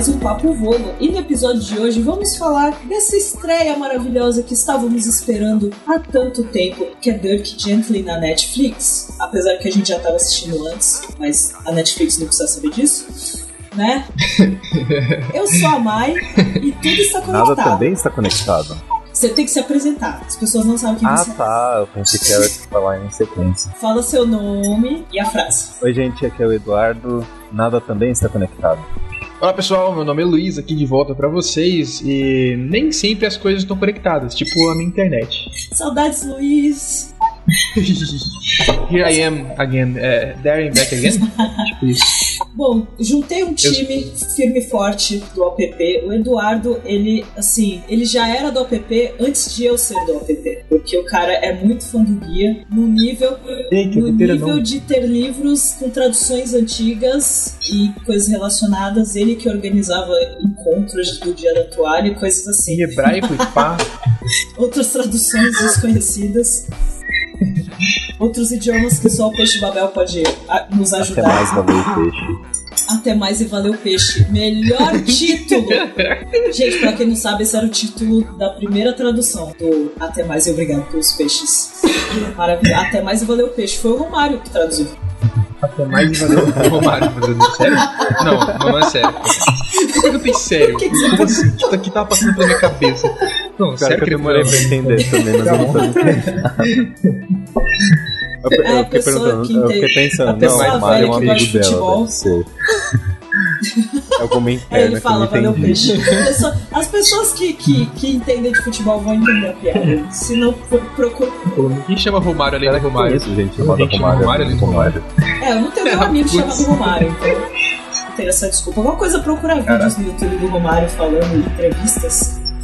Mais um Papo Vogo. E no episódio de hoje vamos falar dessa estreia maravilhosa que estávamos esperando há tanto tempo, que é Dirk Gently na Netflix. Apesar que a gente já estava assistindo antes, mas a Netflix não precisa saber disso. Né? Eu sou a Mai e tudo está conectado. Nada também está conectado. Você tem que se apresentar. As pessoas não sabem quem Ah, você tá. Eu pensei que era falar em sequência. é. Fala seu nome e a frase. Oi, gente. Aqui é o Eduardo. Nada também está conectado. Olá pessoal, meu nome é Luiz, aqui de volta pra vocês e nem sempre as coisas estão conectadas, tipo a minha internet. Saudades, Luiz. Here I am again, é, there and back again. tipo isso. Bom, juntei um time firme e forte do OPP. O Eduardo, ele, assim, ele já era do OPP antes de eu ser do OPP. Porque o cara é muito fã do guia, no nível, no nível não. de ter livros com traduções antigas e coisas relacionadas. Ele que organizava encontros do Dia da Toalha e coisas assim. Em hebraico e pá. Outras traduções desconhecidas. Outros idiomas que só o Peixe Babel pode ah, nos Até ajudar. mais valeu o peixe. Até mais e valeu peixe. Melhor título! Gente, pra quem não sabe, esse era o título da primeira tradução do Até mais e obrigado pelos peixes. Maravilha. Até mais e valeu peixe. Foi o Romário que traduziu. Até mais valeu. Romário fazendo sério? Não, não é sério. Por que eu pensei sério? que que? O que tá- que tava passando pela minha cabeça? Não, Cara, sério que eu que demorei pra entender também, mas eu não tô Eu, É, a eu fiquei perguntando, que eu fiquei pensando, não, o Mário é um que amigo dela, futebol. deve ser. É alguma Aí ele que fala, eu não valeu entendi. peixe. Pessoa- As pessoas que, que, que entendem de futebol vão entender a piada. Se não, pro- procura. Quem chama Romário além do que Romário? conheço gente chama Romário. Romário além do Romário. É, eu não tenho nenhum amigo chamado Romário, então. Não tenho essa desculpa. Alguma coisa procura vídeos no YouTube do Romário falando em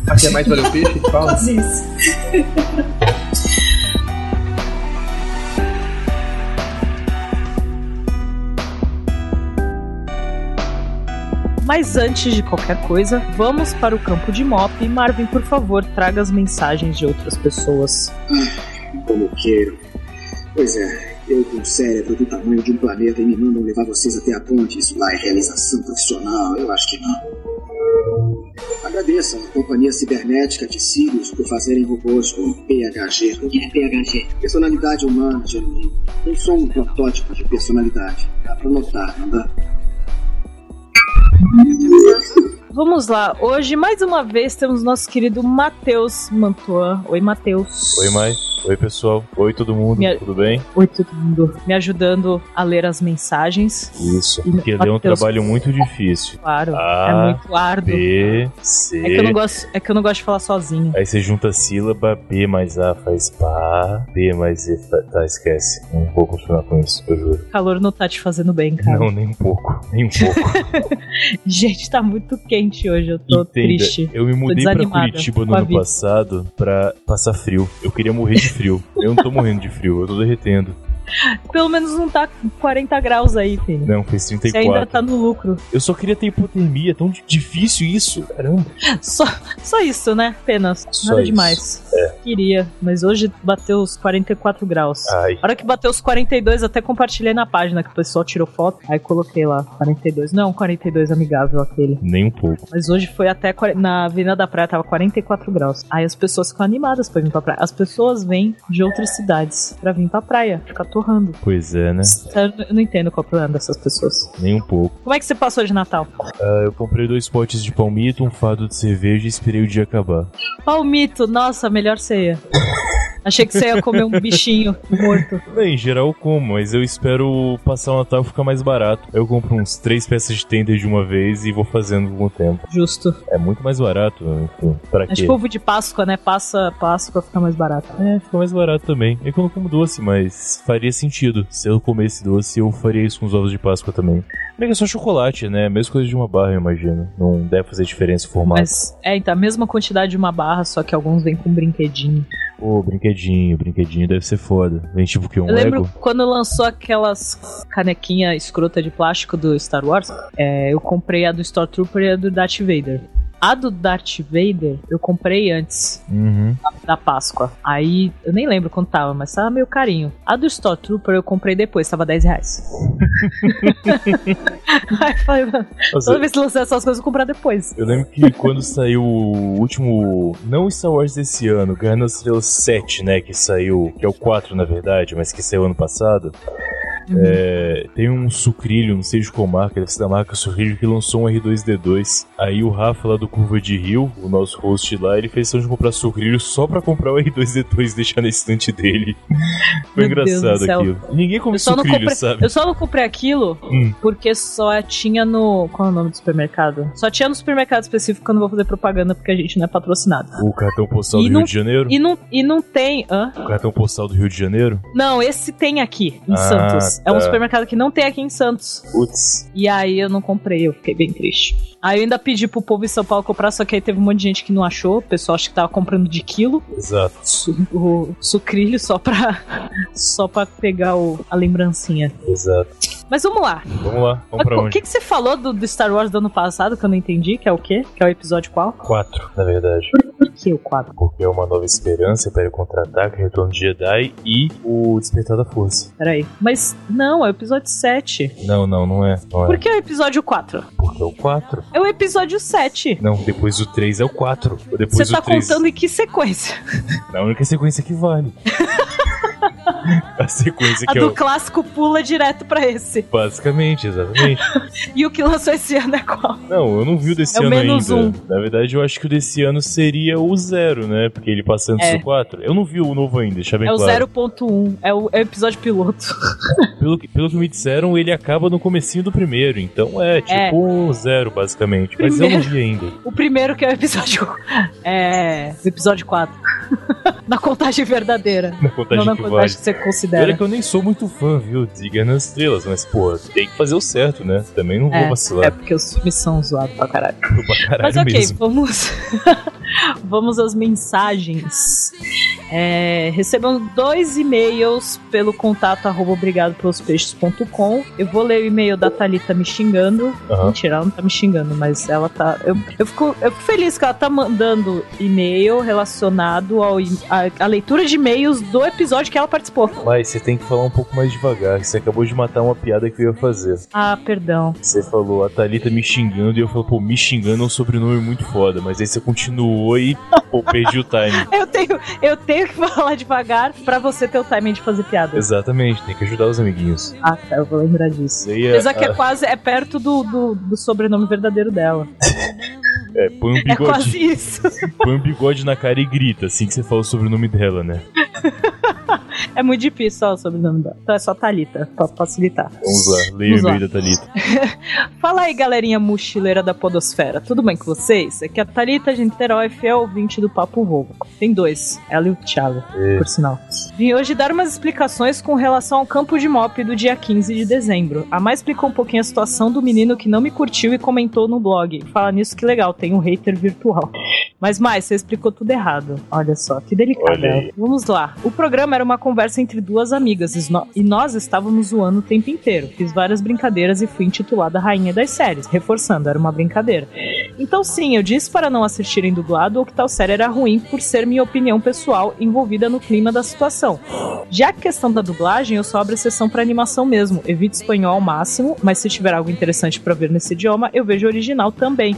entrevistas. Até mais valeu peixe? Fala. Quase isso. Mas antes de qualquer coisa, vamos para o campo de mop. Marvin, por favor, traga as mensagens de outras pessoas. Como queiram. Pois é, eu com um cérebro do tamanho de um planeta e me mandam levar vocês até a ponte. Isso lá é realização profissional? Eu acho que não. Agradeço à Companhia Cibernética de Sirius por fazerem robôs com PHG. O que é PHG? Personalidade humana, genuína. Eu sou um protótipo de personalidade. Dá pra notar, não dá? Vamos lá, hoje mais uma vez temos nosso querido Matheus Mantua. Oi, Matheus. Oi, Mai. Oi, pessoal. Oi, todo mundo. Tudo bem? Oi, todo mundo. Me ajudando a ler as mensagens. Isso. E Porque deu um trabalho muito difícil. Claro, é A, muito árduo. B, C. É que, eu não gosto, é que eu não gosto de falar sozinho. Aí você junta a sílaba, B mais A faz pá, B mais E fa- Tá, esquece. Não vou continuar com isso, eu juro. O calor não tá te fazendo bem, cara. Não, nem um pouco. Nem um pouco. Gente, tá muito quente hoje. Eu tô Entenda, triste. eu me mudei pra Curitiba no ano vida. passado pra passar frio. Eu queria morrer de frio. Eu não tô morrendo de frio, eu tô derretendo. Pelo menos não tá com 40 graus aí, filho. Não, fez Você ainda 34. tá no lucro. Eu só queria ter hipotermia, é tão di- difícil isso. Caramba. Só, só isso, né? Apenas. Só Nada isso. demais. Queria, mas hoje bateu os 44 graus. Ai. A hora que bateu os 42, até compartilhei na página que o pessoal tirou foto. Aí coloquei lá, 42. Não, 42 amigável aquele. Nem um pouco. Mas hoje foi até. 40 Na Avenida da Praia tava 44 graus. Aí as pessoas ficam animadas pra vir pra praia. As pessoas vêm de outras cidades pra vir pra praia, ficar torrando. Pois é, né? Eu não entendo qual é o problema dessas pessoas. Nem um pouco. Como é que você passou de Natal? Ah, eu comprei dois potes de palmito, um fardo de cerveja e esperei o dia acabar. Palmito, nossa, melhor ceia. Achei que você ia comer um bichinho morto. Bem, em geral eu como, mas eu espero passar o Natal e ficar mais barato. Eu compro uns três peças de tender de uma vez e vou fazendo com o tempo. Justo. É muito mais barato, enfim. Pra quê? tipo ovo de Páscoa, né? Passa Páscoa fica mais barato. É, fica mais barato também. É que eu não como doce, mas faria sentido. Se eu comesse doce, eu faria isso com os ovos de Páscoa também. Bem, é só chocolate, né? Mesma coisa de uma barra, eu imagino. Não deve fazer diferença o formato. Mas é, então, a mesma quantidade de uma barra, só que alguns vêm com um brinquedinho. Pô, brinquedinho, brinquedinho deve ser foda. Vem tipo que? Um Eu lembro Lego? quando lançou aquelas canequinha escrota de plástico do Star Wars, é, eu comprei a do Stormtrooper e a do Darth Vader. A do Darth Vader eu comprei antes Uhum. da Páscoa. Aí eu nem lembro quanto tava, mas tava meio carinho. A do Stormtrooper eu comprei depois, tava 10 reais. Aí falei, mano, toda vez que lançar essas coisas eu vou comprar depois. eu lembro que quando saiu o último. Não o Star Wars desse ano, Guerra nas Estrelas 7, né? Que saiu. Que é o 4, na verdade, mas que saiu ano passado. É, tem um sucrilho, não sei de qual marca, deve ser da marca Sucrilho, que lançou um R2D2. Aí o Rafa lá do Curva de Rio, o nosso host lá, ele fez questão de comprar sucrilho só pra comprar o R2D2 e deixar na estante dele. Foi Meu engraçado aquilo. Ninguém come sucrilho, comprei, sabe? eu só não comprei aquilo Hum. porque só tinha no. Qual é o nome do supermercado? Só tinha no supermercado específico que eu não vou fazer propagaganda porque a gente não é patrocinado. O cartão postal E do não- Rio de Janeiro? E não, e não tem. Hã? O cartão postal do Rio de Janeiro? Não, esse tem aqui, em Ah, Santos. É um tá. supermercado que não tem aqui em Santos. Putz. E aí eu não comprei, eu fiquei bem triste. Aí eu ainda pedi pro povo em São Paulo comprar, só que aí teve um monte de gente que não achou. O pessoal acho que tava comprando de quilo. Exato. su- o sucrilho só pra, só pra pegar o, a lembrancinha. Exato. Mas vamos lá. Vamos lá, vamos pra o onde? que, que você falou do, do Star Wars do ano passado que eu não entendi? Que é o quê? Que é o episódio qual? Quatro, na verdade. Por que o 4? Porque é uma nova esperança para o contra-ataque, Retorno de Jedi e o Despertar da Força. Peraí. Mas não, é o episódio 7. Não, não, não é. Não é. Por que é o episódio 4? Porque é o 4. É o episódio 7. Não, depois do 3 é o 4. Depois Você tá 3. contando em que sequência? Na única sequência que vale. a sequência A que é do o. clássico pula direto pra esse. Basicamente, exatamente. E o que lançou esse ano é qual? Não, eu não vi o desse É o ano menos ainda. um. Na verdade, eu acho que o desse ano seria o zero, né? Porque ele passa antes É. do 4. Eu não vi o novo ainda, deixa bem É o claro. 0.1. É o, é o episódio piloto. Pelo, que- pelo que me disseram, ele acaba no comecinho do primeiro. Então é tipo É. um zero, basicamente. Mas eu não vi ainda. O primeiro que é o episódio. É. O episódio 4. na contagem verdadeira. Na contagem não na que contagem. Que você Olha considera. que eu nem sou muito fã, viu, de Guerra nas Estrelas, mas, pô, tem que fazer o certo, né? Também não vou É, vacilar. é porque os filmes são zoados pra caralho. Pra caralho Mas ok, mesmo. vamos. vamos às mensagens. É, recebemos dois e-mails pelo contato arroba obrigado pelos peixes.com. Eu vou ler o e-mail da Thalita me xingando. Aham. Mentira, ela não tá me xingando, mas ela tá. Eu, eu, fico, eu fico feliz que ela tá mandando e-mail relacionado ao, à à leitura de e-mails do episódio que ela participou. Mas você tem que falar um pouco mais devagar. Você acabou de matar uma piada que eu ia fazer. Ah, perdão. Você falou a Thalita me xingando e eu falei, pô, me xingando é um sobrenome muito foda. Mas aí você continuou e, pô, perdi o time. Eu tenho, eu tenho que falar devagar pra você ter o timing de fazer piada. Exatamente, tem que ajudar os amiguinhos. Ah, tá, eu vou lembrar disso. Isso aí é, Apesar que é a- quase é perto do, do, do sobrenome verdadeiro dela. é, põe um É bigode, quase isso. põe um bigode na cara e grita, assim que você fala o sobrenome dela, né? É muito difícil só o sobrenome dela. Então é só Thalita, pra facilitar. Vamos lá, leia o e-mail da Thalita. Fala aí, galerinha mochileira da Podosfera. Tudo bem com vocês? Aqui é a Thalita de Niterói, fiel ouvinte do Papo Vogo. Tem dois, ela e o Thiago, É. por sinal. Vim hoje dar umas explicações com relação ao campo de mop do dia 15 de dezembro. A mais explicou um pouquinho a situação do menino que não me curtiu e comentou no blog. Fala nisso que legal, tem um hater virtual. Mas mais, você explicou tudo errado. Olha só, que ela. Vamos lá. O programa era uma conversa entre duas amigas e nó- nós estávamos zoando o tempo inteiro. Fiz várias brincadeiras e fui intitulada Rainha das Séries, reforçando, era uma brincadeira. Então, sim, eu disse para não assistirem dublado ou que tal série era ruim por ser minha opinião pessoal envolvida no clima da situação. Já a questão da dublagem, eu só abro exceção para animação mesmo. Evito espanhol ao máximo, mas se tiver algo interessante para ver nesse idioma, eu vejo original também.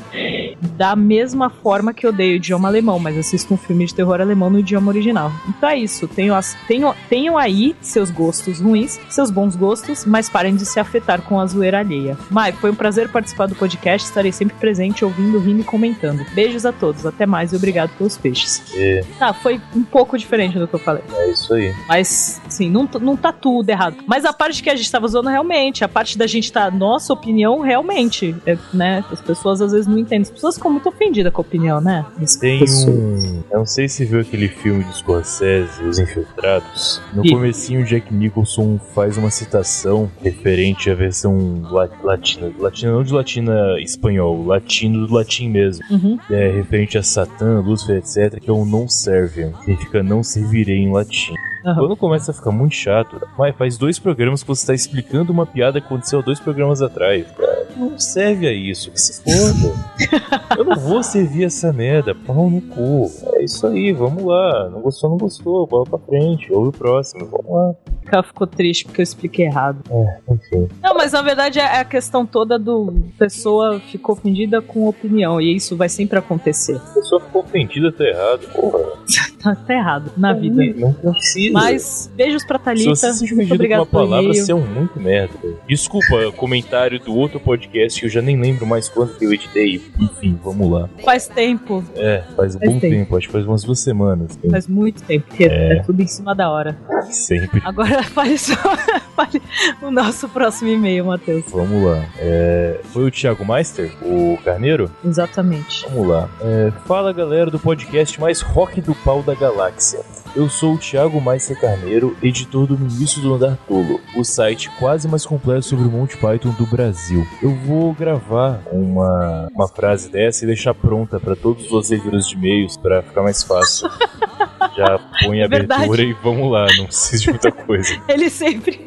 Da mesma forma que eu odeio o idioma alemão, mas assisto um filme de terror alemão no idioma original. Então é isso. Tenho, as, tenho, tenho aí seus gostos ruins, seus bons gostos, mas parem de se afetar com a zoeira alheia. Mai, foi um prazer participar do podcast. Estarei sempre presente, ouvindo, rindo e comentando. Beijos a todos. Até mais e obrigado pelos peixes. É, Tá, foi um pouco diferente do que eu falei. é isso aí. Mas, assim, não, não tá tudo errado. Mas a parte que a gente tava zoando realmente, a parte da gente tá, nossa opinião, realmente, é, né? As pessoas às vezes não entendem. As pessoas ficam muito ofendidas com a opinião, né? das Tem pessoas. um. Eu não sei se viu aquele filme do Scorsese, Os Infiltrados. No Ih. comecinho, Jack Nicholson faz uma citação referente à versão la- latina. Latina não de latina espanhol, latino do latim mesmo. Uhum. É referente a Satã, Lúcifer, etc., que é o non serviam. Significa não servirei em latim. Aham. Quando começa a ficar muito chato, mas faz dois programas que você está explicando uma piada que aconteceu há dois programas atrás. cara. não serve a isso, que se foda. eu não vou servir essa merda, pau no cu. É isso aí, vamos lá. Não gostou, não gostou, bola pra frente, ouve o próximo, vamos lá. O cara ficou triste porque eu expliquei errado. É, enfim. Não, mas na verdade é a questão toda do pessoa ficou ofendida com opinião e isso vai sempre acontecer. A pessoa ficou ofendida, tá errado, porra. Tá, tá errado na vida. Não precisa. Mas beijos pra Se Thalita. você se Muito ofendido com obrigado uma palavra, você é um muito merda. Desculpa, comentário do outro podcast que eu já nem lembro mais quando que eu editei. Enfim, vamos lá. Faz tempo, É, faz um Faz bom tempo. tempo, acho que faz umas duas semanas. faz muito tempo, porque é, tudo em cima da hora. Sempre. Agora fale só fale o nosso próximo e-mail, Matheus. Vamos lá. É, foi o Thiago Meister, o Carneiro? Exatamente. Vamos lá. É, fala galera do podcast mais rock do pau da galáxia. Eu sou o Thiago Meister Carneiro, editor do Ministro do Andar Tolo, o site quase mais completo sobre o Monty Python do Brasil. Eu vou gravar uma, uma frase dessa e deixar pronta para todos os leitores de e-mails para ficar mais fácil. Já põe a É verdade. abertura e vamos lá, não precisa de muita coisa. Ele sempre,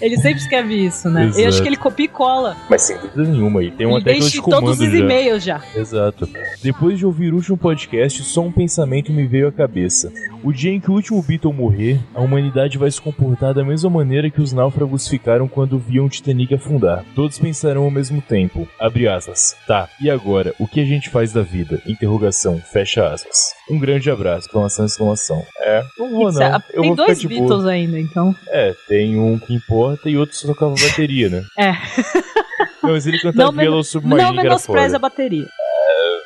ele sempre escreve isso, né? Eu acho Exato. que ele copia e cola. Mas sem dúvida nenhuma, e tem uma tecla de em todos comando os e-mails já. Exato. Depois de ouvir o último podcast, só um pensamento me veio à cabeça. O dia em que o último Beatle morrer, a humanidade vai se comportar da mesma maneira que os náufragos ficaram quando viam o Titanic afundar. Todos pensarão ao mesmo tempo. Abre aspas. Tá, e agora? O que a gente faz da vida? Interrogação. Fecha aspas. Um grande abraço. Exclamação, exclamação. É, não vou não. Eu Tem vou dois Beatles boa. ainda, então. É, tem um que importa e outro só tocava bateria, né? É. Não, mas ele cantava Yellow men Submarine não menospreza a bateria.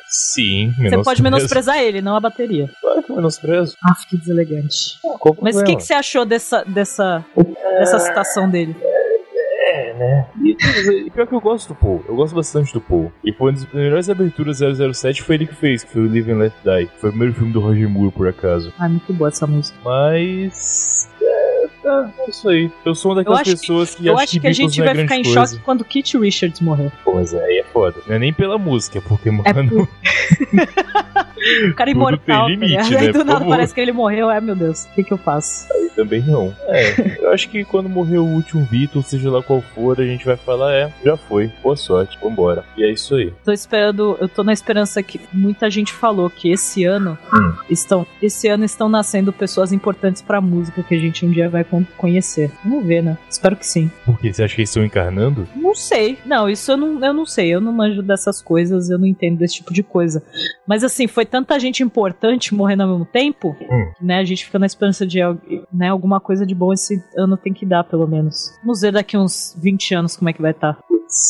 Sim, Você pode menosprezar ele, não a bateria. Claro que menosprezo. Ah, que deselegante. O Mas o que, que você achou dessa, dessa, dessa citação dele? É, né? E, e pior que eu gosto do Paul, eu gosto bastante do Paul. E foi uma das melhores aberturas 007 foi ele que fez, que foi o Live and Let Die. Foi o primeiro filme do Roger Moore, por acaso. Ah, muito boa essa música. Mas. É, tá, é isso aí. Eu sou uma daquelas acho que- pessoas que Eu acham acho que a Beatles gente é vai ficar em coisa. choque quando Kit Richards morrer. Pô, mas aí é foda. Não é nem pela música, porque, mano. É por... o cara Tudo imortal, tem limite, tá ligado? né? Aí do nada parece que ele morreu. Ai, meu Deus, o que, que eu faço? Aí também não. É, eu acho que quando morrer o último Beatles, seja lá qual for, a gente vai falar, é, já foi, boa sorte, vambora. E é isso aí. Tô esperando, eu tô na esperança que muita gente falou que esse ano Hum. estão, esse ano estão nascendo pessoas importantes pra música que a gente um dia vai con- conhecer. Vamos ver, né? Espero que sim. Por quê? Você acha que eles estão encarnando? Não sei. Não, isso eu não, eu não sei. Eu não manjo dessas coisas, eu não entendo desse tipo de coisa. Mas assim, foi tanta gente importante morrendo ao mesmo tempo, Hum. né? A gente fica na esperança de né, alguma coisa de bom esse ano tem que dar, pelo menos. Vamos ver daqui uns 20 anos como é que vai estar.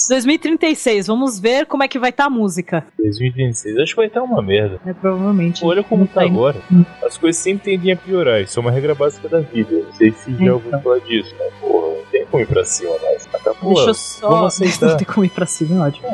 2036, vamos ver como é que vai estar a música. 2026, acho que vai estar uma merda. É, provavelmente. Olha como tá indo. agora. Hum. As coisas sempre tendem a piorar, isso é uma regra básica da vida. Não sei se já ouviu Então. falar disso, né? Porra, tem como ir pra cima. Mas tá, Deixa eu só. Não tem como ir pra cima, é ótimo.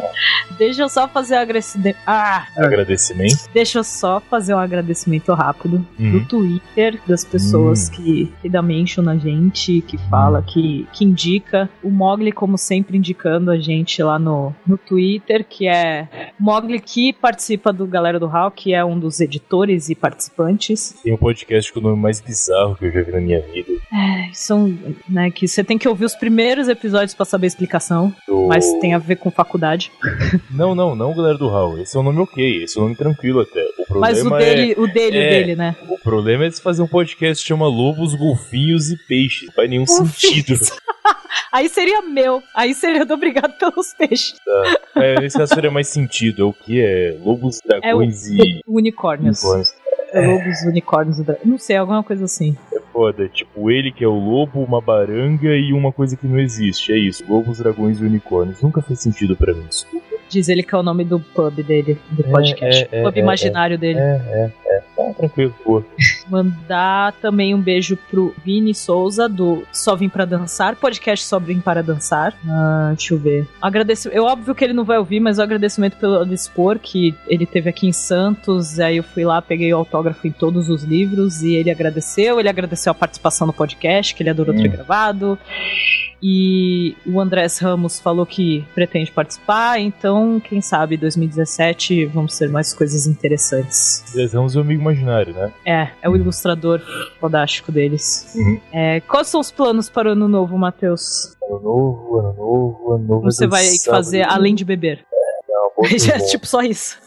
Deixa eu só fazer um agradecimento. Ah! Agradecimento. Deixa eu só fazer um agradecimento rápido Uhum. do Twitter, das pessoas Hum. que, que dá mention na gente, que fala, que, que indica. O Mogli, como sempre, indicando a gente lá no, no Twitter, que é Mogli que participa do Galera do Hall, que é um dos editores e participantes. Tem um podcast com o nome mais bizarro que eu já vi na minha vida. É, são, né, que você tem que ouvir os primeiros episódios pra saber a explicação, Do... mas tem a ver com faculdade. Não, não, não, galera do Hall. Esse é um nome ok, esse é um nome tranquilo até. O problema Mas o é. dele, o dele, o é. dele, né? O problema é se fazer um podcast que chama Lobos, Golfinhos e Peixes. Não faz nenhum sentido. Aí seria meu. Aí seria do obrigado pelos peixes. É, nesse caso faria mais sentido. É o que? É Lobos, Dragões e Unicórnios. Unicórnios. Lobos, unicórnios e dra- Não sei, alguma coisa assim. É foda. Tipo, ele que é o lobo, uma baranga e uma coisa que não existe. É isso. Lobos, dragões e unicórnios. Nunca fez sentido pra mim isso. Diz ele que é o nome do pub dele, do É, podcast. é, é, pub é, imaginário dele. É, é, é. Tá tranquilo, pô. Mandar também um beijo pro Vini Souza, do Só Vim Pra Dançar, podcast Só Vim Para Dançar. Ah, deixa eu ver. Agradeço, eu óbvio que ele não vai ouvir, mas o agradecimento pelo dispor, que ele teve aqui em Santos, aí eu fui lá, peguei o autógrafo em todos os livros, e ele agradeceu, ele agradeceu a participação no podcast, que ele adorou ter Hum. gravado. E o Andrés Ramos falou que pretende participar, então quem sabe 2017 vamos ter mais coisas interessantes. Andrés Ramos é o amigo imaginário, né? É, é o ilustrador fodástico deles. Uhum. É, quais são os planos para o ano novo, Matheus? Ano novo, ano novo, ano novo. Você vai sábado. fazer além de beber? É bom. tipo só isso.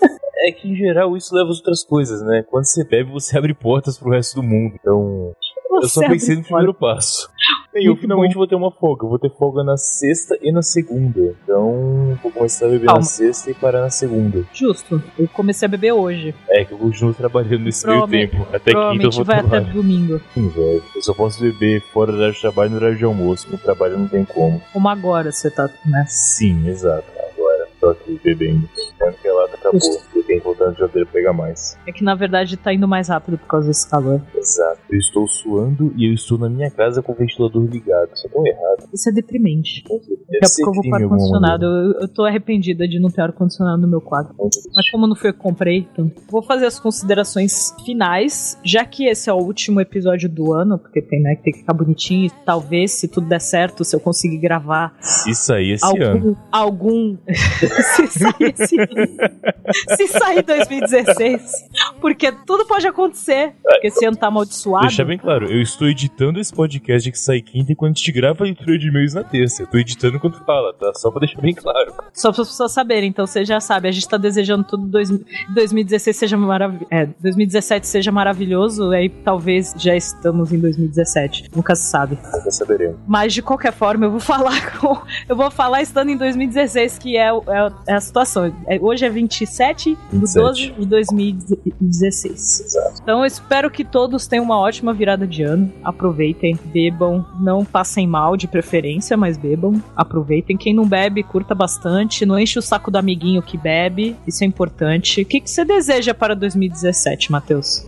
É que em geral isso leva a outras coisas, né? Quando você bebe, você abre portas pro resto do mundo. Então, eu só Você pensei no primeiro passo. E eu finalmente vou ter uma folga. Eu vou ter folga na sexta e na segunda. Então, vou começar a beber Calma. na sexta e parar na segunda. Justo. Eu comecei a beber hoje. É que eu continuo trabalhando nesse meio tempo. Até quinta eu vou vai até trabalhar. domingo. Sim, velho. Eu só posso beber fora do horário de trabalho e no horário de almoço. No trabalho não tem como. Como agora você tá, né? Sim, exato. Agora, tô aqui bebendo. Sendo que a lata geladeira pegar mais. É que na verdade tá indo mais rápido por causa desse calor. Exato. Eu estou suando e eu estou na minha casa com o ventilador ligado. Isso é tão errado. Isso é deprimente. Deve Daqui a ser pouco eu vou alguma ar-condicionado. Eu, eu tô arrependida de não ter ar-condicionado no meu quarto. maneira. Mas como não foi eu que comprei, então vou fazer as considerações finais, já que esse é o último episódio do ano, porque tem, né, que tem que ficar bonitinho. e Talvez, se tudo der certo, se eu conseguir gravar Se sair esse ano. algum. algum se sair esse ano. Se sair 2016. Porque tudo pode acontecer. Porque esse ano tá amaldiçoado. Deixar bem claro, eu estou editando esse podcast que sai quinta enquanto a gente grava a leitura de e-mails na terça. Eu tô editando enquanto fala, tá? Só pra deixar bem claro. Só para as pessoas saberem, então você já sabe, a gente tá desejando tudo dois, 2016 seja maravilhoso. É, 2017 seja maravilhoso, aí talvez já estamos em 2017. Nunca se sabe. Nunca saberemos. Mas de qualquer forma, eu vou falar com. Eu vou falar estando em 2016, que é, é, é a situação. É- hoje é 27 de 27. 12 de 2016. Então eu espero que todos tenham uma ótima virada de ano. Aproveitem, bebam, não passem mal de preferência, mas bebam, aproveitem. Quem não bebe, curta bastante, não enche o saco do amiguinho que bebe, isso é importante. O que, que você deseja para 2017, Matheus?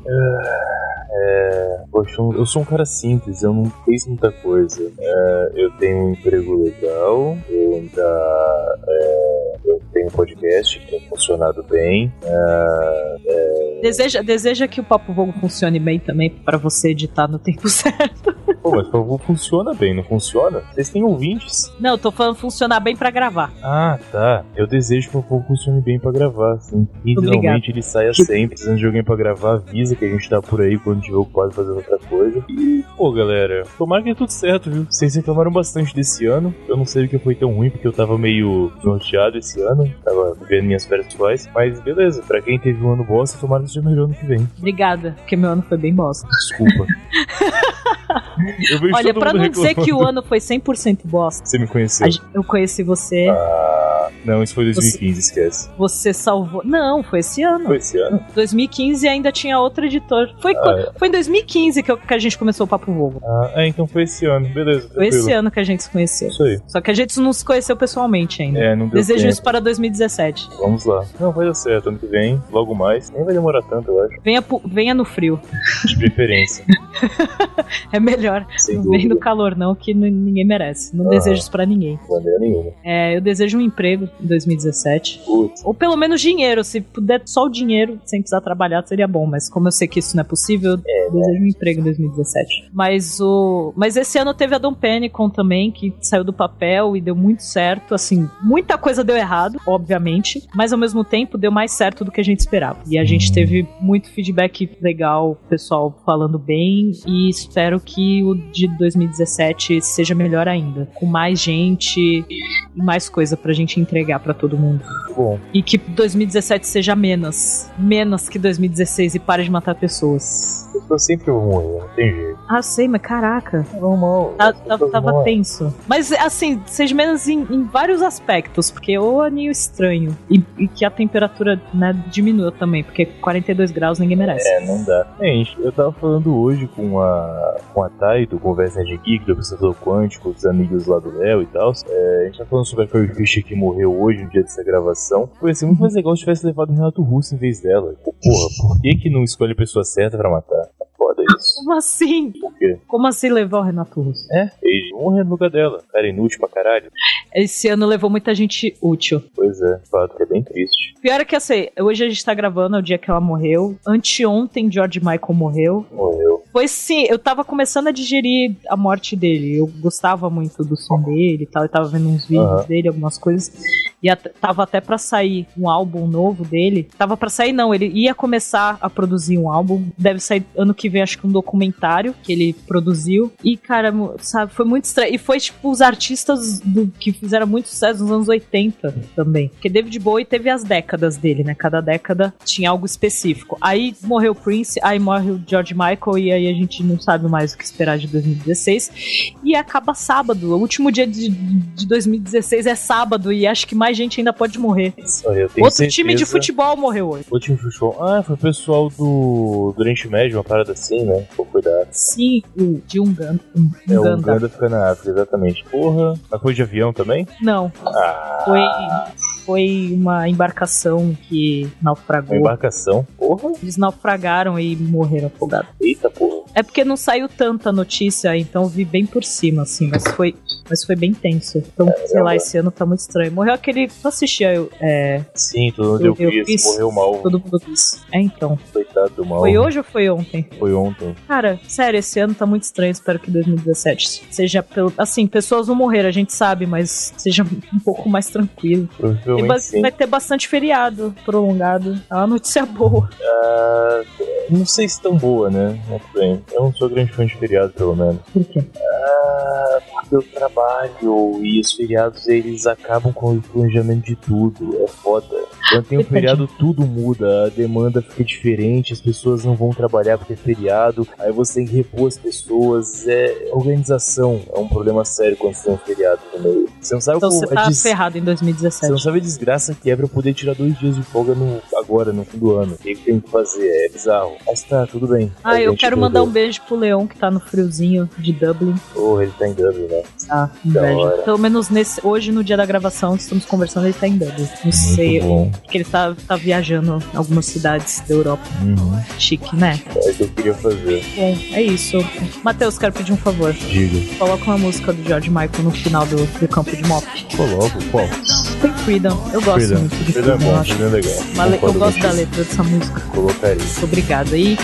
Poxa, eu sou um cara simples, eu não fiz muita coisa. É, eu tenho um emprego legal, eu ainda. é, eu tenho um podcast que tem funcionado bem. É, Deseja, deseja que o Papo Vogo funcione bem também para você editar no tempo certo. pô, mas por favor, funciona bem, não funciona? Vocês têm ouvintes? Não, eu tô falando funcionar bem pra gravar. Ah, tá. Eu desejo que o povo funcione bem pra gravar, assim. E geralmente ele saia sempre. Precisando de alguém pra gravar, avisa que a gente tá por aí quando tiver ocupado fazendo outra coisa. E, pô, galera, tomara que dê tudo certo, viu? Vocês reclamaram bastante desse ano. Eu não sei o que foi tão ruim, porque eu tava meio norteado esse ano. Tava vivendo minhas férias pessoais. Mas beleza, pra quem teve um ano bosta, tomara que seja melhor ano que vem. Obrigada, porque meu ano foi bem bosta. Desculpa. Olha, pra não dizer que o reclamando. ano foi 100% bosta, Você me conheceu. eu conheci você, Ah, não, isso foi 2015, esquece. você salvou. Não, foi esse ano. Foi esse ano? 2015 ainda tinha outro editor. Foi, Ah, foi em 2015 que, eu- que a gente começou o Papo Vogo. Ah, é, então foi esse ano. Beleza, Foi esse ano que a gente se conheceu. Isso aí. Só que a gente não se conheceu pessoalmente ainda. É, não deu Desejo tempo. isso para 2017. Vamos lá. Não, vai dar certo. Ano que vem, logo mais. Nem vai demorar tanto, eu acho. Venha, venha no frio. De preferência. É melhor. Sem não vem no calor, não, que ninguém merece. Não Ah. desejo isso pra ninguém. De maneira nenhuma. É, eu desejo um emprego em 2017. Putz. Ou pelo menos dinheiro. Se puder só o dinheiro, sem precisar trabalhar, seria bom. Mas como eu sei que isso não é possível, eu desejo um emprego em 2017. Mas o. Mas esse ano teve a Dom Pennicon também, que saiu do papel e deu muito certo. Assim, muita coisa deu errado, obviamente. Mas ao mesmo tempo deu mais certo do que a gente esperava. E a gente teve muito feedback legal, pessoal falando bem. E espero que o de 2017 seja melhor ainda. Com mais gente e mais coisa pra gente entregar pra todo mundo. Bom, E que 2017 seja menos. Menos que 2016 e pare de matar pessoas. eu sempre vou morrer, não tem jeito. Ah, sei, mas caraca. Normal. Tá- tá- tava morrem. tenso. Mas, assim, seja menos em, em vários aspectos, porque o aninho estranho. E, e que a temperatura né, diminua também, porque 42 graus ninguém merece. É, não dá. Gente, eu tava falando hoje com a, com a Thay do Conversa de Geek, do Processador Quântico, os amigos lá do Léo e tal. É, a gente tá falando sobre a Carrie Fisher que morreu hoje, no dia dessa gravação. Foi ser muito mais legal se tivesse levado o Renato Russo em vez dela. Porra, por que que não escolhe a pessoa certa pra matar? É Foda isso. Como assim? Por quê? Como assim levar o Renato Russo? É, ele morreu no lugar dela. Cara inútil pra caralho. Esse ano levou muita gente útil. Pois é, de fato, é bem triste. Pior é que assim, hoje a gente tá gravando, é o dia que ela morreu. Anteontem, George Michael morreu. Morreu. Foi sim, eu tava começando a digerir a morte dele. Eu gostava muito do som dele e tal, eu tava vendo uns vídeos Aham. dele, algumas coisas. E at- tava até pra sair um álbum novo dele. Tava pra sair, não, ele ia começar a produzir um álbum. Deve sair ano que vem, acho que um documentário que ele produziu. E, cara, sabe, foi muito estranho. E foi tipo os artistas do- que fizeram muito sucesso nos anos 80 também. Porque David Bowie teve as décadas dele, né? Cada década tinha algo específico. Aí morreu o Prince, aí morre o George Michael, e aí a gente não sabe mais o que esperar de 2016. E acaba sábado. O último dia de, de 2016 é sábado, e acho que mais gente ainda pode morrer. Olha, eu tenho Outro time de certeza- futebol morreu hoje. O time de futebol. Ah, foi o pessoal do, do Oriente Médio, uma parada assim, né? Pô, cuidado. Sim, de Uganda. Um, É, o Uganda. Fica na África, exatamente. Porra. Mas foi de avião também? Não, Ah, foi, foi uma embarcação que uma naufragou. embarcação. Porra. Eles naufragaram e morreram afogados. Eita porra. É porque não saiu tanta notícia, então eu vi bem por cima, assim, mas foi, mas foi bem tenso. Então, sei lá, esse ano tá muito estranho. Morreu aquele. Tu assistia, eu- é, Sim, todo mundo Eu- deu eu Chris, fiz. morreu mal. todo mundo disse. É, então. Coitado do mal. Foi hoje ou foi ontem? Foi ontem. Cara, sério, esse ano tá muito estranho. Espero que 2017 seja pelo. Assim, pessoas vão morrer, a gente sabe, mas seja um pouco mais tranquilo. Provavelmente vai ter bastante feriado prolongado. É uma notícia boa. Ah, não sei se tão boa, né? Tudo bem. Eu não sou grande fã de feriado, pelo menos. Por quê? Ah, porque eu trabalho e os feriados eles acabam com o planejamento de tudo. É foda. Quando tem um feriado, tudo muda. A demanda fica diferente, as pessoas não vão trabalhar porque é feriado. Aí você tem que repor as pessoas. É organização. É um problema sério quando você tem um feriado no meio. Você não sabe Então como você tá des- ferrado em Você não 2017. sabe a desgraça que é pra eu poder tirar dois dias de folga no, agora, no fim do ano. O que tem que fazer? É bizarro. Mas tá, tudo bem. Ah, eu quero mandar um. Beijo pro Leão que tá no friozinho de Dublin. Porra, ele tá em Dublin, né? Tá, Da inveja. Pelo menos nesse, hoje, no dia da gravação, que estamos conversando, ele tá em Dublin. Não sei, porque ele tá, tá viajando em algumas cidades da Europa. Uhum. Chique, né? É o que eu queria fazer. Bom, é isso. Matheus, quero pedir um favor. Diga. Coloca uma música do George Michael no final do, do campo de mop. Coloco, qual? Tem Freedom. Eu gosto Freedom. muito de Freedom é Freedom. eu bom. Freedom é legal. Uma eu gosto da letra dessa música. Colocaria. Obrigada. E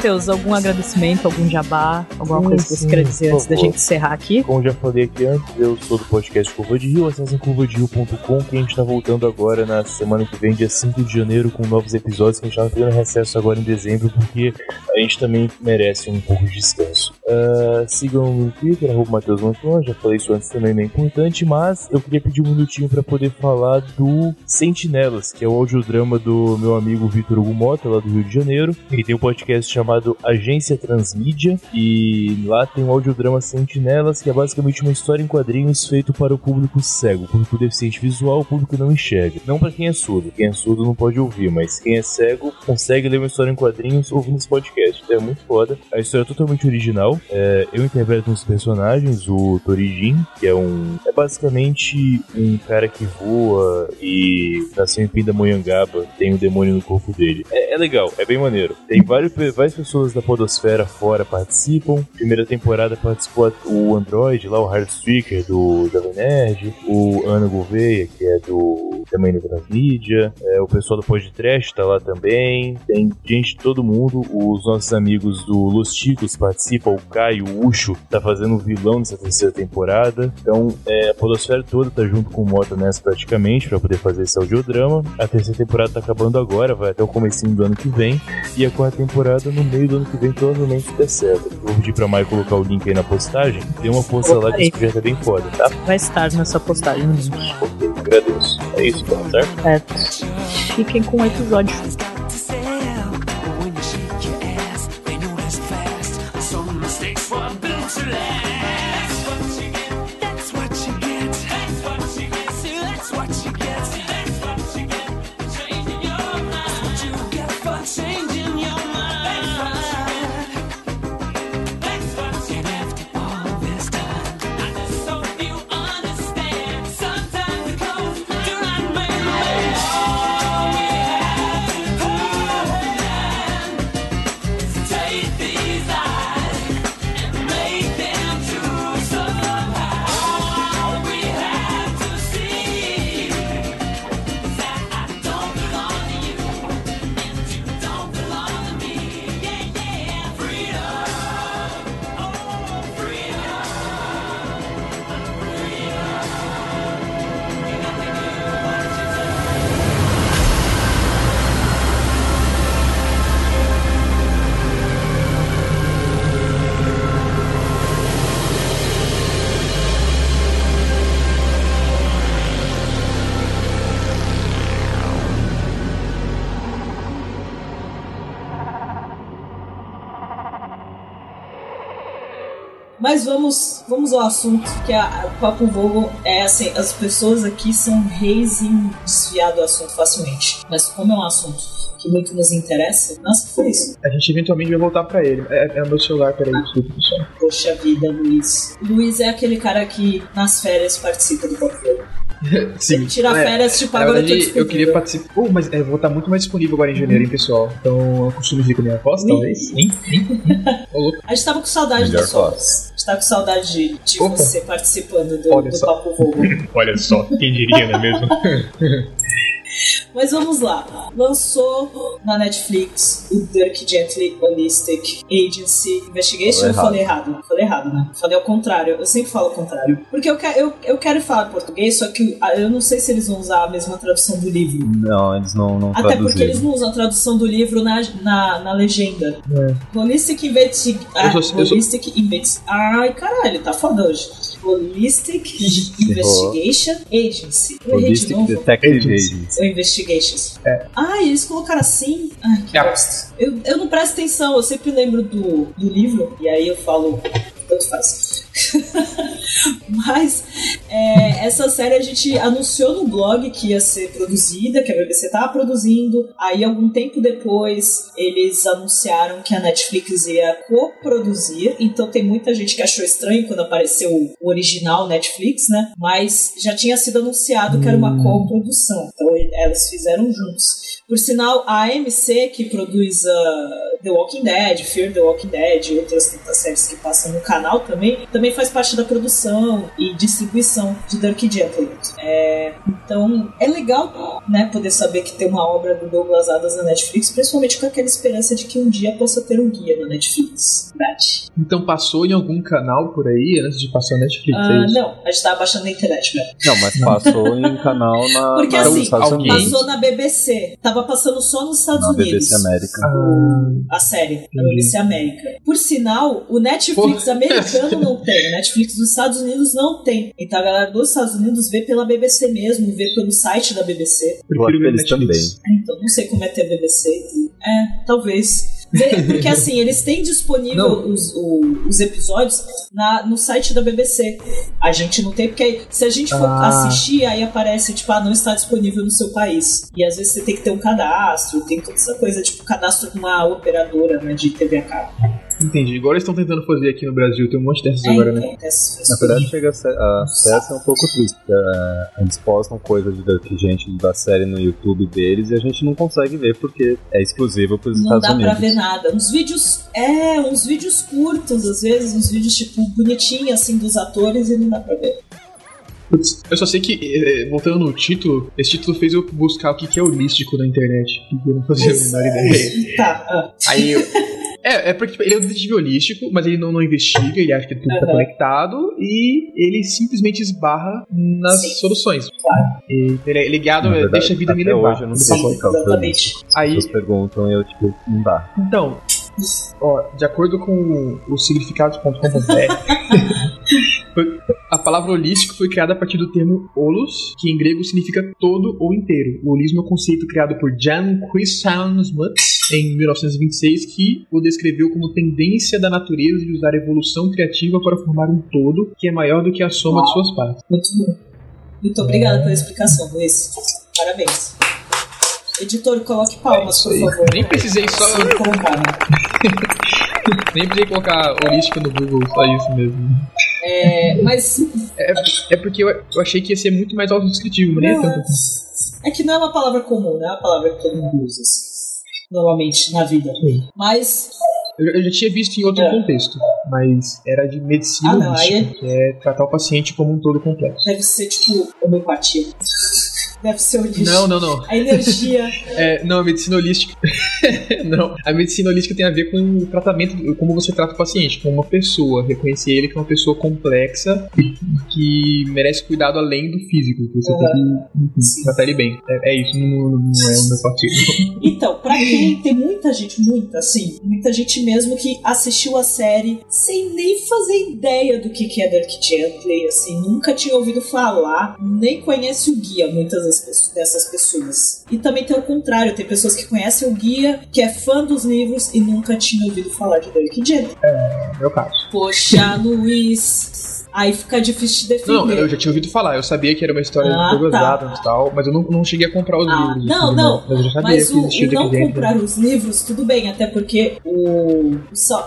Matheus, algum agradecimento, algum jabá, alguma Sim, coisa que você queira dizer antes da gente encerrar aqui? Como já falei aqui antes, eu sou do podcast Curva de Rio, acessem curvaderio.com que a gente tá voltando agora na semana que vem, dia 5 de janeiro, com novos episódios que a gente tava pegando recesso agora em dezembro, porque a gente também merece um pouco de descanso. Ah, sigam no Twitter, arroba Matheus Mantuan, já falei isso antes também, não é importante, mas eu queria pedir um minutinho para poder falar do Sentinelas, que é o audiodrama do meu amigo Vitor Hugo Mota, lá do Rio de Janeiro. Ele tem um podcast chamado Agência Transmídia, e lá tem um audiodrama Sentinelas, que é basicamente uma história em quadrinhos feito para o público cego, o público deficiente visual, o público não enxerga. Não para quem é surdo, quem é surdo não pode ouvir, mas quem é cego consegue ler uma história em quadrinhos ouvindo esse podcast. Então é muito foda. A história é totalmente original. É, eu interpreto dos personagens, o Torijin, que é um. É basicamente um cara que voa e nasceu em Pindamonhangaba, tem um demônio no corpo dele. É, é legal, é bem maneiro. Tem vários, várias pessoas da Podosfera fora participam. Primeira temporada participou o Android, lá o Hardstreaker do Jovem Nerd, o Ana Gouveia, que é do também do Transmídia, é, o pessoal do Podcast tá lá também. Tem gente de todo mundo. Os nossos amigos do Los Chicos participam, o Caio, o Ucho, tá fazendo o vilão nessa terceira temporada. Então, é, a Podosfera toda tá junto com o Mota nessa praticamente pra poder fazer esse audiodrama. A terceira temporada tá acabando agora, vai até o comecinho do ano que vem. E a quarta temporada no meio do ano que vem provavelmente der certo. Vou pedir pra Mai colocar o link aí na postagem. Dê uma força lá que esse projeto é bem foda, tá? Vai estar nessa postagem no link. Ok, agradeço. É isso, tá certo? Certo. Fiquem com o episódio. Mas vamos, vamos ao assunto, que a, o Papo Vogo é assim, as pessoas aqui são reis em desviar do assunto facilmente. Mas como é um assunto que muito nos interessa, nossa, que foi isso? A gente eventualmente vai voltar pra ele. É, é o meu celular, peraí, desculpa, pessoal. Poxa vida, Luiz. Luiz é aquele cara que nas férias participa do Papo Vogo. Sim. Tira É, férias, tipo, agora eu tô verdade, eu disponível. queria participar. Pô, mas é, vou estar muito mais disponível agora em janeiro, hein, pessoal. Então eu costumo vir com a minha aposta, Ih. talvez. Ô, louco. A gente tava com saudade Melhor da sua. A gente tava com saudade de, de você participando do, Olha do só. Papo Vogo. Olha só, quem diria, não é mesmo? Mas vamos lá. Lançou na Netflix o Dirk Gently Holistic Agency Investigation. Eu falei errado. Falei errado, né? Falei ao contrário. Eu sempre falo ao contrário. Porque eu, que- eu, eu quero falar português, só que eu não sei se eles vão usar a mesma tradução do livro. Não, eles não, não Até porque eles traduziram. não usam a tradução do livro na, na, na legenda. Holistic Investi... Ah, Holistic Investi... Ai, caralho, tá foda hoje. Holistic Investigation Agency. Eu errei de Holistic novo. Detective Agency. Ou Investigations. Ah, eles colocaram assim? Ai, que É. bosta. Eu, eu não presto atenção, eu sempre lembro do, do livro, e aí eu falo, tanto faz. Mas é, essa série a gente anunciou no blog que ia ser produzida, que a BBC estava produzindo. Aí, algum tempo depois, eles anunciaram que a Netflix ia coproduzir. Então, tem muita gente que achou estranho quando apareceu o original Netflix, né? Mas já tinha sido anunciado que era uma coprodução. Então, elas fizeram juntos. Por sinal, a AMC, que produz uh, The Walking Dead, Fear the Walking Dead e outras tantas séries que passam no canal também, também faz parte da produção e distribuição de Dirk Gently. É, então, é legal né, poder saber que tem uma obra do Douglas Adams na Netflix, principalmente com aquela esperança de que um dia possa ter um guia na Netflix. Verdade. Então passou em algum canal por aí antes de passar na Netflix, é Ah, isso? não, a gente tava baixando na internet mesmo. Não, mas passou em um canal na, Porque na, assim, Estados alguém- Unidos. Passou na BBC. Tava passando só nos Estados Na Unidos. BBC América. Ah, a série Entendi. BBC América. Por sinal, o Netflix Pô. americano não tem, Netflix dos Estados Unidos não tem. Então a galera dos Estados Unidos vê pela BBC mesmo, vê pelo site da BBC. Eu acho que ver eles Netflix. também. Ah, Então não sei como é ter BBC. É, talvez. Porque assim, eles têm disponível os, o- os episódios na, no site da BBC. A gente não tem, porque aí, se a gente for Ah. assistir, aí aparece, tipo, ah, não está disponível no seu país. E às vezes você tem que ter um cadastro, tem toda essa coisa, tipo, cadastro de uma operadora né, de TV a cabo. Entendi. Agora eles estão tentando fazer aqui no Brasil, tem um monte dessas É, agora, né? essas Na verdade, chega a ser, a assim, um pouco triste, porque é, eles postam coisas de Dirk gente da série no YouTube deles e a gente não consegue ver porque é exclusivo para os Não Estados dá Unidos. pra ver nada. Uns vídeos, é, uns vídeos curtos, às vezes, uns vídeos, tipo, bonitinhos, assim, dos atores e não dá pra ver. Putz, eu só sei que, eh, voltando no título, esse título fez eu buscar o que que é holístico na internet. que Eu não fazia a menor ideia. Tá, ah. Aí eu- É, é porque tipo, ele é um detetive holístico, mas ele não, não investiga, ele acha que tudo tá Aham. conectado e ele simplesmente esbarra nas Sim. soluções. Claro. E ele é ligado, Na é, verdade, deixa a vida me levar. hoje eu não sei só- Sim, exatamente. As Aí, pessoas perguntam e eu, tipo, não dá. então, ó, de acordo com o significados.com.br, foi- a palavra holístico foi criada a partir do termo holos, que em grego significa todo ou inteiro. O holismo é um conceito criado por Jan Christian Smuts em 1926, que o descreveu como tendência da natureza de usar a evolução criativa para formar um todo que é maior do que a soma de suas partes. Muito bom. Muito obrigada pela explicação, Luiz. Parabéns. Editor, coloque palmas, por favor. Nem precisei só, Sim? nem precisei colocar holística no Google, só isso mesmo. É, mas É porque eu, eu achei que ia ser muito mais autodescritivo, mas nem é Não, tanto assim. é que não é uma palavra comum, não é uma palavra que todo mundo usa, assim, normalmente, na vida. Sim. Mas, Eu, eu já tinha visto em outro É. contexto, mas era de medicina Ah, não, holística, que é tratar o paciente como um todo complexo. deve ser, tipo, homeopatia. Deve ser o lixo. Não, não, não. A energia. É, não, a medicina holística. não, a medicina holística tem a ver com o tratamento, como você trata o paciente, como uma pessoa, reconhecer ele como uma pessoa complexa e que merece cuidado além do físico, que você tem que tratar ele bem. É, é isso, não, não é o meu partido. Então, pra quem tem muita gente, muita, assim, muita gente mesmo que assistiu a série sem nem fazer ideia do que que é Dirk Gently, assim, nunca tinha ouvido falar, nem conhece o guia muitas das dessas, pe- dessas pessoas. E também tem o contrário, tem pessoas que conhecem o guia, que é fã dos livros e nunca tinha ouvido falar de Dirk Gently. É meu caso. Poxa, Luiz. Aí fica difícil de defender. Não, eu já tinha ouvido falar, eu sabia que era uma história Ah, de Douglas tá. E tal, mas eu não, não cheguei a comprar os Ah, livros. não, assim, não. Mas eu já sabia Mas que o, existia o não comprar os livros, tudo bem, até porque o, o,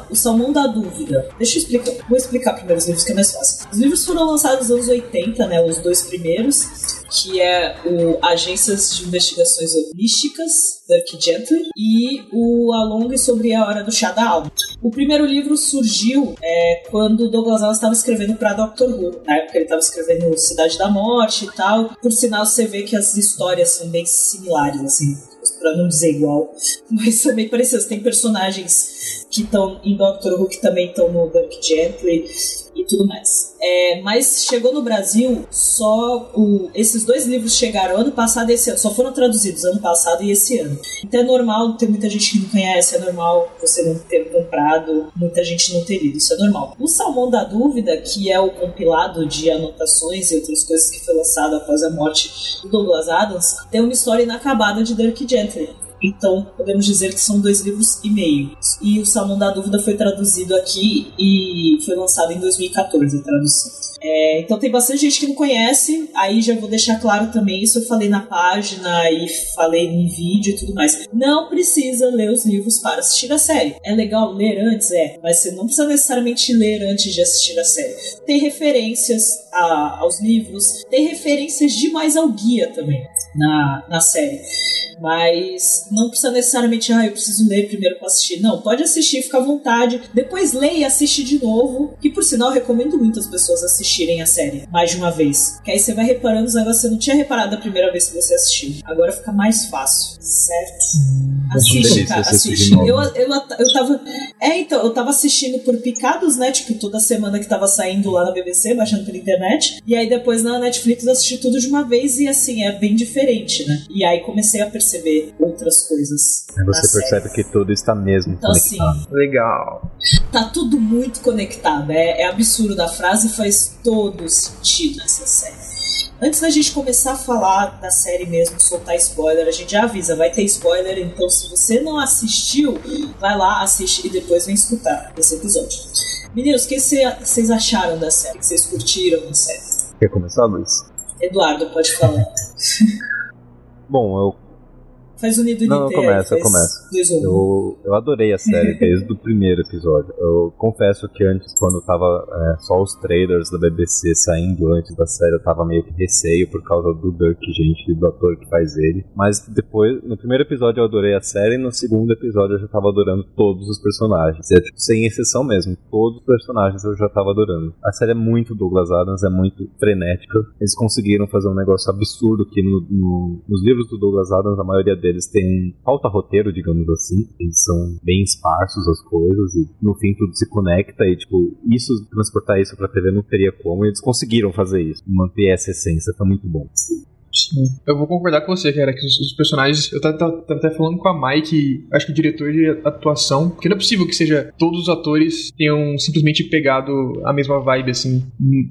o Salmão da Dúvida. Deixa eu explicar. Vou explicar primeiro os livros que é mais fácil. Os livros foram lançados nos anos 80, né? Os dois primeiros, que é o Agências de Investigações Holísticas, Dirk Gently, e o A Longa sobre a Hora do Chá da Alma. O primeiro livro surgiu é, quando Douglas Adams estava escrevendo para Doctor Who. Na época ele estava escrevendo Cidade da Morte e tal. Por sinal, você vê que as histórias são bem similares, assim, para não dizer igual, mas bem parecidas. Tem personagens que estão em Doctor Who que também estão no Dirk Gently e tudo mais. É, mas chegou no Brasil só o, esses dois livros chegaram ano passado e esse ano, só foram traduzidos ano passado e esse ano. Então é normal ter muita gente que não conhece, é normal você não ter comprado, muita gente não ter lido, isso é normal. O Salmão da Dúvida, que é o compilado de anotações e outras coisas que foi lançado após a morte do Douglas Adams, tem uma história inacabada de Dirk Gently. Então, podemos dizer que são dois livros e meio. E o Salmão da Dúvida foi traduzido aqui e foi lançado em 2014 a tradução. É, então tem bastante gente que não conhece, aí já vou deixar claro também, isso eu falei na página e falei em vídeo e tudo mais. Não precisa ler os livros para assistir a série. É legal ler antes, é, mas você não precisa necessariamente ler antes de assistir a série. Tem referências a- aos livros, tem referências demais ao guia também na, na série. Mas não precisa necessariamente, ah, eu preciso ler primeiro para assistir. Não, pode assistir, fica à vontade. Depois lê e assiste de novo. Que por sinal eu recomendo muito as pessoas assistirem a série mais de uma vez. Que aí você vai reparando os negócios que você não tinha reparado da primeira vez que você assistiu. Agora fica mais fácil, certo? Assiste, delícia cara, assiste. Eu, eu, eu tava. É, então, eu tava assistindo por picados, né? Tipo, toda semana que tava saindo lá na BBC, baixando pela internet. E aí depois na Netflix eu assisti tudo de uma vez e assim, é bem diferente, né? E aí comecei a perceber outras coisas. Aí você série. percebe que tudo está mesmo Então, assim, conectado. Legal. tá tudo muito conectado. É, é absurdo. A frase faz todo sentido nessa série. Antes da gente começar a falar da série mesmo, soltar spoiler, a gente já avisa, vai ter spoiler, então se você não assistiu, vai lá, assiste e depois vem escutar esse episódio. Meninos, o que cê- vocês acharam da série? O que vocês curtiram da série? Quer começar, Luiz? Eduardo, pode falar. Bom, eu, Faz o nido Não, começa. Dois ou um. eu, eu adorei a série desde o primeiro episódio. Eu confesso que antes, quando tava é, só os trailers da BBC saindo antes da série, eu tava meio que receio por causa do Dirk, gente, do ator que faz ele. Mas depois, no primeiro episódio eu adorei a série, e no segundo episódio eu já tava adorando todos os personagens. É, tipo, sem exceção mesmo, todos os personagens eu já tava adorando. A série é muito Douglas Adams, é muito frenética. Eles conseguiram fazer um negócio absurdo que no- no- nos livros do Douglas Adams, a maioria deles tem falta roteiro, digamos assim. Eles são bem esparsos as coisas e no fim tudo se conecta e tipo, isso, transportar isso pra TV não teria como. E eles conseguiram fazer isso, manter essa essência, tá muito bom. Sim. Eu vou concordar com você, cara, que os, os personagens. Eu tava, até falando com a Mai que acho que o diretor de atuação. Porque não é possível que seja todos os atores tenham simplesmente pegado a mesma vibe, assim.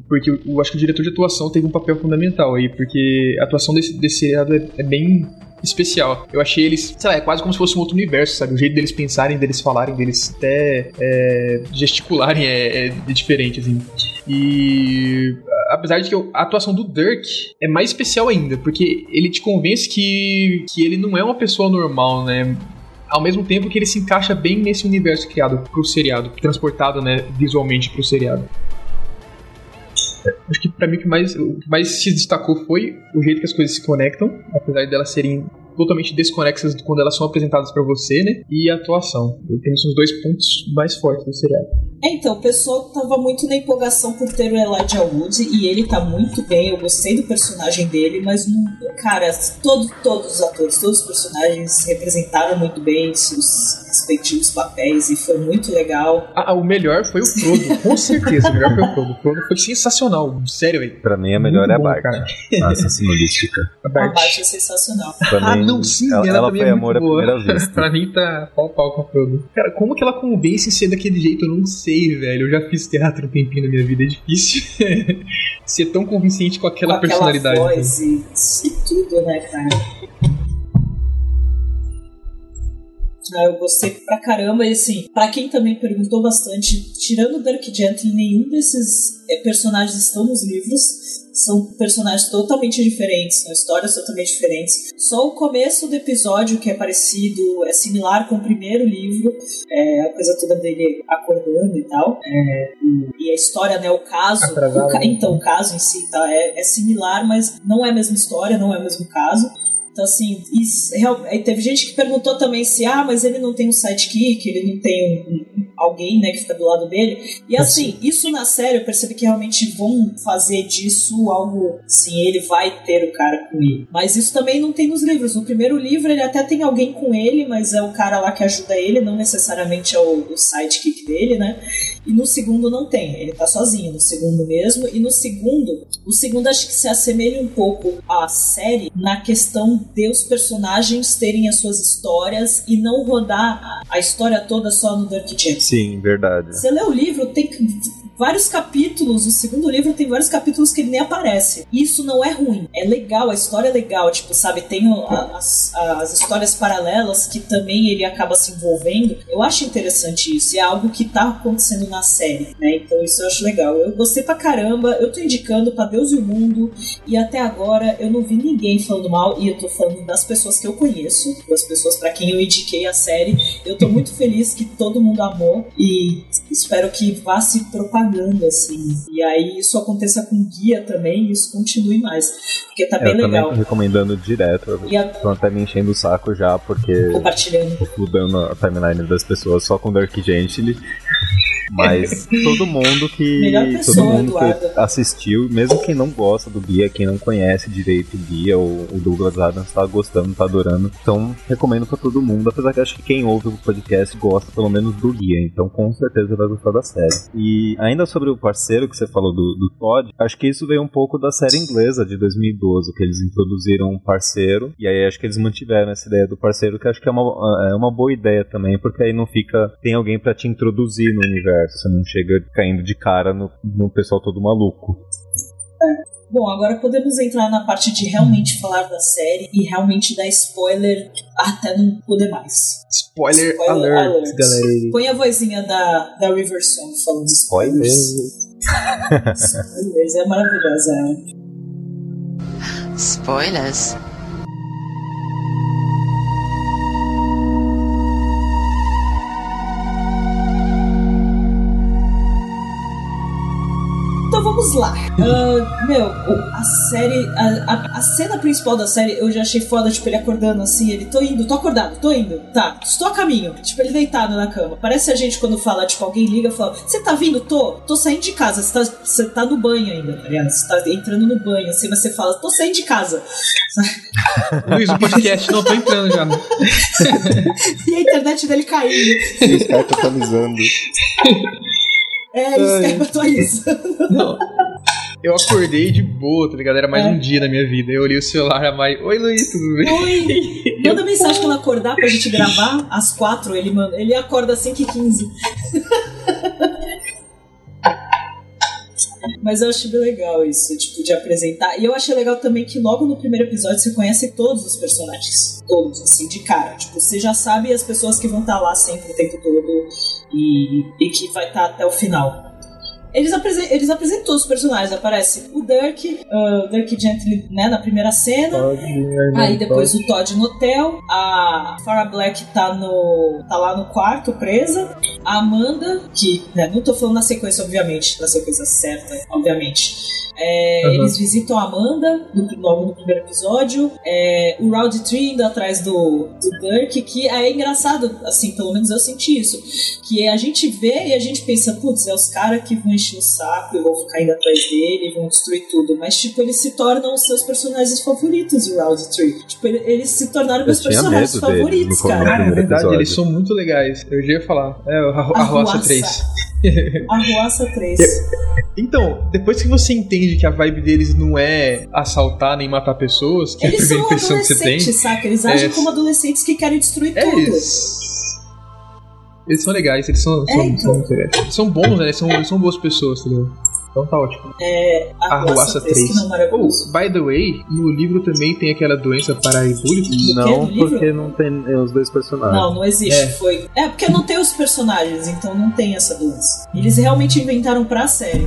Porque eu, eu acho que o diretor de atuação teve um papel fundamental aí, porque a atuação desse, desse é, é bem especial. Eu achei eles, sei lá, é quase como se fosse um outro universo, sabe? O jeito deles pensarem, deles falarem, deles até é, gesticularem é, é diferente, assim. E apesar de que a atuação do Dirk é mais especial ainda, porque ele te convence que, que ele não é uma pessoa normal, né? Ao mesmo tempo que ele se encaixa bem nesse universo criado pro seriado, transportado, né, visualmente pro seriado. Acho que pra mim o que mais, o que mais se destacou foi o jeito que as coisas se conectam, apesar de elas serem totalmente desconexas quando elas são apresentadas pra você, né? E a atuação. Eu tenho esses dois pontos mais fortes do seriado. É, então, o pessoal tava muito na empolgação por ter o Elijah Wood e ele tá muito bem, eu gostei do personagem dele, mas, cara, todo, todos os atores, todos os personagens representaram muito bem seus respectivos papéis e foi muito legal. Ah, ah, o melhor foi o Frodo, com certeza. O melhor foi o Frodo. O Frodo foi sensacional, sério, velho. Pra mim a melhor Muito é a Bart. cara. A assassinologística. A A Bart. é sensacional. Pra Ah, mim, não, sim, ela, ela, ela também foi é amor à muito boa. primeira vista. pra mim tá pau pau com a Frodo. Cara, como que ela convence ser daquele jeito? Eu não sei, velho. Eu já fiz teatro um tempinho na minha vida, é difícil ser tão convincente com aquela, com aquela personalidade. voz e, e tudo, né, cara? Eu gostei pra caramba, e assim, pra quem também perguntou bastante, tirando o Dirk Gently, nenhum desses eh, personagens estão nos livros. São personagens totalmente diferentes, são histórias totalmente diferentes. Só o começo do episódio, que é parecido, é similar com o primeiro livro, é, a coisa toda dele acordando e tal. É, e, e a história, né, o caso. O né? então, o caso em si tá, é, é similar, mas não é a mesma história, não é o mesmo caso. Então, assim, isso, teve gente que perguntou também se, ah, mas ele não tem um sidekick, ele não tem um- um- alguém, né, que fica do lado dele. E assim, isso na série eu percebi que realmente vão fazer disso algo, assim, ele vai ter o cara com ele. Mas isso também não tem nos livros. No primeiro livro ele até tem alguém com ele, mas é o cara lá que ajuda ele, não necessariamente é o, o sidekick dele, né? E no segundo não tem, ele tá sozinho no segundo mesmo. E no segundo, o segundo acho que se assemelha um pouco à série na questão de os personagens terem as suas histórias e não rodar a história toda só no Dirk Gently. Sim, verdade. Você lê o livro, tem vários capítulos, o segundo livro tem vários capítulos que ele nem aparece. Isso não é ruim, é legal, a história é legal, tipo, sabe, tem as, as histórias paralelas que também ele acaba se envolvendo. Eu acho interessante isso, é algo que tá acontecendo na série, né? Então isso eu acho legal. Eu gostei pra caramba, eu tô indicando pra Deus e o mundo, e até agora eu não vi ninguém falando mal, e eu tô falando das pessoas que eu conheço, das pessoas pra quem eu indiquei a série. Eu tô muito feliz que todo mundo amou e espero que vá se assim. E aí isso aconteça com guia também e isso continue mais, porque tá É, bem eu também legal. tô recomendando direto. E a- Estão até me enchendo o saco já, porque compartilhando. mudando a timeline das pessoas só com Dark Gently. Mas todo mundo que. Pessoa, todo mundo Eduardo. que assistiu, mesmo quem não gosta do guia, quem não conhece direito o guia, o, o Douglas Adams tá gostando, tá adorando. Então recomendo pra todo mundo, apesar que acho que quem ouve o podcast gosta pelo menos do guia, então com certeza vai gostar da série. E ainda sobre o parceiro que você falou do, do Todd, acho que isso veio um pouco da série inglesa de 2012, que eles introduziram um parceiro, e aí acho que eles mantiveram essa ideia do parceiro, que acho que é uma, é uma boa ideia também, porque aí não fica. tem alguém pra te introduzir no universo, você não chega caindo de cara no, no pessoal todo maluco. Bom, agora podemos entrar na parte de realmente falar da série e realmente dar spoiler até não poder mais. Spoiler, Spoiler alert, alert. galera. Põe a vozinha da, da River Song falando spoilers. Spoilers, é maravilhosa ela. Spoilers. Então vamos lá. Ah, meu, a série. A, a, a cena principal da série eu já achei foda, tipo, ele acordando assim, ele tô indo, tô acordado, tô indo, tá, estou a caminho. Tipo, ele deitado na cama. Parece a gente quando fala, tipo, alguém liga e fala: Você tá vindo? Tô, tô saindo de casa, você tá, você tá no banho ainda, tá ligado? Você tá entrando no banho, assim, mas você fala, tô saindo de casa. Luiz, o podcast, não, tô entrando já. E a internet dele caindo. E o Skype atualizando. É, isso que é atualizando. Não. Eu acordei de boa, tá ligado? Era mais É. um dia na minha vida. Eu olhei o celular, a Mai, oi Luiz, tudo bem? Oi! Manda mensagem quando acordar pra gente gravar às quatro. Ele, manda, ele acorda às 5h15. Mas eu achei bem legal isso, tipo, de apresentar. E eu achei legal também que logo no primeiro episódio você conhece todos os personagens. Todos, assim, de cara. Tipo, você já sabe as pessoas que vão estar lá sempre o tempo todo e, e que vai estar até o final. Eles, apresen eles apresentam todos os personagens. Aparece o Dirk, ah, o Dirk Gently, né, na primeira cena. Aí depois o Todd no hotel, a Farah Black tá no tá lá no quarto presa, a Amanda, que né, não tô falando na sequência obviamente, na sequência certa, obviamente. É, Uhum. Eles visitam a Amanda no, logo no primeiro episódio. É, o Rowdy Tree indo atrás do, do Dirk, que é engraçado, assim, pelo menos eu senti isso. Que a gente vê e a gente pensa, putz, é os caras que vão encher o saco e vão ficar indo atrás dele, vão destruir tudo. Mas, tipo, eles se tornam os seus personagens favoritos, o Rowdy Tree. Tipo, ele- eles se tornaram meus personagens favoritos, cara. Ah, é verdade, episódio. eles são muito legais. Eu já ia falar. É, a, a A Roça Ruaça. 3. Arruaça 3. Então, depois que você entende que a vibe deles não é assaltar nem matar pessoas, que é a Eles primeira são impressão que você tem. adolescentes, saca? Eles agem É. como adolescentes que querem destruir É tudo. isso. Eles são legais, eles são, É, são, então. são. Eles são bons, né? Eles são, eles são boas pessoas, tá ligado? Então tá ótimo. É, a Arruaça 3. que não é maravilhoso. Oh, by the way, no livro também tem aquela doença paraibúlica. quê? Não, porque não tem é, os dois personagens. Não, não existe. É. Foi. É porque não tem os personagens, então não tem essa doença. Eles realmente inventaram pra série.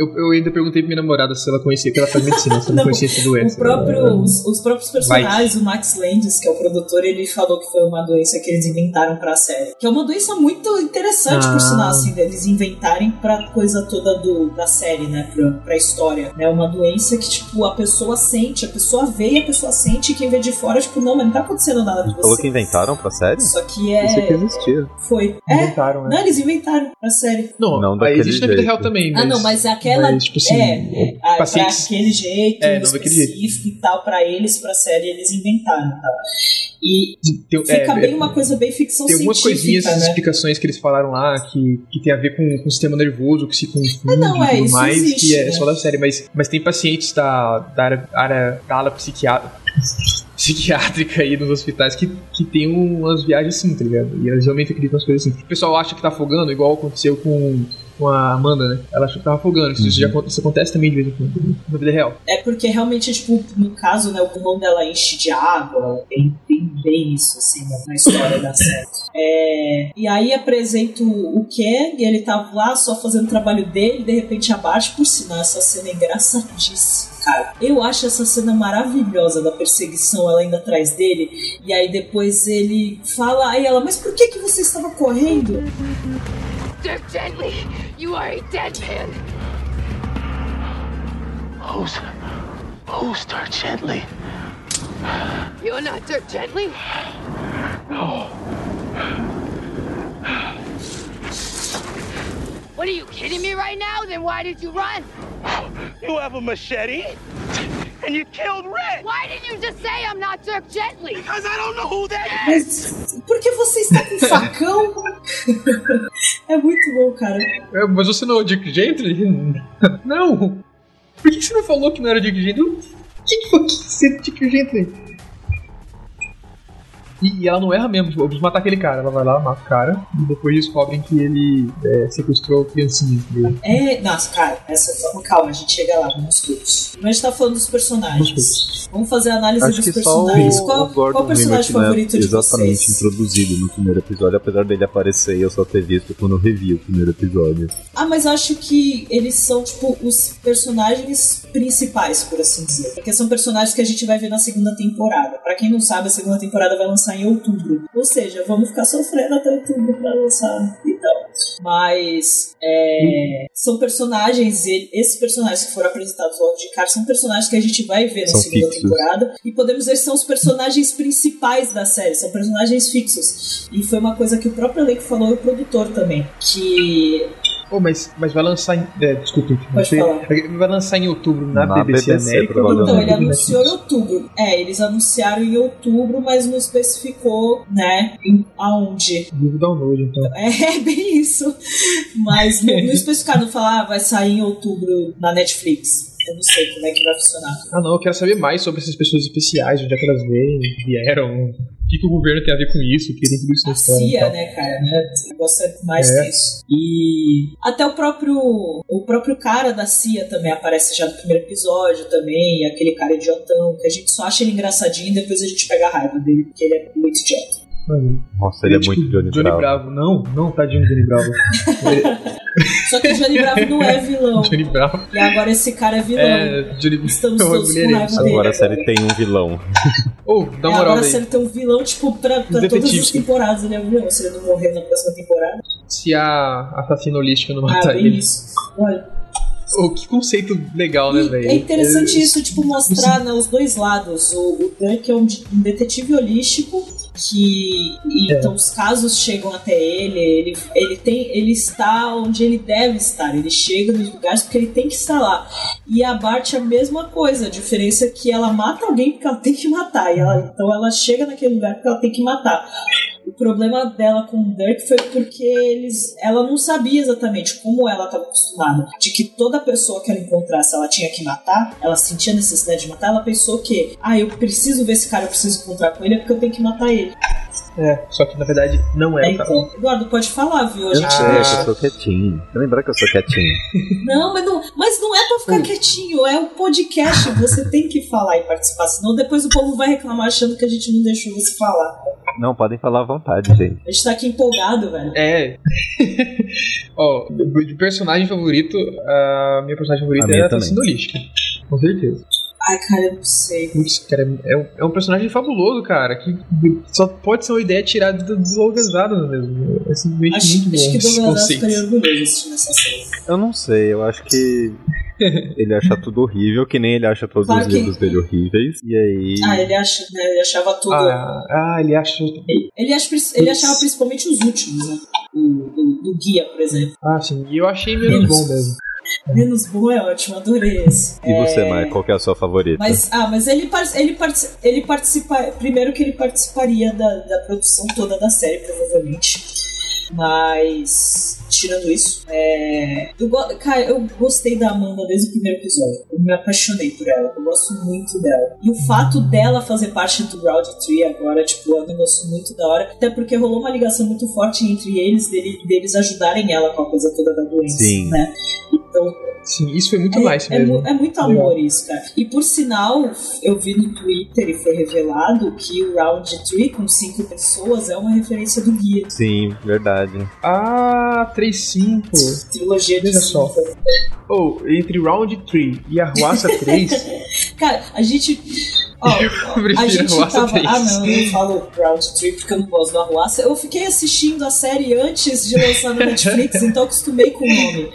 Eu, eu ainda perguntei pra minha namorada se ela conhecia, porque ela faz medicina, se ela Não, conhecia essa O doença. próprio, os, os próprios personagens, o Max Landis, que é o produtor, ele falou que foi uma doença que eles inventaram pra série. Que é uma doença muito interessante, Ah. por sinal, assim, deles inventarem pra coisa toda do, da série, né? Pra, pra história. É uma doença que, tipo, a pessoa sente, a pessoa vê e a pessoa sente, e quem vê de fora, tipo, não, mas não tá acontecendo nada com Falou você. que inventaram pra série? Só que Isso que é. existia. Foi. É. Inventaram, né? Não, eles inventaram pra série. Não, Não aí daquele existe na vida jeito. real também. Ah, mas- não, mas aquela. Mas, tipo assim, é, ah, pacientes- pra aquele jeito É, jeito. específico e tal, pra eles, pra série, eles inventaram, tá? E tem, fica é, bem uma coisa bem ficção Tem algumas coisinhas, científica, né? explicações que eles falaram lá que, que tem a ver com, com o sistema nervoso, que se confunde É, não, é, e tudo isso mais, existe, que é né? só da série. Mas, mas tem pacientes da, da área, área da ala psiquiátrica, psiquiátrica aí nos hospitais que, que tem umas viagens assim, tá ligado? E elas realmente acreditam nas coisas assim. O pessoal acha que tá afogando, igual aconteceu com, com a Amanda, né? Ela achou que tava afogando. Isso, já, acon- isso acontece também de vez em quando, na vida real. É porque realmente, tipo, no caso, né, o pulmão dela enche de água, tem, tem bem isso, assim, né, na história da série. É, e aí apresento o Ken, e ele tava lá só fazendo o trabalho dele, e de repente abaixa, por sinal, essa cena é engraçadíssima. Cara, eu acho essa cena maravilhosa da perseguição, ela indo atrás dele, e aí depois ele fala, aí ela, mas por que que você estava correndo? Dirk Gently, you are a dead man. Who's. Who's Dirk Gently? You're not Dirk Gently? No. What are you kidding me right now? Then why did you run? You have a machete? And you killed Red! Why didn't you just say I'm not Dirk Gently? Because I don't know who that is! Mas por que você está com facão? é muito bom, cara. É, mas você não é o Dick Gently? Não! Por que você não falou que não era Dick Gently? Quem foi que ser Dick Gently? E, e ela não erra mesmo, tipo, eu preciso matar aquele cara. Ela vai lá, mata o cara, e depois descobrem que ele é, sequestrou criancinhas dele. É, nossa, cara, essa calma, a gente chega lá, vamos todos. Mas a gente tá falando dos personagens. Vamos fazer a análise Acho dos que só personagens. o, qual, o qual personagem né, favorito de exatamente vocês? introduzido no primeiro episódio, apesar dele aparecer e eu só ter visto quando eu revi o primeiro episódio. Ah, mas eu acho que eles são, tipo, os personagens principais, por assim dizer. Porque são personagens que a gente vai ver na segunda temporada. Pra quem não sabe, a segunda temporada vai lançar em outubro. Ou seja, vamos ficar sofrendo até outubro pra lançar. Então. Mas. é, são personagens, esses personagens que foram apresentados logo de cara são personagens que a gente vai ver na São segunda fixos. temporada. E podemos dizer que são os personagens principais da série, são personagens fixos. E foi uma coisa que o próprio elenco falou e o produtor também. Que Oh, mas, mas vai lançar em. É, desculpa, sei. falar. Vai lançar em outubro na, Na BBC, BBC, América. Então, ele anunciou em outubro. É, eles anunciaram em outubro, mas não especificou, né, em- aonde. Vivo download, então. É bem isso. Mas não, não especificaram, não falar, ah, vai sair em outubro na Netflix. Eu não sei como é que vai funcionar. Ah, não, eu quero saber mais sobre essas pessoas especiais, de onde é que elas vêm, vieram, o que, que o governo tem a ver com isso, porque tem tudo isso na história. CIA, né, cara? Né? É mais É. que isso. E até o próprio o próprio cara da CIA também aparece já no primeiro episódio também, aquele cara idiotão, que a gente só acha ele engraçadinho e depois a gente pega a raiva dele, porque ele é muito idiota. Nossa, ele é tipo, muito Johnny, Johnny Bravo. Bravo. Não, não, tadinho do Johnny Bravo. Só que o Johnny Bravo não é vilão. Johnny Bravo. E agora esse cara é vilão. É, Johnny Estamos Não, é todos com raiva dele. Agora a série tem um vilão. Ô, dá É, moral agora se ele tem um vilão, tipo, pra, pra todas as temporadas ele é um vilão. Se ele não morrer na próxima temporada. Se a assassina holística não Ah, matar bem ele. isso. Olha. Ô, que conceito legal, né, velho? é interessante isso, tipo, mostrar né, os dois lados. O, o Dirk é um, um detetive holístico que É. então os casos chegam até ele, ele, ele tem ele está onde ele deve estar, ele chega nos lugares porque ele tem que estar lá. E a Bart é a mesma coisa, a diferença é que ela mata alguém porque ela tem que matar, e ela, então ela chega naquele lugar porque ela tem que matar. O problema dela com o Dirk foi porque eles, ela não sabia exatamente como ela estava acostumada, de que toda pessoa que ela encontrasse ela tinha que matar, ela sentia necessidade de matar, ela pensou que, ah, eu preciso ver esse cara, eu preciso encontrar com ele, porque eu tenho que matar ele. É, só que na verdade não É, é, tá? então, Eduardo, pode falar, viu? A Eu gente sei, deixa. eu sou quietinho. Lembrar que eu sou quietinho. Não, mas não, mas não é pra ficar quietinho, é o podcast. Você tem que falar e participar, senão depois o povo vai reclamar achando que a gente não deixou você falar. Não, podem falar à vontade, gente. A gente tá aqui empolgado, velho. É. Ó, de personagem favorito, a minha personagem A favorita minha é a Holística. Com certeza. Ai, cara, eu não sei. Putz, cara, é um, é um personagem fabuloso, cara, que só pode ser uma ideia tirada do- dos dadas mesmo. É simplesmente Acho, muito bom acho que Douglas orgulhoso série. Eu não sei, eu acho que ele acha tudo horrível, que nem ele acha todos Claro os que- livros dele horríveis. E aí. Ah, ele acha, né? Ele achava tudo. Ah, ah, ele acha. Ele, acha, ele achava principalmente os últimos, né? O, o, o guia, por exemplo. Ah, sim. E eu achei menos bom mesmo. Menos bom é ótimo, adorei esse. E você, Mai, qual que é a sua favorita? Mas, ah, mas ele, ele, ele participa. Primeiro que ele participaria da, da produção toda da série, provavelmente. Mas. Tirando isso, é. Eu, go- cara, eu gostei da Amanda desde o primeiro episódio. Eu me apaixonei por ela. Eu gosto muito dela. E o fato dela fazer parte do Round Tree agora, tipo, é um negócio muito da hora. Até porque rolou uma ligação muito forte entre eles, dele- deles ajudarem ela com a coisa toda da doença. Sim. Né? Então, Sim, isso foi muito é, nice é mesmo. mu- é muito amor isso, cara. E por sinal, eu vi no Twitter e foi revelado que o Round Tree com cinco pessoas é uma referência do guia. Sim, verdade. Ah, 3-5. Trilogia de Veja só. cinco. Oh, entre Round 3 e Arruaça 3, Cara, a gente. Ó, eu prefiro a gente Arruaça tava. 3. Ah, não, eu não falo Round Tree porque eu não gosto do Arruaça. Eu fiquei assistindo a série antes de lançar na Netflix, então acostumei com o nome.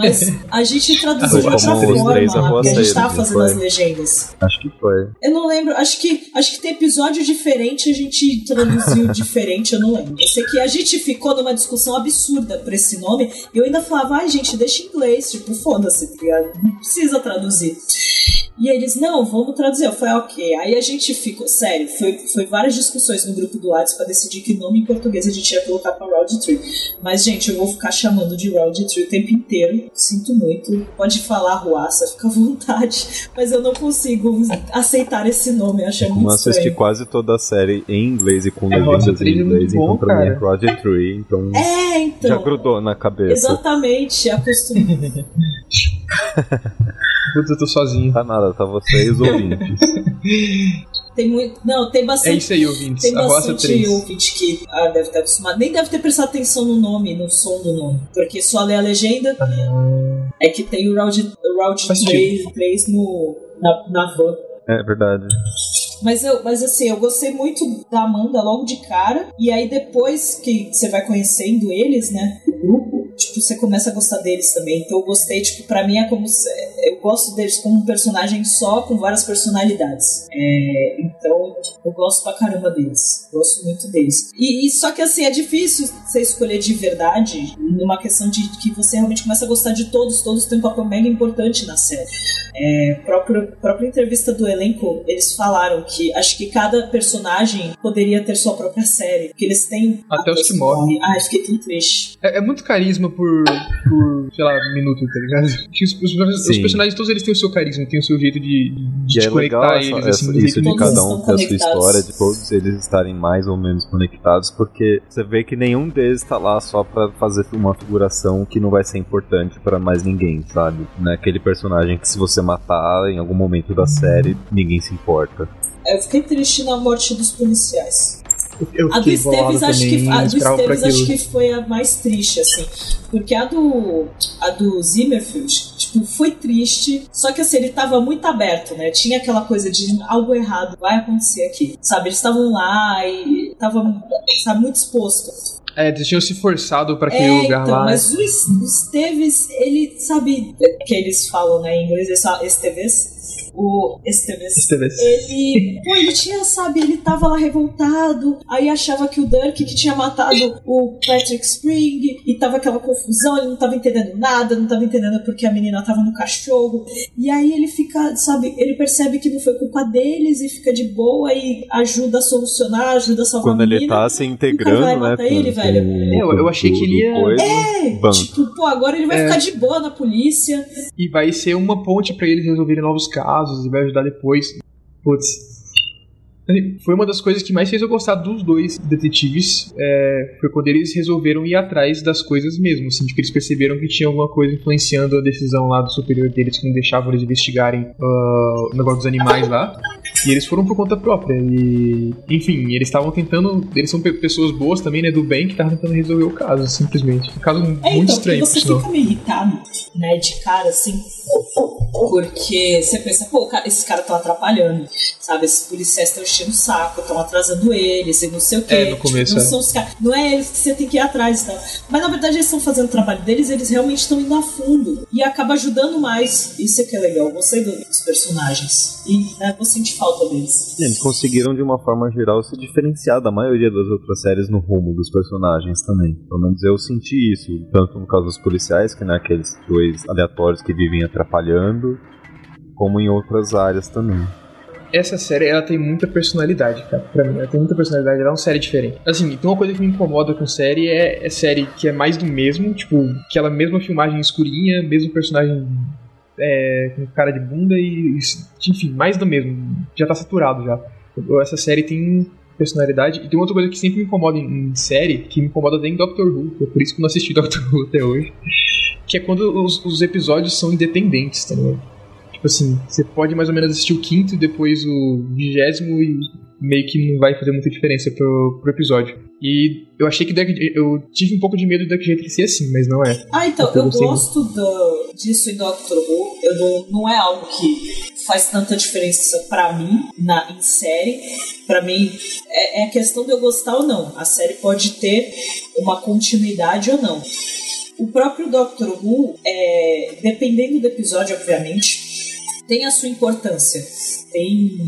Mas a gente traduziu de outra forma três a gente tava fazendo as legendas. Acho que foi. Eu não lembro, acho que acho que tem episódio diferente, a gente traduziu diferente, eu não lembro. Eu sei que a gente ficou numa discussão absurda por esse nome, e eu ainda falava, ai gente, deixa em inglês, tipo, foda-se, tá ligado? Não precisa traduzir. E eles, não, vamos traduzir. Eu falei, ok. Aí a gente ficou, sério, foi, foi várias discussões no grupo do WhatsApp pra decidir que nome em português a gente ia colocar pra Round Tree. Mas, gente, eu vou ficar chamando de Round Tree o tempo inteiro. Sinto muito. Pode falar ruaça, fica à vontade. Mas eu não consigo aceitar esse nome, eu achei Como muito eu assisti estranho. quase toda a série em inglês e com É, legendas em é inglês, então bom, pra mim é cara. Roger Tree, então É, então. já grudou na cabeça. Exatamente, acostumei. Putz, eu tô sozinho. Tá nada, tá vocês ouvintes. Tem muito. Não, tem É bastante. isso aí, ouvintes. Tem Arruaça bastante 3. ouvinte que ah, deve ter acostumado. Nem deve ter prestado atenção no nome, no som do nome. Porque só lê a legenda. É que tem o Round, o round Faz 3, 3 no, na, na van. É verdade. Mas, eu, mas assim, eu gostei muito da Amanda logo de cara. E aí depois que você vai conhecendo eles, né? O grupo, tipo, você começa a gostar deles também. Então eu gostei, tipo, pra mim é como. se- Eu gosto deles como um personagem só, com várias personalidades. É, então eu gosto pra caramba deles. Gosto muito deles. E, e só que assim, é difícil você escolher de verdade numa questão de que você realmente começa a gostar de todos. Todos têm um papel mega importante na série. É, próprio, própria entrevista do elenco, eles falaram que acho que cada personagem poderia ter sua própria série. Porque eles têm. Até os que morrem. Ai, fiquei tão triste. É, é muito carisma por, por, sei lá, minuto, tá ligado? Que os, os- os personagens todos eles têm o seu carisma, têm o seu jeito de, de E é conectar legal essa, eles, essa- assim, isso de cada um ter a sua história, de todos eles estarem mais ou menos conectados, porque você vê que nenhum deles tá lá só pra fazer uma figuração que não vai ser importante pra mais ninguém, sabe? Não é aquele personagem que se você matar em algum momento da série, ninguém se importa. Eu fiquei triste na morte dos policiais. Eu A do Esteves, acho que, a do Esteves acho que foi a mais triste, assim. Porque a do, a do Zimmerfield, tipo, foi triste. Só que assim, ele tava muito aberto, né? Tinha aquela coisa de algo errado vai acontecer aqui. Sabe? Eles estavam lá e tava, sabe, muito exposto. É, eles tinham se forçado pra aquele É, lugar então, lá. mas o, Es- o Esteves, ele sabe que eles falam, né, em inglês, Esteves. O Esteves. Esteves. Ele, pô, ele tinha, sabe, ele tava lá revoltado, aí achava que o Dirk que tinha matado o Patrick Spring, e tava aquela confusão, ele não tava entendendo nada, não tava entendendo porque a menina tava no cachorro. E aí ele fica, sabe, ele percebe que não foi culpa deles e fica de boa e ajuda a solucionar, ajuda a salvar Quando a ele menina. tá se vai integrando, né? ele, velho. o Eu- eu achei que ele ia- coisa, É, banco. tipo, pô, agora ele vai É. ficar de boa na polícia. E vai ser uma ponte pra eles resolverem novos casos e vai ajudar depois. Putz. Assim, Foi uma das coisas que mais fez eu gostar dos dois detetives. é, foi quando eles resolveram ir atrás das coisas mesmo. Assim, tipo, eles perceberam que tinha alguma coisa influenciando a decisão lá do superior deles que não deixavam eles investigarem ah, o negócio dos animais lá. E eles foram por conta própria. E, enfim, eles estavam tentando. Eles são pe- pessoas boas também, né? Do bem, que estavam tentando resolver o caso, simplesmente. Um caso É, muito então, estranho, você fica meio irritado, né, de cara, assim, porque você pensa, pô, esses caras estão atrapalhando, sabe? Esses policiais estão enchendo o saco, estão atrasando eles e não sei o quê. É, no começo, não é. são os caras, não é eles que você tem que ir atrás e tal. Mas na verdade eles estão fazendo o trabalho deles, eles realmente estão indo a fundo e acaba ajudando mais. Isso é que é legal, gostei do- dos personagens e né, vou sentir falta deles. Eles conseguiram, de uma forma geral, se diferenciar da maioria das outras séries no rumo dos personagens também. Pelo menos eu senti isso, tanto no caso dos policiais, que não é aqueles dois aleatórios que vivem atrapalhando, como em outras áreas também. Essa série, ela tem muita personalidade, cara. Pra mim, ela tem muita personalidade, ela é uma série diferente. Assim, tem uma coisa que me incomoda com série é, é série que é mais do mesmo, tipo, aquela mesma filmagem escurinha, mesmo personagem é, com cara de bunda e, enfim, mais do mesmo. Já tá saturado já. Essa série tem personalidade. E tem outra coisa que sempre me incomoda em, em série, que me incomoda até em Doctor Who, é por isso que eu não assisti Doctor Who até hoje. Que é quando os, os episódios são independentes, tá ligado? Tipo assim, você pode mais ou menos assistir o quinto depois o vigésimo e meio que não vai fazer muita diferença pro, pro episódio. E eu achei que Dark, eu tive um pouco de medo do Dark Gently ser assim, mas não é. Ah, então, Eu eu gosto do, disso em Doctor Who. Eu não, não é algo que faz tanta diferença pra mim na, em série. Pra mim, é, é questão de eu gostar ou não. A série pode ter uma continuidade ou não. O próprio Doctor Who, é, dependendo do episódio, obviamente, tem a sua importância. Tem,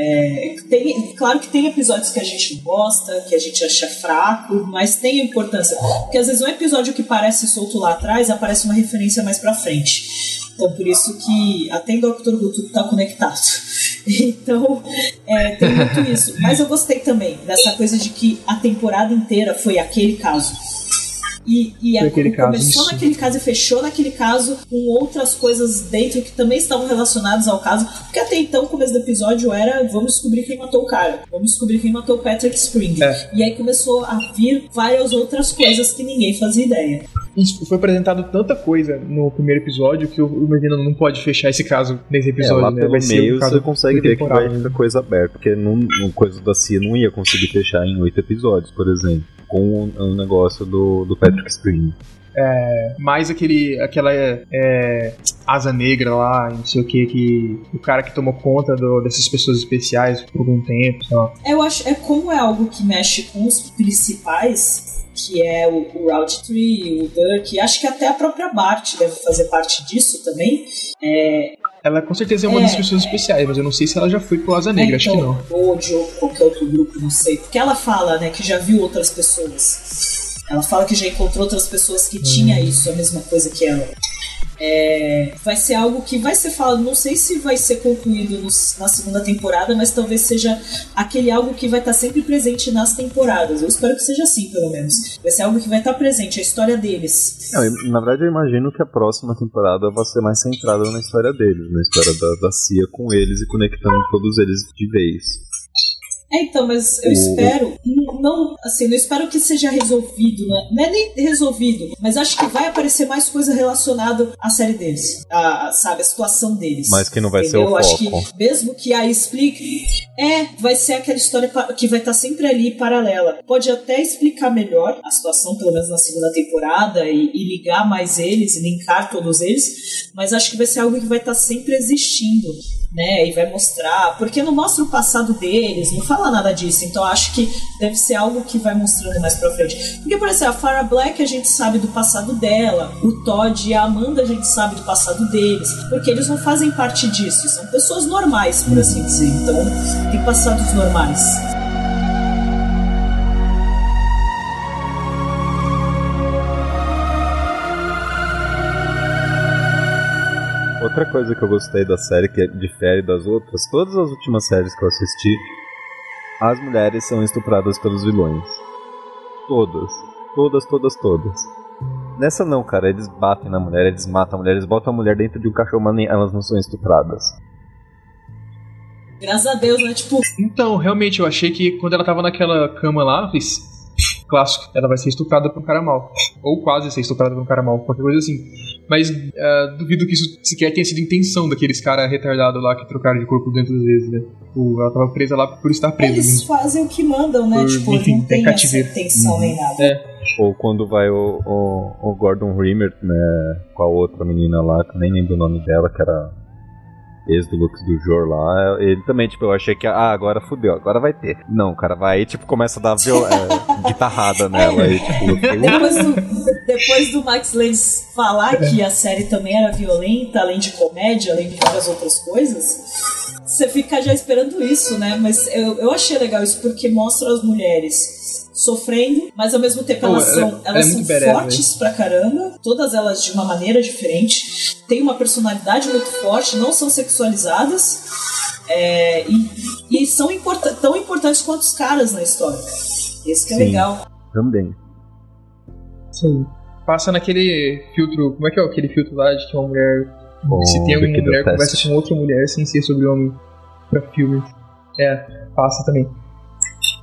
é, tem. Claro que tem episódios que a gente não gosta, que a gente acha fraco, mas tem importância. Porque às vezes um episódio que parece solto lá atrás aparece uma referência mais pra frente. Então por isso que até em Doctor Who tudo tá conectado. Então, é, tem muito isso. Mas eu gostei também dessa coisa de que a temporada inteira foi aquele caso. E, e a- caso, começou isso. naquele caso e fechou naquele caso com outras coisas dentro que também estavam relacionadas ao caso. Porque até então o começo do episódio era vamos descobrir quem matou o cara. Vamos descobrir quem matou o Patrick Spring. É. E aí começou a vir várias outras coisas que ninguém fazia ideia. Isso foi apresentado tanta coisa no primeiro episódio que eu imagino não pode fechar esse caso nesse É, episódio, lá né? pelo um meio caso você consegue ver que vai ficar coisa aberta, porque no, coisa da CIA não ia conseguir fechar em oito episódios, por exemplo, com o, o negócio do, do Patrick Spring. Mais aquele aquela é, asa negra lá, não sei o que, que o cara que tomou conta do- dessas pessoas especiais por algum tempo, sei lá. Eu acho, é como é algo que mexe com os principais, que é o, o Roundtree, o Dirk, acho que até a própria Bart deve fazer parte disso também. É, Ela com certeza é uma É, das pessoas especiais, mas eu não sei se ela já foi pro Asa Negra, acho que não. Ou de qualquer outro grupo, não sei. Porque ela fala, né, que já viu outras pessoas. Ela fala que já encontrou outras pessoas que tinha isso, a mesma coisa que ela. É, vai ser algo que vai ser falado, não sei se vai ser concluído nos- na segunda temporada, mas talvez seja aquele algo que vai estar sempre presente nas temporadas. Eu espero que seja assim, pelo menos. Vai ser algo que vai estar presente, a história deles. Não, na verdade, eu imagino que a próxima temporada vai ser mais centrada na história deles, na história da, da CIA com eles e conectando todos eles de vez. É, então, mas eu O- espero, não, assim, não espero que seja resolvido, né? não é nem resolvido, mas acho que vai aparecer mais coisa relacionada à série deles, a, a- sabe, a situação deles. Mas que não vai ser Entendeu? o Acho foco. que, mesmo que aí explique, é, vai ser aquela história que vai estar sempre ali paralela. Pode até explicar melhor a situação, pelo menos na segunda temporada, e, e ligar mais eles, e linkar todos eles, mas acho que vai ser algo que vai estar sempre existindo né? E vai mostrar. Porque não mostra o passado deles, não fala nada disso. Então acho que deve ser algo que vai mostrando mais pra frente. Porque, por exemplo, a Farah Black a gente sabe do passado dela, o Todd e a Amanda a gente sabe do passado deles. Porque eles não fazem parte disso, são pessoas normais, por assim dizer. Então, tem passados normais. Outra coisa que eu gostei da série, que difere das outras, todas as últimas séries que eu assisti, as mulheres são estupradas pelos vilões. Todas. Todas, todas, todas. Nessa não, cara, eles batem na mulher, eles matam a mulher, eles botam a mulher dentro de um cachorro, mas elas não são estupradas. Graças a Deus, né? Tipo, Então, realmente, eu achei que quando ela tava naquela cama lá, eu fiz. Clássico, ela vai ser estuprada por um cara mal. Ou quase ser estuprada por um cara mal, qualquer coisa assim. Mas ah, duvido que isso sequer tenha sido intenção daqueles caras retardados lá que trocaram de corpo dentro das vezes, né? Tipo, ela tava presa lá por estar presa. eles mesmo. fazem o que mandam, né? Por- tipo, enfim, não tem tem essa cativeiro. intenção nem nada. É, Ou quando vai o, o, o Gordon Rimmer, né, com a outra menina lá, que eu nem lembro o nome dela, que era ex do Lux do Jor lá, ele também, tipo, eu achei que, ah, agora fudeu, agora vai ter. Não, o cara vai e, tipo, começa a dar viol- é, guitarrada nela e, tipo, fiquei, Depois do, depois do Max Landis falar que a série também era violenta, além de comédia, além de várias outras coisas, você fica já esperando isso, né? Mas eu, eu achei legal isso porque mostra as mulheres sofrendo, mas ao mesmo tempo elas ela- são, ela elas é são fortes pra caramba, todas elas de uma maneira diferente, têm uma personalidade muito forte, não são sexualizadas. é, e, e são importa tão importantes quanto os caras na história. Esse que é Sim. legal. também. sim. Passa naquele filtro. Como é que é aquele filtro lá de que uma mulher. Se tem uma Wicked mulher conversa com outra mulher sem ser sobre homem pra filme. É, passa também.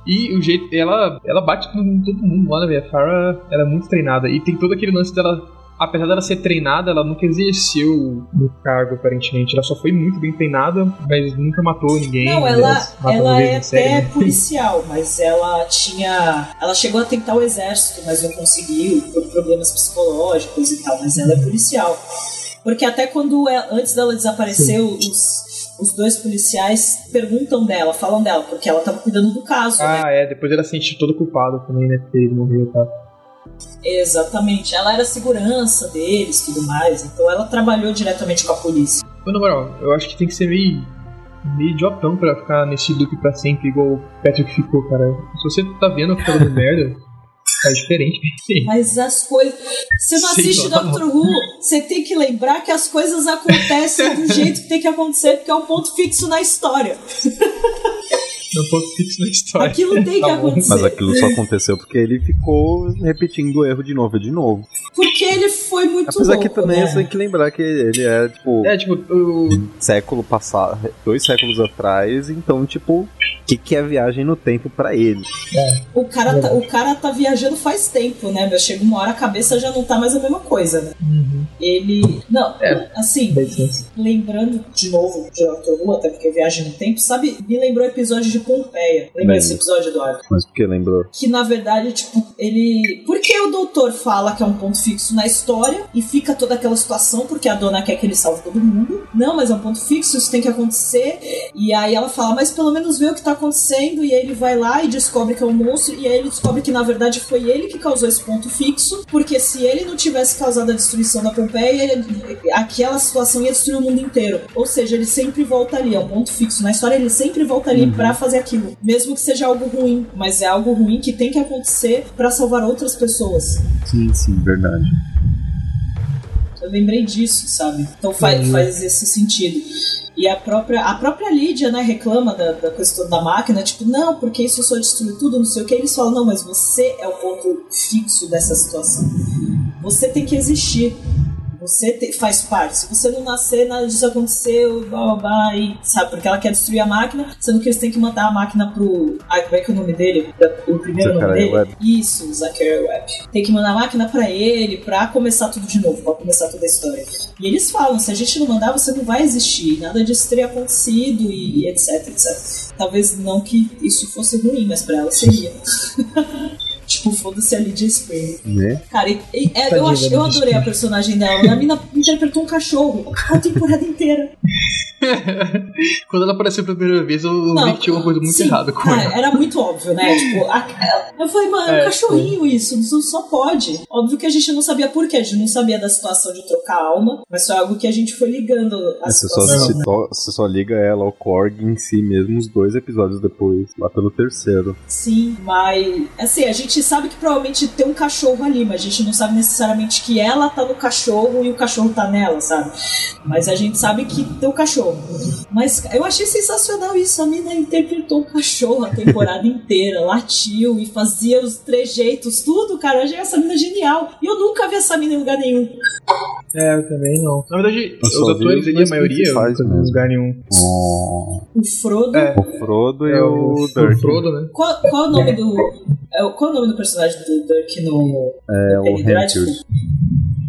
E o jeito. Ela, ela bate em todo mundo lá, né, velho? A Farah ela é muito treinada. E tem todo aquele lance dela. Apesar dela ser treinada, ela nunca exerceu no cargo, aparentemente. Ela só foi muito bem treinada, mas nunca matou ninguém. Não, ela, matou ela vez é série, até né? policial, mas ela tinha. Ela chegou a tentar o exército, mas não conseguiu, por problemas psicológicos e tal, mas ela é policial. Porque até quando ela- antes dela desaparecer, os, os dois policiais perguntam dela, falam dela, porque ela tava cuidando do caso, né? Ah, é, depois ela se sentiu toda culpada também, né? Porque ele morreu e tal. Exatamente. Ela era segurança deles tudo mais, então ela trabalhou diretamente com a polícia. Mas na moral, eu acho que tem que ser meio, meio idiotão pra ficar nesse loop pra sempre, igual o Patrick ficou, cara. Se você tá vendo eu falando merda, tá diferente. Mas as coisas. Você não Sei assiste. Doctor Who, você tem que lembrar que as coisas acontecem do jeito que tem que acontecer, porque é um ponto fixo na história. Não posso fixo na história. Aquilo tem que Tá acontecer. Mas aquilo só aconteceu porque ele ficou repetindo o erro de novo e de novo. Porque ele foi muito Apesar louco, que também né? você tem que lembrar que ele é, tipo, É, tipo, o, século passado, dois séculos atrás, então, tipo, o que, que é viagem no tempo pra ele? O cara, tá, o cara tá viajando faz tempo, né? Chega uma hora a cabeça já não tá mais a mesma coisa, né? Ele. Não, É. assim, lembrando de novo de Doctor Who, até porque viagem no tempo, sabe? Me lembrou o episódio de Pompeia. Lembra Lembro. desse episódio, Eduardo? Mas porque lembrou? que na verdade, tipo, ele. Porque o doutor fala que é um ponto fixo na história e fica toda aquela situação porque a dona quer que ele salve todo mundo. Não, mas é um ponto fixo, isso tem que acontecer. E aí ela fala, mas pelo menos vê o que tá acontecendo. E aí ele vai lá e descobre que é um monstro. E aí ele descobre que na verdade foi ele que causou esse ponto fixo. Porque se ele não tivesse causado a destruição da Pompeia, ele- aquela situação ia destruir o mundo inteiro. Ou seja, ele sempre volta ali, é um ponto fixo na história, ele sempre volta ali pra fazer aquilo. Mesmo que seja algo ruim, mas é algo ruim que tem que acontecer pra salvar outras pessoas. Sim, sim, verdade. Eu lembrei disso, sabe? Então faz, faz esse sentido. E a própria, a própria Lídia, né, reclama da, da toda da máquina, tipo, não, porque isso só destruiu tudo, não sei o que. Eles falam, não, mas você é o ponto fixo dessa situação. Você tem que existir. Você te- faz parte. Se você não nascer, nada disso aconteceu, blá blá blá, e, sabe? Porque ela quer destruir a máquina, sendo que eles têm que mandar a máquina pro. Ai, como é que é o nome dele? O primeiro nome Zachariah dele? Webb. Isso, o Zachariah Webb. Tem que mandar a máquina pra ele, pra começar tudo de novo, pra começar toda a história. E eles falam: se a gente não mandar, você não vai existir, nada disso teria acontecido, e, e etc, etc. Talvez não que isso fosse ruim, mas pra ela seria. tipo, foda-se a Lydia Spring. Né? Cara, e- e- é, eu, Tadinha acho, eu adorei a personagem dela. A mina interpretou um cachorro a temporada inteira. Quando ela apareceu pela primeira vez, eu vi que tinha uma coisa muito sim, errada com cara, ela. Era muito óbvio, né? Tipo, a- eu falei, mano, é um É, cachorrinho isso, isso só pode. Óbvio que a gente não sabia por quê, a gente não sabia da situação de trocar a alma, mas foi algo que a gente foi ligando a Você só, situação. se to- você só liga ela ao Korg em si mesmo uns dois episódios depois, lá pelo terceiro. Sim, mas assim, a gente gente sabe que provavelmente tem um cachorro ali, mas a gente não sabe necessariamente que ela tá no cachorro e o cachorro tá nela, sabe? Mas a gente sabe que tem o cachorro. Mas eu achei sensacional isso. A mina interpretou o cachorro a temporada inteira, latiu e fazia os trejeitos, tudo, cara. Eu achei essa mina genial. E eu nunca vi essa mina em lugar nenhum. É, eu também não. Na verdade, Eu os atores ali, a maioria, vi em lugar nenhum. O, Frodo. É. o Frodo e É o, o, Dirk. o Frodo, né? Qual, qual é o nome do. é Qual é o nome do personagem do Dirk no. É o? Henfield.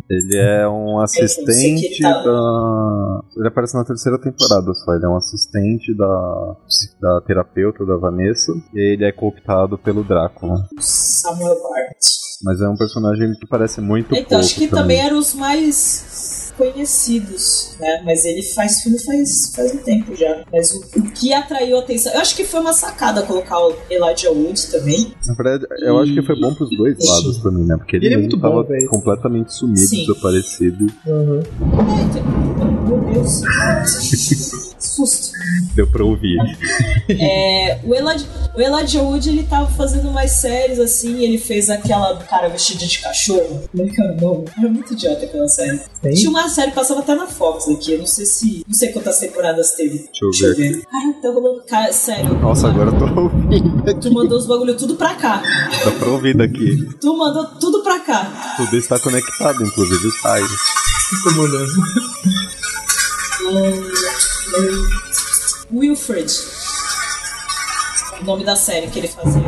Ele é um que assistente ele tá- da. Ele aparece na terceira temporada só. Ele é um assistente da, da terapeuta da Vanessa. E ele é cooptado pelo Drácula. Samuel Bart. Mas é um personagem que parece muito Então, pouco acho que também eram os mais conhecidos, né? Mas ele faz filme faz, faz um tempo já. Mas o, o que atraiu a atenção. Eu acho que foi uma sacada colocar o Elijah Wood também. Na verdade, eu acho que foi bom pros dois lados também, né? Porque ele, Ele é muito bom, tava velho. completamente sumido, Sim. desaparecido. Uhum. Meu Deus. Susto. Deu pra ouvir. É, o, Elijah, o Elijah Wood, ele tava fazendo mais séries, assim, ele fez aquela cara vestido de cachorro. Como é que era o nome? Era muito idiota aquela série. Tem? Tinha uma série que passava até na Fox aqui, eu não sei se... Não sei quantas temporadas teve. Deixa eu ver Cara, tá rolando... Cara, sério, Nossa, agora eu tô ouvindo aqui. tu mandou os bagulho tudo pra cá. Dá pra ouvir daqui. Tu mandou tudo pra cá. Tudo está conectado, inclusive o Tyler. Tô mandando. Wilfred. O nome da série que ele fazia.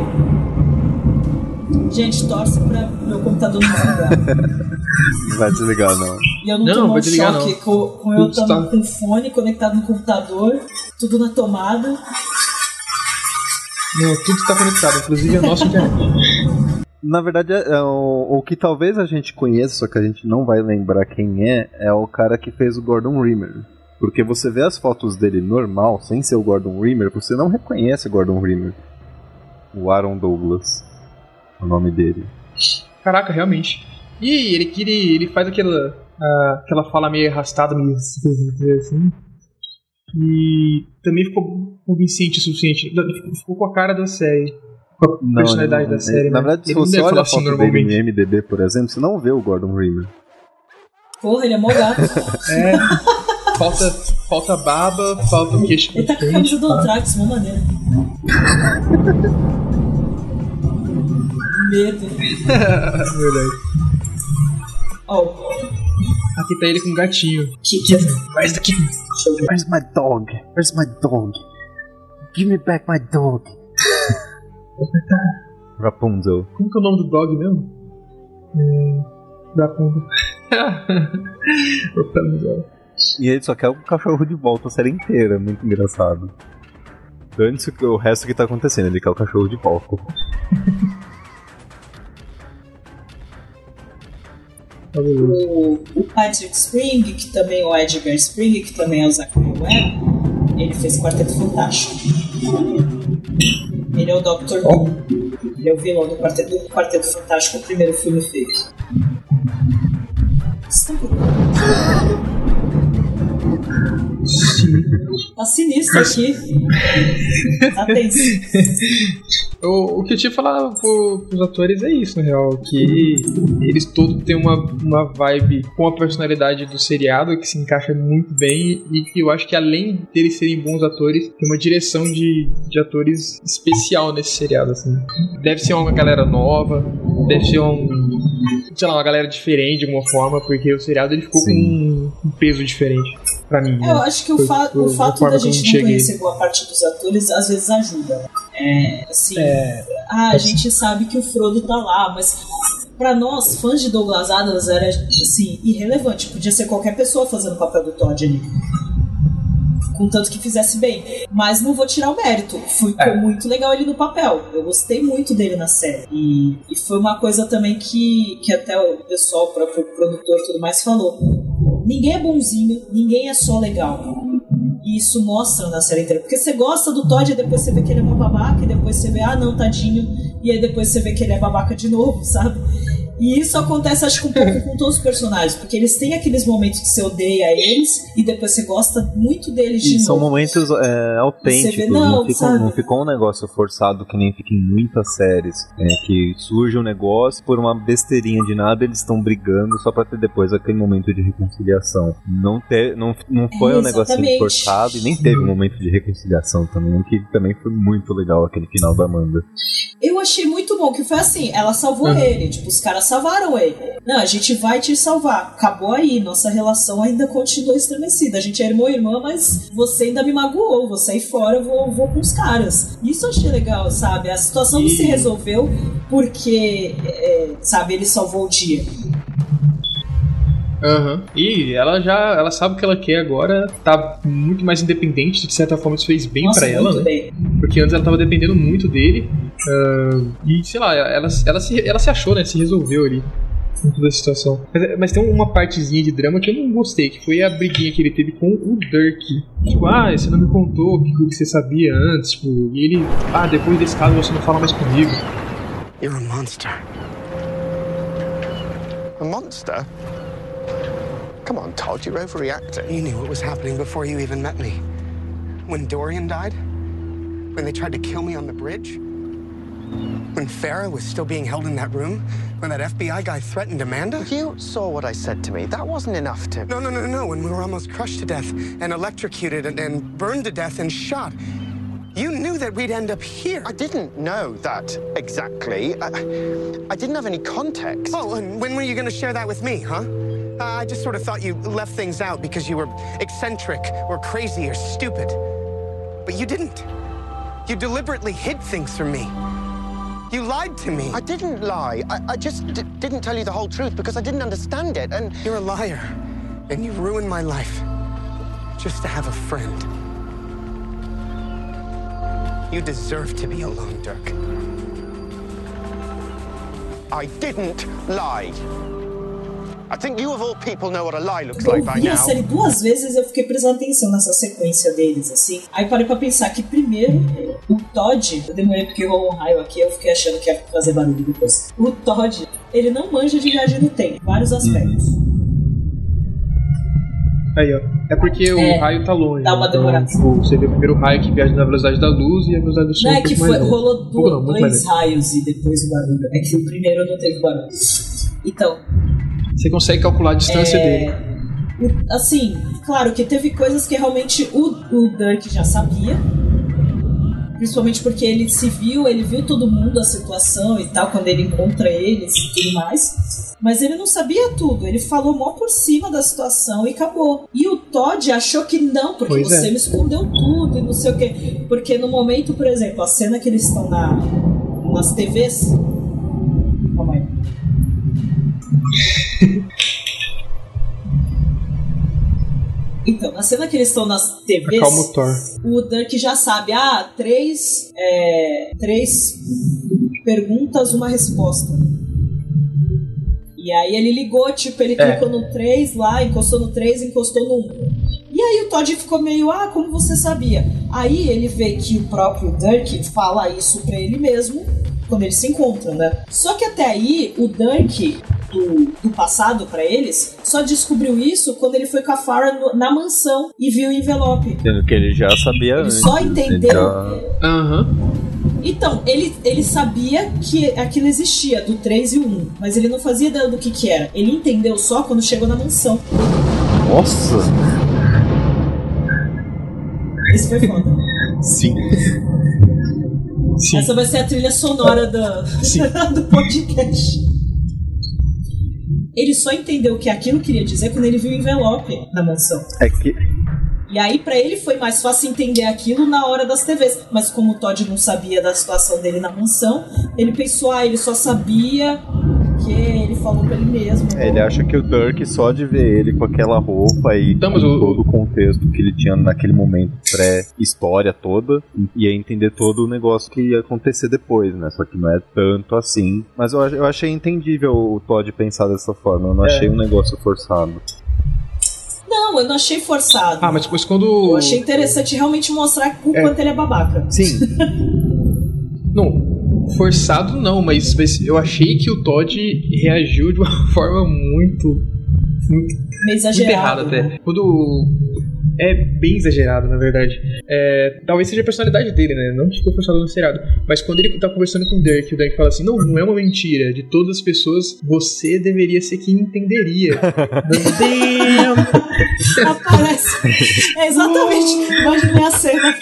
Gente, torce pra meu computador não desligar. Não vai desligar, não. E eu não, Não, tomo um desligar, choque não. com, com eu estando está- com o fone conectado no computador, tudo na tomada. Não, tudo está conectado, inclusive a nossa internet. Na verdade, é, é o, o que talvez a gente conheça, só que a gente não vai lembrar quem é, é o cara que fez o Gordon Rimmer. Porque você vê as fotos dele normal, sem ser o Gordon Rimmer, você não reconhece o Gordon Rimmer. O Aaron Douglas. O nome dele. Caraca, realmente. E ele, que ele, ele faz aquela, ah, aquela fala meio arrastada, meio assim. E também ficou convincente o suficiente. Ficou com a cara da série. Com a Não, personalidade não, da série. Na né? verdade, se Ele você olha a foto assim dele no normalmente. MDB, por exemplo, você não vê o Gordon Rimmer. Porra, ele é mó gato. É. Falta, falta baba, falta o queixo. Ele tá com a camisa do Anthrax, uma maneira. Medo. Verdade. Ó, Aqui tá ele com um gatinho. que que é? Deixa eu ver. Where's my dog? Where's my dog? Give me back my dog. Rapunzel. Como que é o nome do dog mesmo? É. Rapunzel. Rapunzel. E ele só quer o cachorro de volta a série inteira, muito engraçado. Dane-se o resto que tá acontecendo, ele quer o cachorro de volta. O, o Patrick Spring, que também é o Edgar Spring, que também é o Zachary Webb, ele fez Quarteto Fantástico. Ele é o Dr. Who. Ele é o vilão do Quarteto, do Quarteto Fantástico, o primeiro filme feito. Estão Tá sinistro aqui. Tá tenso. O, o que eu tinha falado pro, pros atores é isso, na real. Que eles todos têm uma, uma vibe com a personalidade do seriado que se encaixa muito bem. E que eu acho que além deles serem bons atores, tem uma direção de, de atores especial nesse seriado, assim. Deve ser uma galera nova, deve ser um. Sei lá, uma galera diferente de alguma forma, porque o seriado ele ficou com um, peso diferente pra mim. né? Eu acho que o, Foi- fa foi o fato da gente não enxerguei. conhecer boa parte dos atores às vezes ajuda. né? É, assim, É. ah, a gente sabe que o Frodo tá lá, mas pra nós, fãs de Douglas Adams, era assim, irrelevante. Podia ser qualquer pessoa fazendo o papel do Todd ali. Contanto que fizesse bem. Mas não vou tirar o mérito. Ficou É. muito legal ele no papel. Eu gostei muito dele na série. E, e foi uma coisa também que, que até o pessoal, o próprio produtor e tudo mais falou. Ninguém é bonzinho, ninguém é só legal. E isso mostra na série inteira. Porque você gosta do Todd e depois você vê que ele é uma babaca, e depois você vê, ah não, tadinho, e aí depois você vê que ele é babaca de novo, sabe? E isso acontece, acho que um pouco com todos os personagens, porque eles têm aqueles momentos que você odeia eles e depois você gosta muito deles de E são novo. momentos é, autênticos, vê, não, não, sabe? não ficou um negócio forçado que nem fica em muitas séries. é, que surge um negócio por uma besteirinha de nada, eles estão brigando só pra ter depois aquele momento de reconciliação. Não, te, não, não foi É, um negocinho exatamente. forçado e nem teve um momento de reconciliação também, que também foi muito legal aquele final da Amanda. Eu achei muito bom, que foi assim, ela salvou Uhum. ele, tipo, os caras salvaram ele. Não, a gente vai te salvar. Acabou aí, nossa relação ainda continua estremecida. A gente é irmão e irmã, mas você ainda me magoou, vou sair fora, vou, vou com os caras. Isso eu achei legal, sabe? A situação não E- se resolveu porque, é, sabe, ele salvou o dia. Aham. E ela já ela sabe o que ela quer agora, tá muito mais independente, de certa forma isso fez bem pra ela, né? bem. Porque antes ela tava dependendo muito dele. ah, e sei lá, ela, ela, se, ela se achou, né? Se resolveu ali. Com toda a situação. Mas, mas tem uma partezinha de drama que eu não gostei, que foi a briguinha que ele teve com o Dirk. Tipo, ah, você não me contou o que, o que você sabia antes, tipo, e ele, ah, depois desse caso você não fala mais comigo. You're a monster. A monster? Come on, Todd, you're overreacting. You knew what was happening before you even met me. When Dorian died? When they tried to kill me on the bridge? When Farah was still being held in that room? When that FBI guy threatened Amanda? You saw what I said to me. That wasn't enough to. No, no, no, no. When we were almost crushed to death and electrocuted and, and burned to death and shot. You knew that we'd end up here. I didn't know that exactly. I, I didn't have any context. Oh, and when were you going to share that with me, huh? Uh, I just sort of thought you left things out because you were eccentric or crazy or stupid. But you didn't. You deliberately hid things from me. You lied to me. I didn't lie. I, I just didn't tell you the whole truth because I didn't understand it. And You're a liar. And you ruined my life just to have a friend. You deserve to be alone, Dirk. I didn't lie. I think you, of all people, know what a lie looks Eu like by vi a now. série duas vezes eu fiquei prestando atenção nessa sequência deles, assim. Aí parei pra pensar que primeiro, o Todd, eu demorei porque rolou um raio aqui, eu fiquei achando que ia fazer barulho depois. O Todd, ele não manja de viagem no tempo, vários aspectos. Aí, ó. É porque É, o raio tá longe. dá uma então, demorada. Tipo, você vê o primeiro raio que viaja na velocidade da luz e a velocidade do som Não é que foi, rolou pouco não, dois raios e depois o barulho. É que o primeiro não teve barulho. Então, Você consegue calcular a distância É, dele. assim, claro que teve coisas que realmente o, o Dirk já sabia. Principalmente porque ele se viu, ele viu todo mundo, a situação e tal, quando ele encontra eles e tudo mais. Mas ele não sabia tudo, ele falou mó por cima da situação e acabou. E o Todd achou que não, porque Pois você é. me escondeu tudo e não sei o quê. Porque no momento, por exemplo, a cena que eles estão na, nas TVs. Calma aí. Então, na cena que eles estão nas TVs, Acalma o Thor. o Dirk já sabe, ah, três, é, três perguntas, uma resposta. E aí ele ligou, tipo, ele É. clicou no 3 lá, encostou no 3, encostou no 1. E aí o Todd ficou meio, ah, como você sabia? Aí ele vê que o próprio Dirk fala isso pra ele mesmo quando eles se encontram, né? Só que até aí o Dirk do, do passado pra eles só descobriu isso quando ele foi com a Farah no- na mansão e viu o envelope. Sendo que ele já sabia Ele antes. só entendeu. já- Aham. Então, ele, ele sabia que aquilo existia, do 3 e o 1, mas ele não fazia ideia do que, que era. Ele entendeu só quando chegou na mansão. Nossa! Esse foi foda. Sim. Sim. Essa vai ser a trilha sonora do, do podcast. Ele só entendeu o que aquilo queria dizer quando ele viu o envelope na mansão. É que E aí, pra ele, foi mais fácil entender aquilo na hora das TVs. Mas como o Todd não sabia da situação dele na mansão, ele pensou, ah, ele só sabia que falou pra ele mesmo. É, ele acha que o Dirk, só de ver ele com aquela roupa e Então, com o- todo o contexto que ele tinha naquele momento, pré-história toda, ia entender todo o negócio que ia acontecer depois, né? Só que não é tanto assim. Mas eu, eu achei entendível o Todd pensar dessa forma, eu não É. achei um negócio forçado. Não, eu não achei forçado. Ah, mas depois quando. Eu achei interessante realmente mostrar o É. quanto ele é babaca. Sim, Não, forçado não, mas, mas eu achei que o Todd reagiu de uma forma muito. muito Muito errado até. né? Quando. É bem exagerado, na verdade. É, talvez seja a personalidade dele, né? Não que ficou forçado no seriado. Mas quando ele tá conversando com o Dirk, o Dirk fala assim: Não, não é uma mentira. De todas as pessoas, você deveria ser quem entenderia. Damn! Aparece. É exatamente. Imaginei a cena.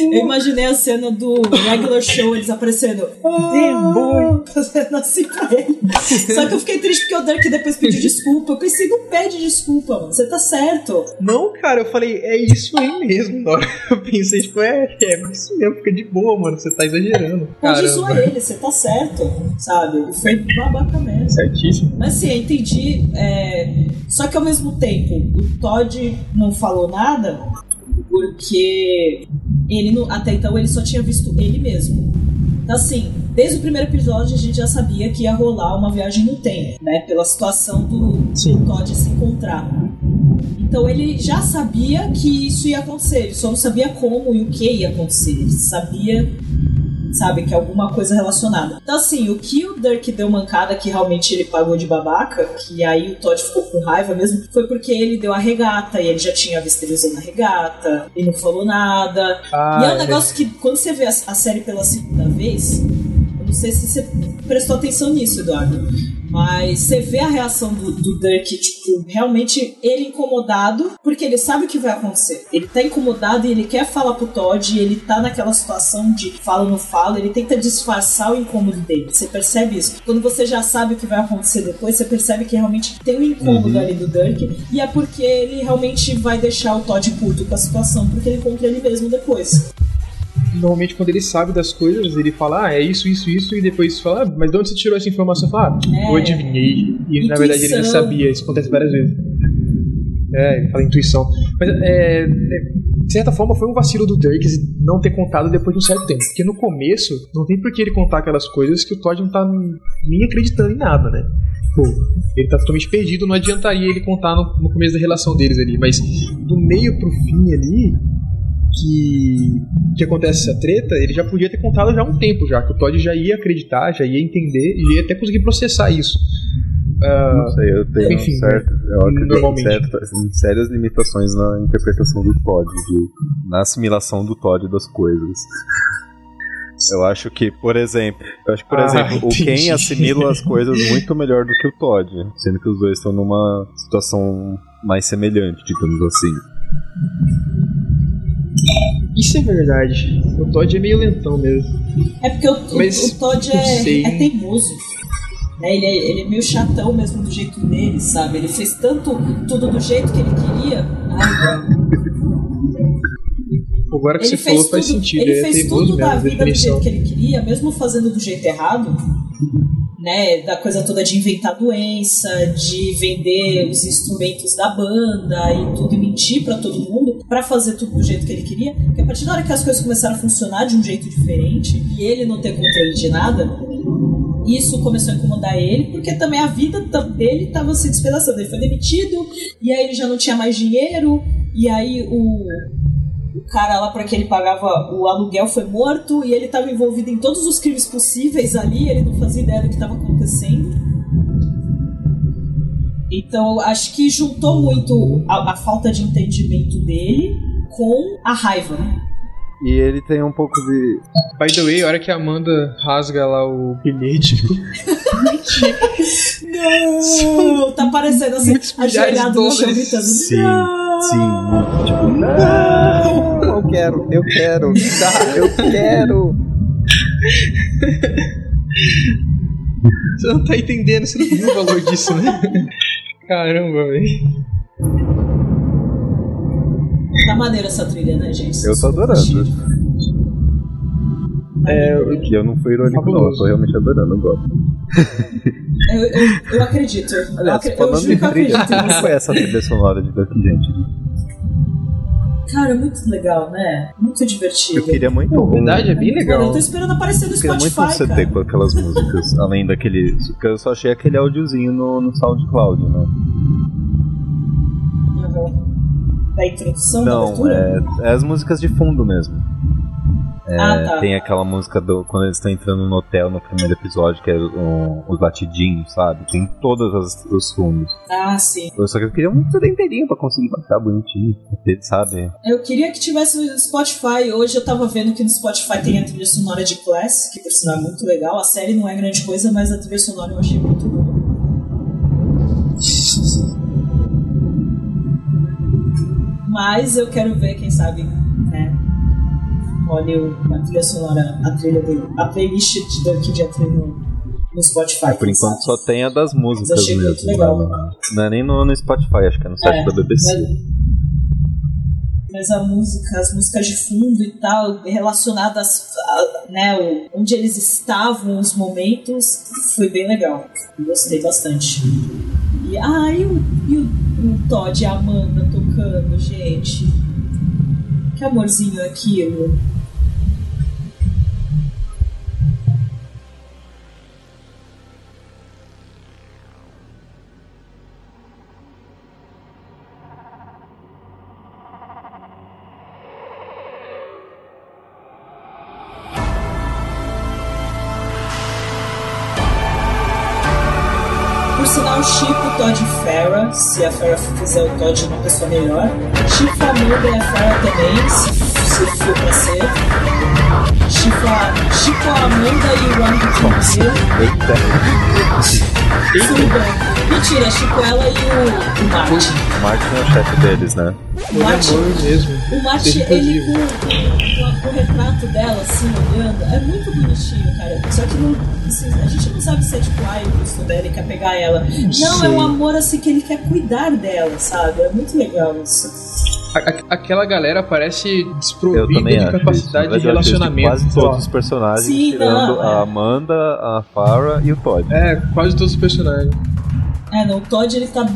Eu imaginei a cena do regular show, eles aparecendo. Damn boy! Fazendo assim pra ele. Só que eu fiquei triste porque o Dirk depois pediu desculpa. Eu pensei, não pede desculpa, mano. Você tá certo. Não, cara, eu falei, é isso aí mesmo. Na hora eu pensei, tipo, é, é isso mesmo, fica de boa, mano. Você tá exagerando. Pode zoar Caramba. ele, você tá certo. Sabe? Ele foi babaca mesmo. Certíssimo. Mas sim, eu entendi. é, Só que ao mesmo tempo, o Todd não falou nada porque ele não- até então ele só tinha visto ele mesmo. Então assim, desde o primeiro episódio a gente já sabia que ia rolar uma viagem no tempo, né? Pela situação do, do Todd se encontrar. Então ele já sabia que isso ia acontecer, ele só não sabia como e o que ia acontecer. Ele sabia sabe? Que alguma coisa relacionada. Então, assim, o que o Dirk deu mancada que realmente ele pagou de babaca, que aí o Todd ficou com raiva mesmo, foi porque ele deu a regata e ele já tinha visto ele usando a regata e não falou nada. Ah, e é um é. negócio que, quando você vê a, a série pela segunda vez, eu não sei se você prestou atenção nisso, Eduardo. Mas você vê a reação do, do Dirk, tipo, realmente ele incomodado, porque ele sabe o que vai acontecer. Ele tá incomodado e ele quer falar pro Todd, e ele tá naquela situação de fala ou não fala, ele tenta disfarçar o incômodo dele. Você percebe isso? Quando você já sabe o que vai acontecer depois, você percebe que realmente tem um incômodo ali do Dirk, e é porque ele realmente vai deixar o Todd puto com a situação, porque ele encontra ele mesmo depois. Normalmente, quando ele sabe das coisas, ele fala, ah, é isso, isso, isso, e depois fala, ah, mas de onde você tirou essa informação? Fala, ah, É. eu adivinhei. E na verdade ele já sabia, isso acontece várias vezes. É, ele fala intuição. Mas, é, é, de certa forma, foi um vacilo do Dirk não ter contado depois de um certo tempo. Porque no começo, não tem por que ele contar aquelas coisas que o Todd não tá nem acreditando em nada, né? Pô, ele tá totalmente perdido, não adiantaria ele contar no, no começo da relação deles ali. Mas do meio pro fim ali, que, que acontece essa treta, ele já podia ter contado já há um tempo já, que o Todd já ia acreditar, já ia entender e ia até conseguir processar isso. Ah, Não sei, eu tenho enfim, certo, eu acredito certas- sérias limitações na interpretação do Todd, de- na assimilação do Todd das coisas. Eu acho que, por exemplo, eu acho que, por Ah, exemplo, o entendi. Ken assimila as coisas muito melhor do que o Todd, sendo que os dois estão numa situação mais semelhante, digamos assim. Isso é verdade. O Todd é meio lentão mesmo. É porque o, o- Mas, o Todd não é, é teimoso. Né? Ele, é, ele é meio chatão mesmo do jeito dele, sabe? Ele fez tanto tudo do jeito que ele queria. Ai, Agora que ele você falou fez faz tudo, sentido, ele é fez tudo da vida do jeito que ele queria, mesmo fazendo do jeito errado. Né, da coisa toda de inventar doença, de vender os instrumentos da banda e tudo e mentir pra todo mundo pra fazer tudo do jeito que ele queria. Porque a partir da hora que as coisas começaram a funcionar de um jeito diferente e ele não ter controle de nada, isso começou a incomodar ele, porque também a vida dele estava se despedaçando. Ele foi demitido, e aí ele já não tinha mais dinheiro, e aí o, o cara lá para que ele pagava o aluguel foi morto, e ele estava envolvido em todos os crimes possíveis ali, ele não fazia ideia do que estava acontecendo. Então, acho que juntou muito a, a falta de entendimento dele com a raiva. E ele tem um pouco de. By the way, a hora que a Amanda rasga lá o bilhete, Não! Tá parecendo assim, ajoelhado no chão gritando. Sim, "Não!" sim, tipo, não, quero, eu quero, tá, eu quero. você não tá entendendo, você não viu o valor disso, né? Caramba, velho. Tá maneira essa trilha, né, gente? Eu tô adorando. É, E eu não fui irônico, não, eu tô realmente adorando, eu gosto. Eu, eu, eu acredito. eu, Aliás, eu falando que eu trilha, acredito em como foi essa trilha sonora de Duck Gente? Cara, é muito legal, né? Muito divertido. Eu queria muito Na verdade, é bem Olha, Eu legal. tô esperando aparecer no Eu queria muito um Spotify, CT cara. com aquelas músicas, além daquele. Porque eu só achei aquele áudiozinho no, no SoundCloud, né? Uhum. Da introdução, da Não, abertura? é, é as músicas de fundo mesmo. É, Ah, tá. Tem aquela música do quando eles estão entrando no hotel no primeiro episódio, que é o- os batidinhos, sabe? Tem todos as- os fundos. Ah, sim. Eu só que eu queria um tudo inteirinho pra conseguir baixar bonitinho, sabe? Eu queria que tivesse no Spotify. Hoje eu tava vendo que no Spotify tem a trilha sonora de Class, que por sinal é muito legal. A série não é grande coisa, mas a trilha sonora eu achei muito boa. Mas eu quero ver, quem sabe, né? Olha a trilha sonora, a trilha dele, a playlist de Duck Gently no, no Spotify. Por enquanto só tem a das músicas achei mesmo. legal. né? Não é nem no, no Spotify, acho que é no site É, da BBC. Mas, mas a música, as músicas de fundo e tal, relacionadas a, né, onde eles estavam, os momentos, foi bem legal. Gostei bastante. E, ah, e o, e o, o Todd e a Amanda tocando, gente. Que amorzinho aquilo. Sinal, Chico, Todd Farrah, se a Farrah fizer o Todd uma pessoa melhor. Chico a Amanda e a Farrah também, se, se for pra ser. Chico a, Chico a Amanda e o Ron. Tudo bem. Mentira, Chico ela e o, o Martin. O Martin é o chefe deles, né? O Martin, mesmo. o Martin, ele com, com, com o retrato dela, assim, olhando, é muito bonitinho, cara. Só que não, assim, a gente não sabe se é tipo, ai, o gosto dela, ele quer pegar ela. Não, é Sim. um amor, assim, que ele quer cuidar dela, sabe? É muito legal isso. Aquela galera parece desprovida de capacidade isso. de Eu acho isso relacionamento. Quase todos os personagens, Sim, tirando não, é. a Amanda, a Farah e o Todd. É, quase todos os personagens. É, não, o Todd, ele tá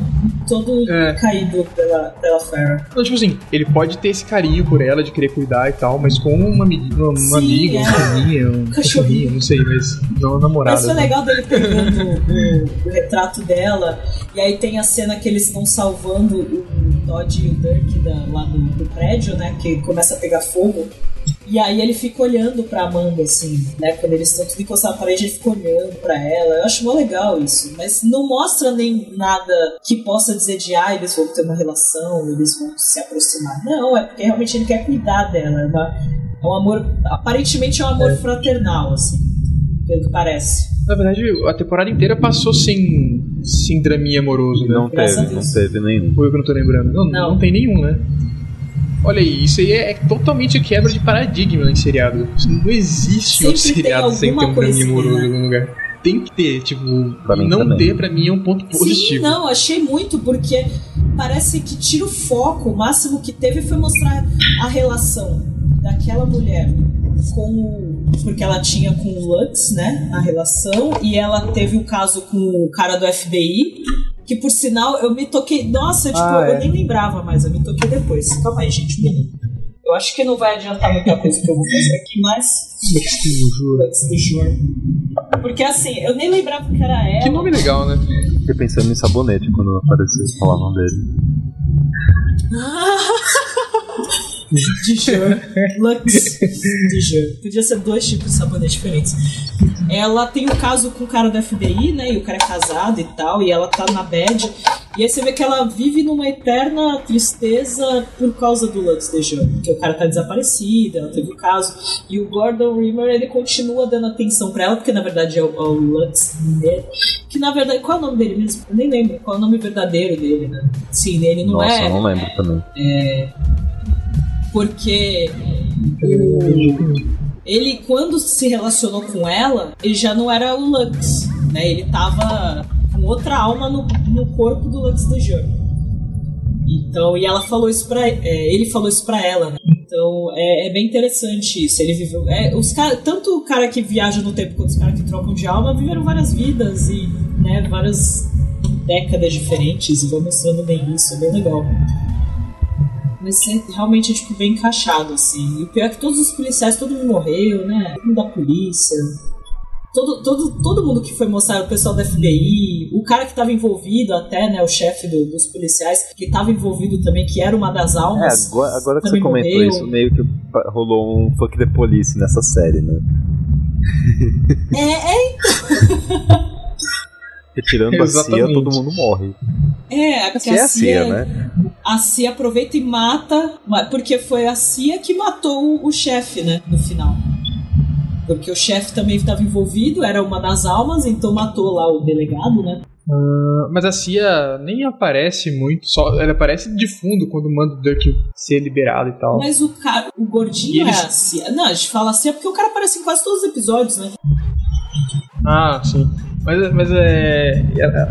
todo É. caído pela, pela Farrah. Não, tipo assim, ele pode ter esse carinho por ela, de querer cuidar e tal, mas com uma, uma, uma Sim, amiga, é. uma um cachorrinho, não sei, mas não uma namorada. Mas foi né? legal dele pegando o, o retrato dela. E aí tem a cena que eles estão salvando o Todd e o Dirk da- lá do, do prédio, né? Que começa a pegar fogo. E aí ele fica olhando pra Amanda, assim, né? Quando eles estão tudo encostados na parede, ele fica olhando pra ela. Eu acho mó legal isso. Mas não mostra nem nada que possa dizer de ah, eles vão ter uma relação, eles vão se aproximar. Não, é porque realmente ele quer cuidar dela. É, uma- é um amor. Aparentemente é um amor fraternal, assim. Pelo que parece. Na verdade, a temporada inteira passou sem, draminha amoroso, né? Não Graças teve, não teve nenhum. Ou eu que não tô lembrando. Não, Não. não. tem nenhum, né? Olha aí, isso aí é, é totalmente quebra de paradigma em seriado. Não existe um Sempre tem seriado sem ter um coisinha, amoroso em algum lugar. Tem que ter, tipo, Pra mim não também. ter pra mim é um ponto Sim, positivo. não, achei muito, porque parece que tira o foco. O máximo que teve foi mostrar a relação daquela mulher com o. Porque ela tinha com o Lux, né? A relação, e ela teve o caso com o cara do FBI. Que por sinal eu me toquei. Nossa, tipo, Ah, eu é. nem lembrava mais, eu me toquei depois. Calma aí, gente, um minuto. Eu acho que não vai adiantar muita coisa que eu vou fazer aqui, mas. Lux do Juro. Lux do Juro. Porque assim, eu nem lembrava que era ela. Que nome legal, né? Fiquei pensando em sabonete quando apareceu falavam dele. Dijon. Lux. Dijon. Podia ser dois tipos de sabonete diferentes. Ela tem um caso com o cara do FBI, né? E o cara é casado e tal, e ela tá na bad. E aí você vê que ela vive numa eterna tristeza por causa do Lux Dijon. Porque o cara tá desaparecido, ela teve o caso. E o Gordon Rimmer, ele continua dando atenção pra ela, porque na verdade é o, é o Lux dele. Que na verdade, qual é o nome dele mesmo? Eu nem lembro qual é o nome verdadeiro dele, né? Sim, ele não Nossa, é. eu não lembro também. Porque o- ele quando se relacionou com ela, ele já não era o Lux, né? Ele tava com outra alma no, no corpo do Lux de Jor. Então, e ela falou isso pra é, ele falou isso pra ela, né? Então, é, é bem interessante isso. Ele viveu. É, os tanto o cara que viaja no tempo quanto os caras que trocam de alma viveram várias vidas e né, várias décadas diferentes e vão mostrando bem isso. É bem legal. Mas é, realmente é tipo, bem encaixado, assim. E o pior é que todos os policiais, todo mundo morreu, né? Todo mundo da polícia. todo, todo, todo mundo que foi mostrar, o pessoal da FBI, o cara que estava envolvido até, né, o chefe do- dos policiais, que estava envolvido também, que era uma das É, almas. agora, agora que você comentou morreu. isso, meio que rolou um fuck the police nessa série, né? É, é, Porque tirando a CIA, todo mundo morre. é, porque Que é a a CIA, CIA, né? a CIA aproveita e mata, ma- porque foi a CIA que matou o, o chefe, né, no final. Porque o chefe também estava envolvido, era uma das almas, então matou lá o delegado, né? Ah, Mas a Cia nem aparece muito, só ela aparece de fundo quando manda o Dirk ser liberado e tal. Mas o cara, o gordinho eles- é a CIA. Não, a gente fala CIA porque o cara aparece em quase todos os episódios, né? Ah, sim. Mas, mas é.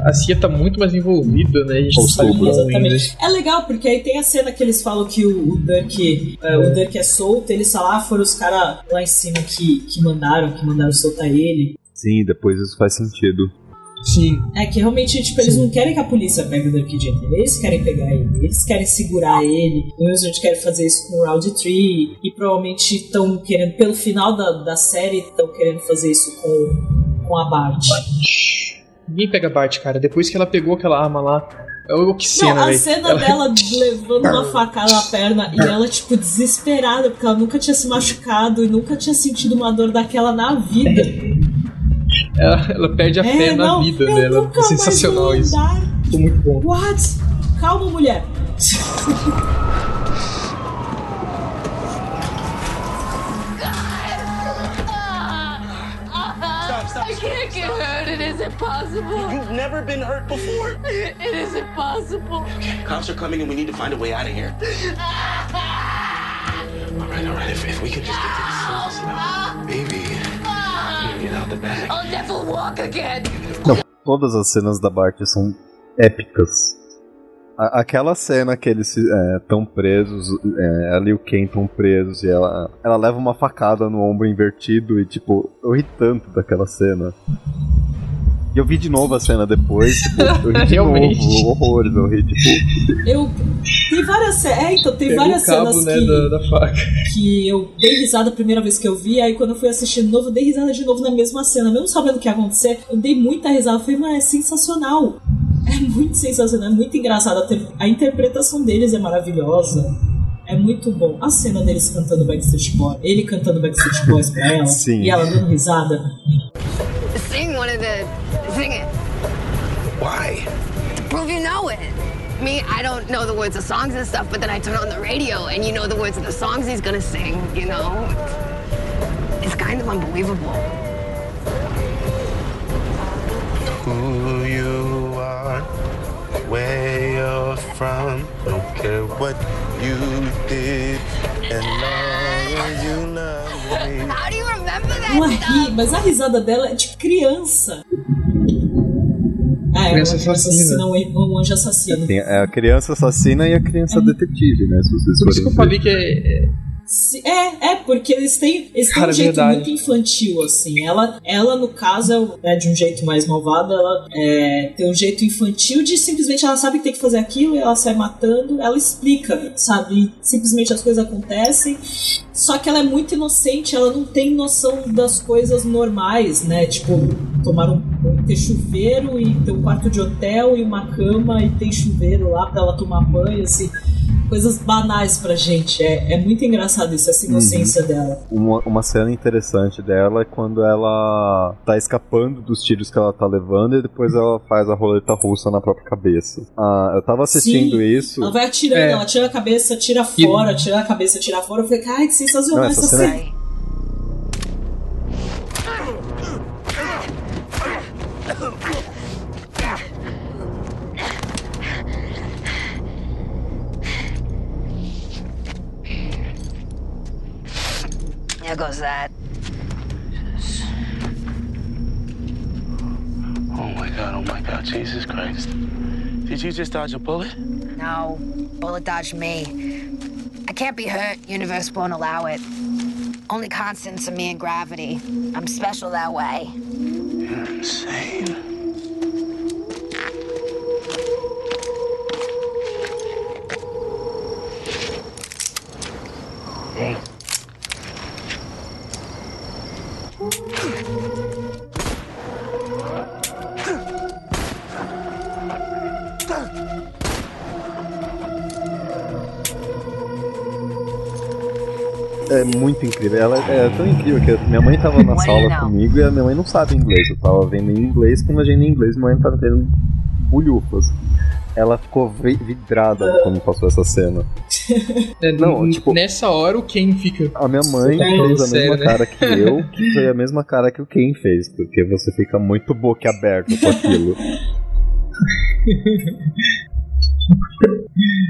A, Cia tá muito mais envolvida, né? A gente não sabe. Exatamente. É legal, porque aí tem a cena que eles falam que o, o Dirk é, o Dirk é solto, eles falam, ah, foram os caras lá em cima que, que mandaram, que mandaram soltar ele. Sim, depois isso faz sentido. Sim. É que realmente, tipo, eles não querem que a polícia pegue o Dirk Gently, eles querem pegar ele, eles querem segurar ele, pelo menos a gente quer fazer isso com o Round Tree, e provavelmente estão querendo, pelo final da, da série, estão querendo fazer isso com, com a Bart. Ninguém pega a Bart, cara. Depois que ela pegou aquela arma lá. Oh, que cena, Não, a cena Ela- dela levando uma facada na perna e ela, tipo, desesperada, porque ela nunca tinha se machucado e nunca tinha sentido uma dor daquela na vida. Ela, ela perde a fé É, na não, vida eu dela. É sensacional vou isso. andar. Ficou muito bom. What? Calma, mulher. can't get hurt. It isn't possible. You've never been hurt before. It isn't possible. Okay, Cops are coming and we need to find a way out of here. All right, all right. If, if we can just get to the surface now, maybe we get out the bag. I'll never walk again. Não, todas as cenas da Bart são épicas. A- aquela cena que eles estão presos, é, ela e o Ken estão presos e ela, ela leva uma facada no ombro invertido e, tipo, eu ri tanto daquela cena. E eu vi de novo a cena depois, tipo, eu ri de Realmente. novo, horrores, eu ri, tipo... Eu. Tem várias cenas. É, então, tem Pegou várias o cabo, cenas né, que, da, da faca. que eu dei risada a primeira vez que eu vi, aí quando eu fui assistir de novo, eu dei risada de novo na mesma cena. Mesmo sabendo o que ia acontecer, eu dei muita risada. Eu falei, mas é sensacional. É muito sensacional, é muito engraçado. A ter- A interpretação deles é maravilhosa. É muito bom. A cena deles cantando Backstreet Boys, ele cantando Backstreet Boys pra ela, Sim. e ela dando risada. Sing one of the. Sing it. Why? Prove you know it. Me, I don't know the words of songs and stuff, but then I turn on the radio and you know the words of the songs he's gonna sing, you know? It's kind of unbelievable. who you from. Don't care what you did, as long you love me. How do you remember that Ela stuff? ri, mas a risada dela é de criança. Ah, é Criança assassina. assassina, um anjo assassino. Tem a criança assassina e a criança detetive, né? Se vocês Por isso que eu falei que é. É, é, porque eles têm, eles têm Cara, um jeito muito infantil, assim. Ela, ela no caso, é né, de um jeito mais malvado, ela é, tem um jeito infantil de simplesmente ela sabe que tem que fazer aquilo, e ela sai matando, ela explica, sabe? Simplesmente as coisas acontecem. Só que ela é muito inocente, ela não tem noção das coisas normais, né? Tipo, tomar um, ter chuveiro e ter um quarto de hotel e uma cama e tem chuveiro lá pra ela tomar banho, assim. Coisas banais pra gente. É, é muito engraçado isso, essa inocência dela. Uma, uma cena interessante dela é quando ela tá escapando dos tiros que ela tá levando e depois ela faz a roleta russa na própria cabeça. Ah, eu tava assistindo Sim. isso. Ela vai atirando, É. ela tira a cabeça, tira fora, tira a cabeça, tira fora. Eu falei, ai, que sensacional Não, essa essa cena- cena. There goes that. Oh my god, oh my god, Jesus Christ. Did you just dodge a bullet? No, bullet dodged me. I can't be hurt. Universe won't allow it. Only constants are me and gravity. I'm special that way. You're insane. É muito incrível. Ela é tão incrível que minha mãe tava na sala comigo e a minha mãe não sabe inglês. Eu tava vendo em inglês com legenda em inglês, minha mãe tava vendo bulhufas. Ela ficou vi- vidrada quando passou essa cena. É, Não, tipo- Nessa hora o Ken fica. A minha mãe É, fez a sério, mesma né? cara que eu, que foi a mesma cara que o Ken fez, porque você fica muito boquiaberto com aquilo.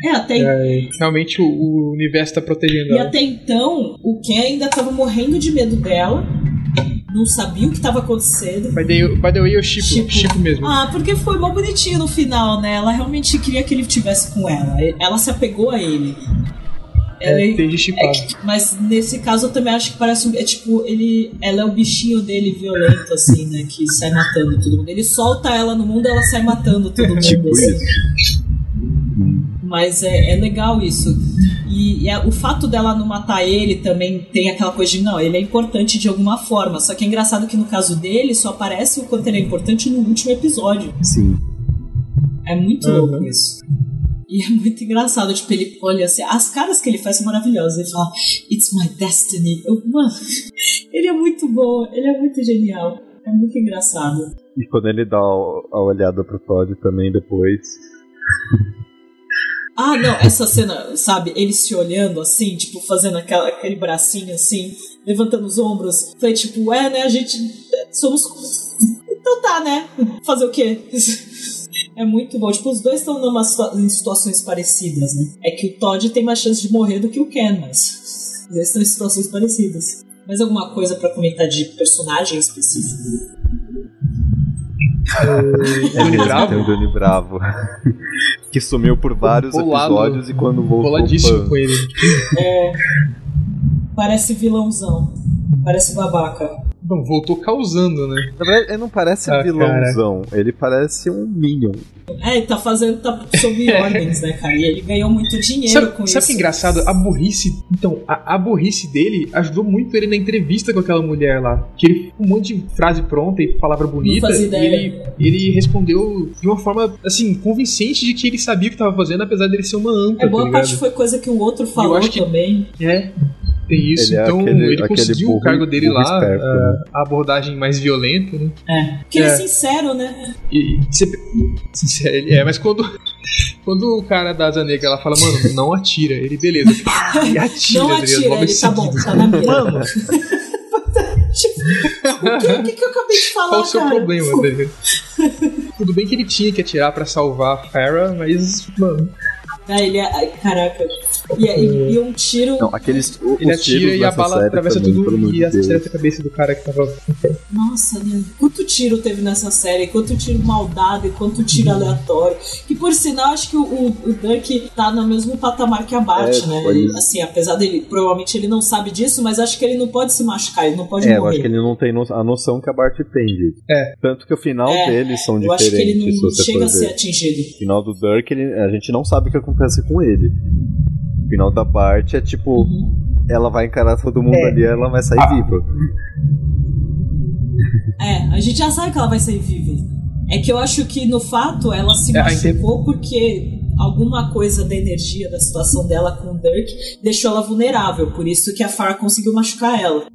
É, até, É, realmente o, o universo tá protegendo e ela. até então, o Ken ainda tava morrendo de medo dela. Não sabia o que tava acontecendo. By the, by the way, eu chipo, Chipo. chipo mesmo. Ah, porque foi mó bonitinho no final, né? Ela realmente queria que ele estivesse com ela. Ela se apegou a ele. Ela É, desde chipado. Mas nesse caso eu também acho que parece um. É tipo, ele. Ela é o bichinho dele violento, assim, né? Que sai matando todo mundo. Ele solta ela no mundo ela sai matando todo mundo. Tipo assim. isso. Mas é, é legal isso. E, e o fato dela não matar ele também tem aquela coisa de, não, ele é importante de alguma forma. Só que é engraçado que no caso dele só aparece o quanto ele é importante no último episódio. Sim. É muito Uhum. louco isso. E é muito engraçado, tipo, ele olha assim, as caras que ele faz são maravilhosas. Ele fala, It's my destiny. Eu, mano, ele é muito bom, ele é muito genial. É muito engraçado. E quando ele dá a olhada pro Todd também depois. Ah, não, essa cena, sabe, ele se olhando assim, tipo, fazendo aquela, aquele bracinho assim, levantando os ombros. Foi tipo, é, né, a gente somos. Então tá, né? Fazer o quê? É muito bom. Tipo, os dois estão situa- em situações parecidas, né? É que o Todd tem mais chance de morrer do que o Ken, mas. Dois estão em situações parecidas. Mais alguma coisa pra comentar de personagem específico? É Johnny Bravo? tem o Johnny Bravo. que sumiu por vários Bolado. episódios e quando voltou. Coladíssimo pã. com ele. É. Parece vilãozão. Parece babaca. Bom, voltou causando, né? Na verdade, ele não parece Ah, vilãozão, ele parece um Minion. É, ele tá fazendo, tá sob ordens, né, cara? E ele ganhou muito dinheiro Sabe, com sabe isso. que é engraçado? A burrice. Então, a, a burrice dele ajudou muito ele na entrevista com aquela mulher lá. Que ele ficou um monte de frase pronta e palavra bonita. e ideia. ele, ele respondeu de uma forma, assim, convincente de que ele sabia o que tava fazendo, apesar dele ser uma anta. É, boa tá parte foi coisa que o outro falou acho que- também. É. Tem isso, Ele é então aquele- ele conseguiu o burro- cargo dele lá, esperto, a, né? a abordagem mais violenta, né? É. Porque ele é É. sincero, né? E sincero, ele é, mas quando, quando o cara da asa negra ela fala, mano, não atira, ele beleza, e atira, Não tá atira, Logo ele tá bom, tá na mira. Mano, O que, o que, que eu acabei de falar, qual o seu cara? problema, tá? Tudo bem que ele tinha que atirar pra salvar a Farah, mas, mano, Ah, ele é. ai, Caraca. E, e, e um tiro. Não, aqueles. o- ele os tiros atira e a bala atravessa também, tudo e acerta a cabeça do cara que tava. Nossa, né? Quanto tiro teve nessa série, quanto tiro maldado e quanto tiro aleatório. Que por sinal, acho que o, o, o Dirk tá no mesmo patamar que a Bart, É, né? Ele- assim, apesar dele, provavelmente ele não sabe disso, mas acho que ele não pode se machucar, ele não pode É, eu morrer. acho que ele não tem no- a noção que a Bart tem disso. É. Tanto que o final É, deles são Eu acho diferentes, que ele não chega a ser atingido. O final do Dirk, ele- a gente não sabe o que acontece com ele. O final da Bart é tipo, ela vai encarar todo mundo É. ali e ela vai sair Ah. viva. É, a gente já sabe que ela vai sair viva. É que eu acho que no fato ela se É, machucou porque alguma coisa da energia da situação dela com o Dirk deixou ela vulnerável. Por isso que a Farah conseguiu machucar ela.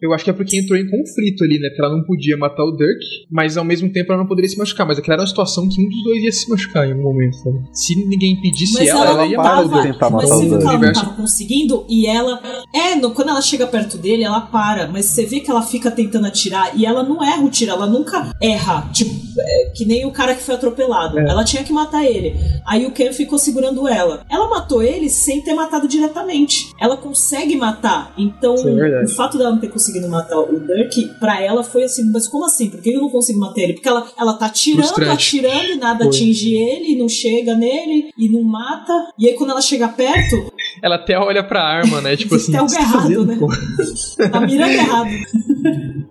Eu acho que é porque entrou em conflito ali, né? Que ela não podia matar o Dirk, mas ao mesmo tempo ela não poderia se machucar. Mas aquela era uma situação que um dos dois ia se machucar em algum momento, sabe? Se ninguém impedisse Mas ela, ela, ela, ia para matar o Dirk. tentar mas você viu que ela não tava conseguindo e ela. É, no- quando ela chega perto dele, ela para. Mas você vê que ela fica tentando atirar e ela não erra o tiro, ela nunca erra. Tipo, é, que nem o cara que foi atropelado. É. Ela tinha que matar ele. Aí o Ken ficou segurando ela. Ela matou ele sem ter matado diretamente. Ela consegue matar. Então, é o fato dela não ter conseguido matar o Dirk, pra ela foi assim, mas como assim? Por que eu não consigo matar ele? Porque ela, ela tá atirando, Frustrante. atirando e nada Foi. atinge ele, e não chega nele, e não mata. E aí quando ela chega perto, Ela até olha pra arma, né? Tipo assim, Tem algo tá errado, fazendo, né? tá mirando errado.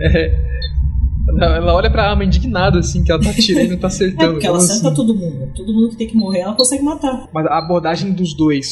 É, Ela, olha pra arma indignada, assim, que ela tá atirando e não tá É, acertando. porque ela acerta assim? todo mundo. Todo mundo que tem que morrer, ela consegue matar. Mas a abordagem dos dois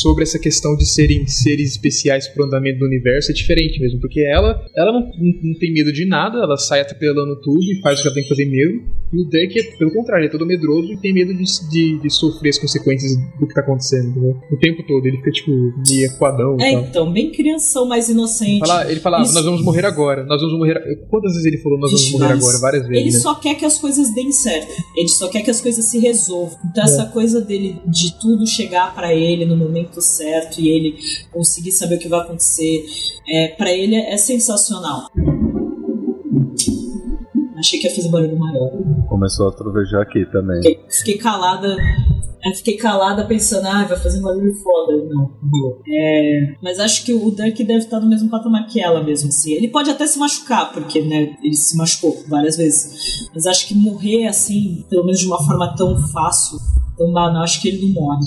sobre essa questão de serem seres especiais pro andamento do universo é diferente mesmo. Porque ela, ela não, não, não tem medo de nada, ela sai atropelando tudo e faz o que ela tem que fazer mesmo. E o Dirk é, pelo contrário, ele é todo medroso e tem medo de, de, de sofrer as consequências do que tá acontecendo, entendeu? O tempo todo. Ele fica, tipo, meio equadão É, então, bem crianção, mais inocente. Fala- ele fala, Isso- nós vamos morrer agora, nós vamos morrer. Quantas vezes ele falou nós vamos Várias. agora? Várias vezes. Ele né? só quer que as coisas deem certo. Ele só quer que as coisas se resolvam. Então, É. essa coisa dele de tudo chegar pra ele no momento certo e ele conseguir saber o que vai acontecer, é, para ele é sensacional. Achei que ia fazer barulho maior. Começou a trovejar aqui também. Fiquei, fiquei calada. Aí Fiquei calada pensando, ah, vai fazer um barulho foda. Não, não. É, mas acho que o Dirk deve estar no mesmo patamar que ela mesmo, assim. Ele pode até se machucar, porque, né, ele se machucou várias vezes. Mas acho que morrer, assim, pelo menos de uma forma tão fácil, tão banal, acho que ele não morre.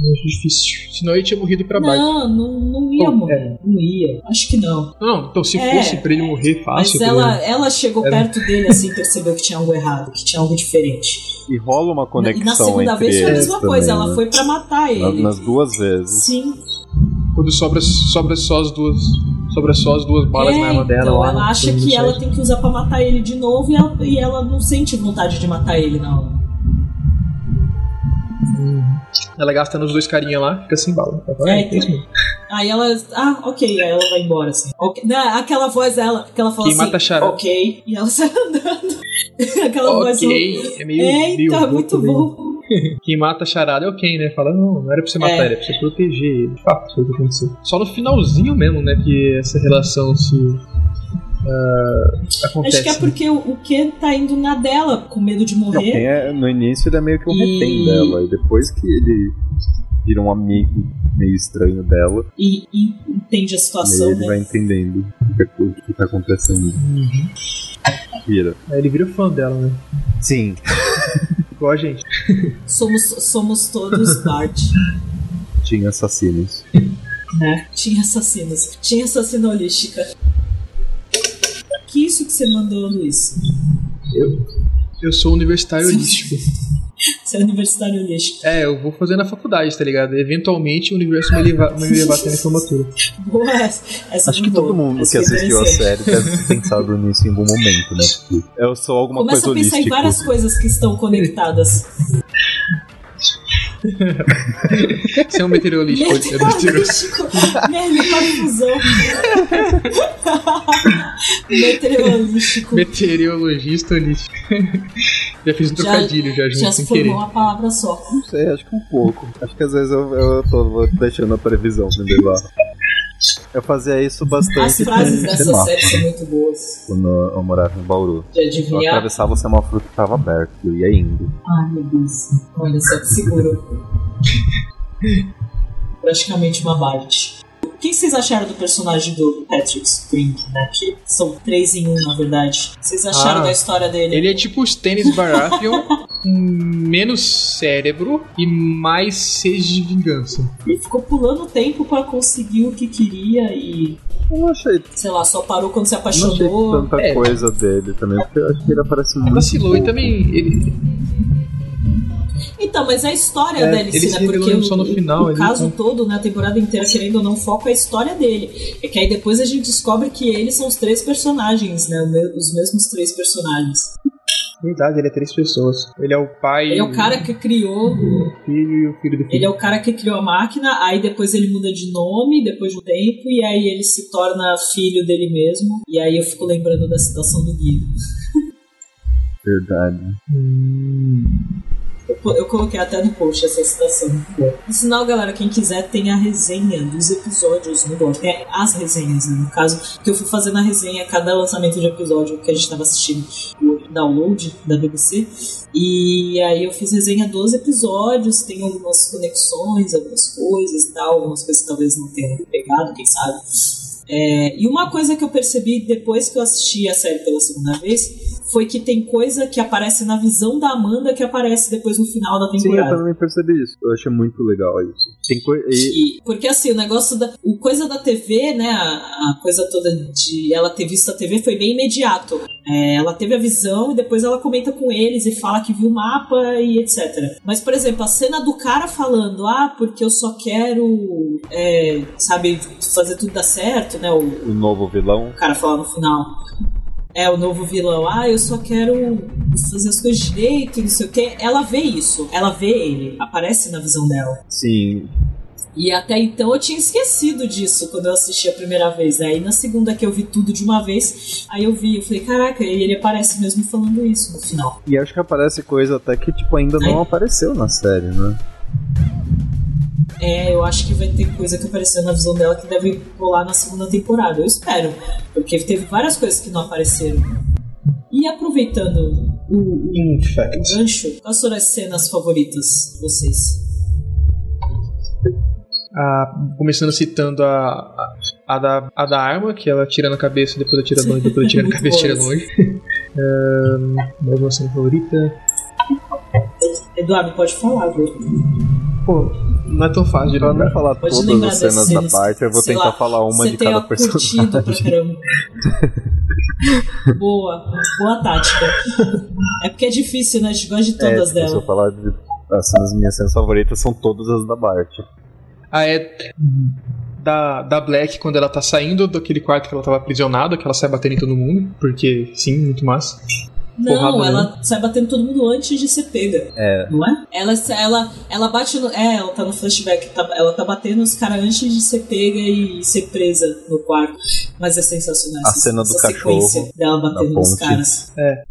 Muito difícil. Senão ele tinha morrido pra baixo. Não, não, não ia Oh, morrer. Não ia. Acho que não. Não, então se É. fosse pra ele morrer Mas fácil. ela, entendeu? ela chegou Era- perto dele, assim, percebeu que tinha algo errado, que tinha algo diferente. E rola uma E conexão na segunda entre vez foi a mesma coisa, também, ela né? foi pra matar Na- ele. Nas duas vezes. Sim. Quando sobra, sobra só as duas. Sobra só as duas balas É, na arma dela. então lá, ela no- acha que ela tem que usar pra matar ele de novo e ela, e ela não sente vontade de matar ele na hora. Ela gasta nos dois carinha lá, fica sem bala. É, É, então. isso mesmo. Aí ela. Ah, ok, aí ela vai embora assim. Ok. Não, aquela voz dela, que ela fala Quem assim. mata. Ok. E ela sai andando. aquela voz. Ok, é meio. É, meio então, é muito bom. Quem mata a charada é o Ken, né? Fala, não, não era pra você matar É. ele, é pra você proteger ele. De fato, foi o que aconteceu. Só no finalzinho mesmo, né, que essa relação se. Ah, acontece. Acho que é porque o, o Ken tá indo na dela, com medo de Não, morrer. quem é, no início ele é meio que um E- retém dela. E depois que ele vira um amigo meio estranho dela, E, e entende a e situação, ele né? vai entendendo o que, o que tá acontecendo. Vira. Aí ele vira fã dela, né? Sim. Igual a gente. Somos, somos todos Bart. Tinha assassinos. né? Tinha assassinos. Tinha assassina holística. Que isso que você mandou, Luiz? Eu, eu sou universitário holístico. Você é universitário holístico. É, eu vou fazer na faculdade, tá ligado? Eventualmente o universo vai me levar, vai me levar até a formatura. Boa essa. essa Acho que boa. todo mundo Essa que foi assistiu a série deve ter pensado nisso em algum momento, né? Eu sou alguma Começa coisa a pensar em holística. várias coisas que estão conectadas. Você é um meteorolístico. é meteorolístico. Merda, confusão. Meteorolístico. Meteorologista holístico. já fiz um Já- trocadilho já junto Já sem se formou uma palavra só. Não sei, acho que um pouco. Acho que às vezes eu, eu tô deixando a previsão me levar. Eu fazia isso bastante As frases dessa série são muito boas. quando eu morava em Bauru. De Eu adivinhar. atravessava o semáforo que tava aberto e eu ia indo. Ai, meu Deus. Olha só que seguro. Praticamente uma Bart. O que vocês acharam do personagem do Patrick Spring, né? Que são três em um, na verdade. Vocês acharam Ah, da história dele? Ele é tipo o Stannis Baratheon, com menos cérebro e mais sede de vingança. Ele ficou pulando o tempo pra conseguir o que queria e, Eu não achei, sei lá, só parou quando se não achei apaixonou. tanta É. coisa dele também, porque eu acho que ele aparece muito. Vacilou e também. Ele, Então, mas a história É, dele, ele sim, se né? Porque o, só no final, o ele caso tá- todo, né, a temporada inteira, querendo ou não, foca a história dele. É que aí depois a gente descobre que eles são os três personagens, né? Os mesmos três personagens. verdade, ele é três pessoas. Ele é o pai, Ele é o cara que criou. o filho e o filho do filho. Ele é o cara que criou a máquina, aí depois ele muda de nome, depois de um tempo, e aí ele se torna filho dele mesmo. E aí eu fico lembrando da situação do Guido. Verdade. Eu, eu coloquei até no post essa citação. No sinal, galera, quem quiser tem a resenha dos episódios no blog. Tem as resenhas, né? No caso, que eu fui fazendo a resenha cada lançamento de episódio que a gente estava assistindo o download da BBC. E aí eu fiz resenha dos episódios, tem algumas conexões, algumas coisas e tal, algumas coisas que talvez não tenham pegado, quem sabe. É, e uma coisa que eu percebi depois que eu assisti a série pela segunda vez foi que tem coisa que aparece na visão da Amanda que aparece depois no final da Sim, eu temporada. também percebi isso. Eu achei muito legal isso. Tem coi- e, Que- porque assim, o negócio da. O coisa da TV, né? A, a coisa toda de ela ter visto a TV foi bem imediato. É, ela teve a visão e depois ela comenta com eles e fala que viu o mapa e etc. Mas, por exemplo, a cena do cara falando, ah, porque eu só quero, é, sabe, fazer tudo dar certo, né? O, o novo vilão. o cara fala no final. É o novo vilão. Ah, eu só quero fazer as coisas direito, não sei o que. Ela vê isso. Ela vê ele. Aparece na visão dela. Sim. E até então eu tinha esquecido disso quando eu assisti a primeira vez. Aí na segunda que eu vi tudo de uma vez, aí eu vi, eu falei, caraca, e ele aparece mesmo falando isso no final. E acho que aparece coisa até que, tipo, ainda não apareceu na série, né? É, eu acho que vai ter coisa que apareceu na visão dela que deve rolar na segunda temporada. Eu espero. Porque teve várias coisas que não apareceram. E aproveitando o, o, o gancho, quais foram as cenas favoritas de vocês? A- começando citando a, a, a da, a da arma, que ela tira na cabeça, depois atira longe, depois atira na cabeça e tira longe. Ahn, mais uma cena favorita. Eduardo, pode falar, viu? Pô, não é tão fácil de Pra não falar Pode todas as cenas cenas. da parte, eu vou tentar lá, falar uma de cada pra personagem. caramba. Boa, boa tática. É porque é difícil, né? A gente gosta de É, todas tipo, se dela. eu falar de as cenas, minhas cenas favoritas são todas as da Bart. Ah, é. Da, da Black, quando ela tá saindo daquele quarto que ela tava aprisionada, que ela sai batendo em todo mundo, porque sim, muito massa. Não, ela sai batendo todo mundo antes de ser pega. É. Não é? Ela, ela, ela bate no. É, ela tá no flashback. tá- ela tá batendo os caras antes de ser pega e ser presa no quarto. Mas é sensacional. A essa- cena do essa sequência cachorro Dela na batendo nos caras. É.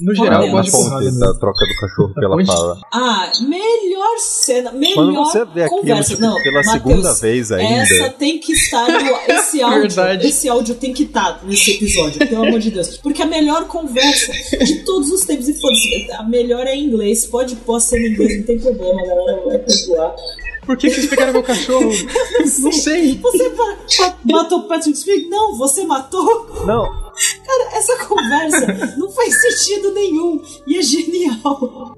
No Olha, geral, eu na gosto ponte da troca do cachorro que ela ponte? fala. Ah, melhor cena, melhor Quando você vê aquilo conversa. tipo, Não, pela Matheus, segunda vez ainda. Essa tem que estar no, esse áudio. Verdade. Esse áudio tem que estar nesse episódio, pelo amor de Deus. Porque a melhor conversa de todos os tempos, e foda-se, a melhor é em inglês. Pode a cena em inglês, não tem problema, a galera vai perdoar. Por que, que vocês pegaram meu cachorro? Não sei. Você ma- ma- matou o Patrick Swayze? Não, você matou. Não, Cara, essa conversa não faz sentido nenhum. E é genial.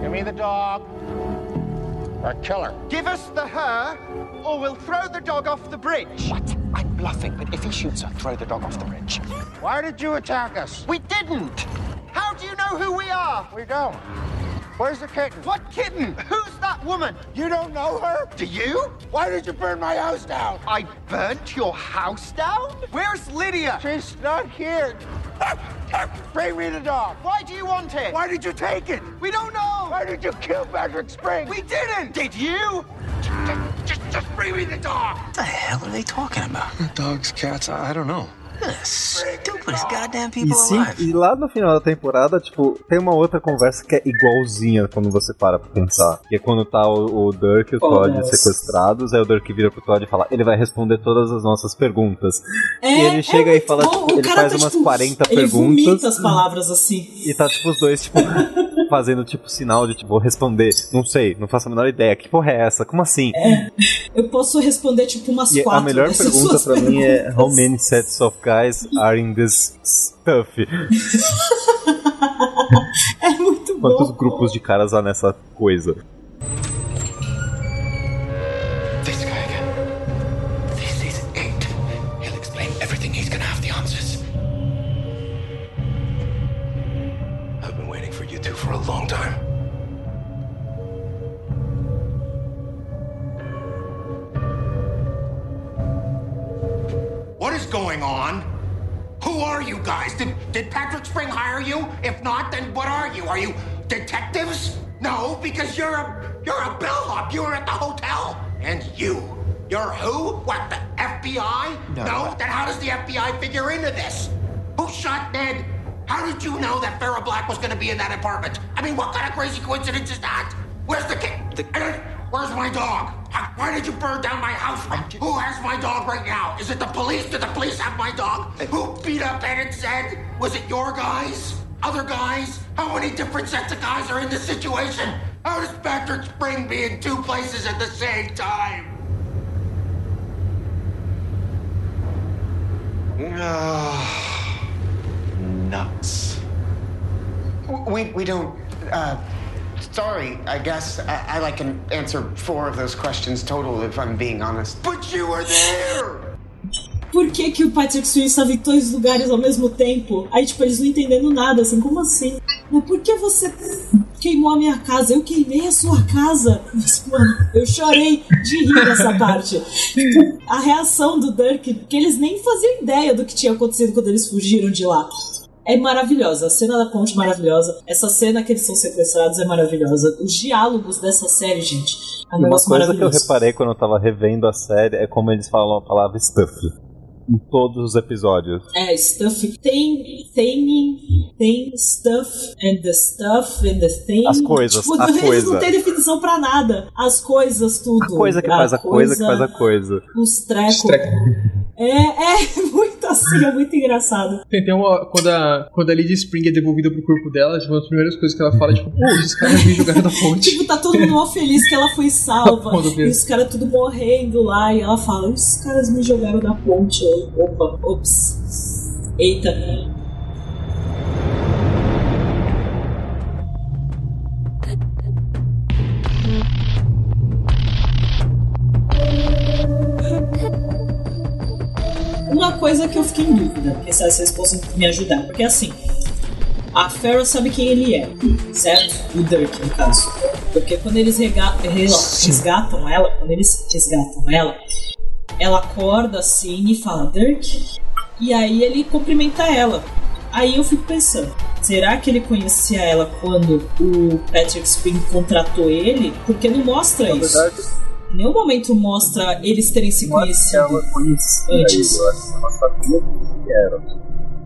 Give me the dog. Or kill her. Give us the her, or we'll throw the dog off the bridge. What? I'm bluffing, but if he shoots her, throw the dog off the bridge. Why did you attack us? We didn't. How do you know who we are? We don't. Where's the kitten? What kitten? Who's that woman? You don't know her? Do you? Why did you burn my house down? I burnt your house down? Where's Lydia? She's not here. Bring me the dog. Why do you want it? Why did you take it? We don't know. Why did you kill Patrick Spring? We didn't. Did you? Just, just bring me the dog. What the hell are they talking about? Dogs, cats, I, I don't know. E, sim, e lá no final da temporada, tipo, tem uma outra conversa que é igualzinha quando você para pra pensar. Que é quando tá o, o Dirk e o Todd sequestrados, aí o Dirk vira pro Todd e fala, ele vai responder todas as nossas perguntas. É, e ele chega é e fala, bom. tipo, ele faz tá, umas tipo, 40 Ele perguntas. vomita as palavras assim. E tá, tipo, os dois, tipo, fazendo, tipo, sinal de, tipo, vou responder. Não sei, não faço a menor ideia. Que porra é essa? Como assim? Eu posso responder tipo umas E quatro. a melhor pergunta pra mim é perguntas. How many sets of guys are in this stuff? É muito Quantos bom. grupos de caras há nessa coisa? FBI? No. Then how does the FBI figure into this? Who shot Ned? How did you know that Farrah Black was gonna be in that apartment? I mean, what kind of crazy coincidence is that? Where's the kid? The- Where's my dog? Why did you burn down my house? Right? Who has my dog right now? Is it the police? Did the police have my dog? Uh, Who beat up Ed and said? Was it your guys? Other guys? How many different sets of guys are in this situation? How does Patrick Spring be in two places at the same time? Whereabouts? We, we don't. Uh, sorry, I guess I, I like can answer four of those questions total if I'm being honest. But you were there! Por que, que o Patrick Swayze estava em dois lugares ao mesmo tempo? Aí, tipo, eles não entendendo nada, assim, como assim? Mas por que você queimou a minha casa? Eu queimei a sua casa. Mas, mano, eu chorei de rir nessa parte. A reação do Dirk, que eles nem faziam ideia do que tinha acontecido quando eles fugiram de lá. É maravilhosa, a cena da ponte é maravilhosa, essa cena que eles são sequestrados é maravilhosa, os diálogos dessa série, gente, é um uma coisa que eu reparei quando eu tava revendo a série é como eles falam a palavra stuff em todos os episódios. É, stuff. Tem thing, tem stuff, and the stuff, and the thing. As coisas, Tipo, a eles coisa. não têm definição pra nada. As coisas, tudo. A coisa que faz a coisa que faz a coisa. Os trecos. É, é muito assim, é muito engraçado. Tem até uma. Quando a, quando a Lady Spring é devolvida pro corpo dela, uma das primeiras coisas que ela fala é tipo, pô, esses caras me jogaram da ponte. Tipo, tá todo mundo feliz que ela foi salva. E os caras tudo morrendo lá. E ela fala: Os caras me jogaram da ponte. Opa, ops. Eita. Coisa que eu fiquei em dúvida, que se vocês possam me ajudar, porque assim, a Farrah sabe quem ele é, certo? O Dirk, no caso. Porque quando eles resgatam ela, quando eles resgatam ela, ela acorda assim e fala, Dirk? E aí ele cumprimenta ela. Aí eu fico pensando, será que ele conhecia ela quando o Patrick Spring contratou ele? Porque não mostra isso. Em nenhum momento mostra eles terem se conhecido antes. ele, eu acho que ela sabia quem era.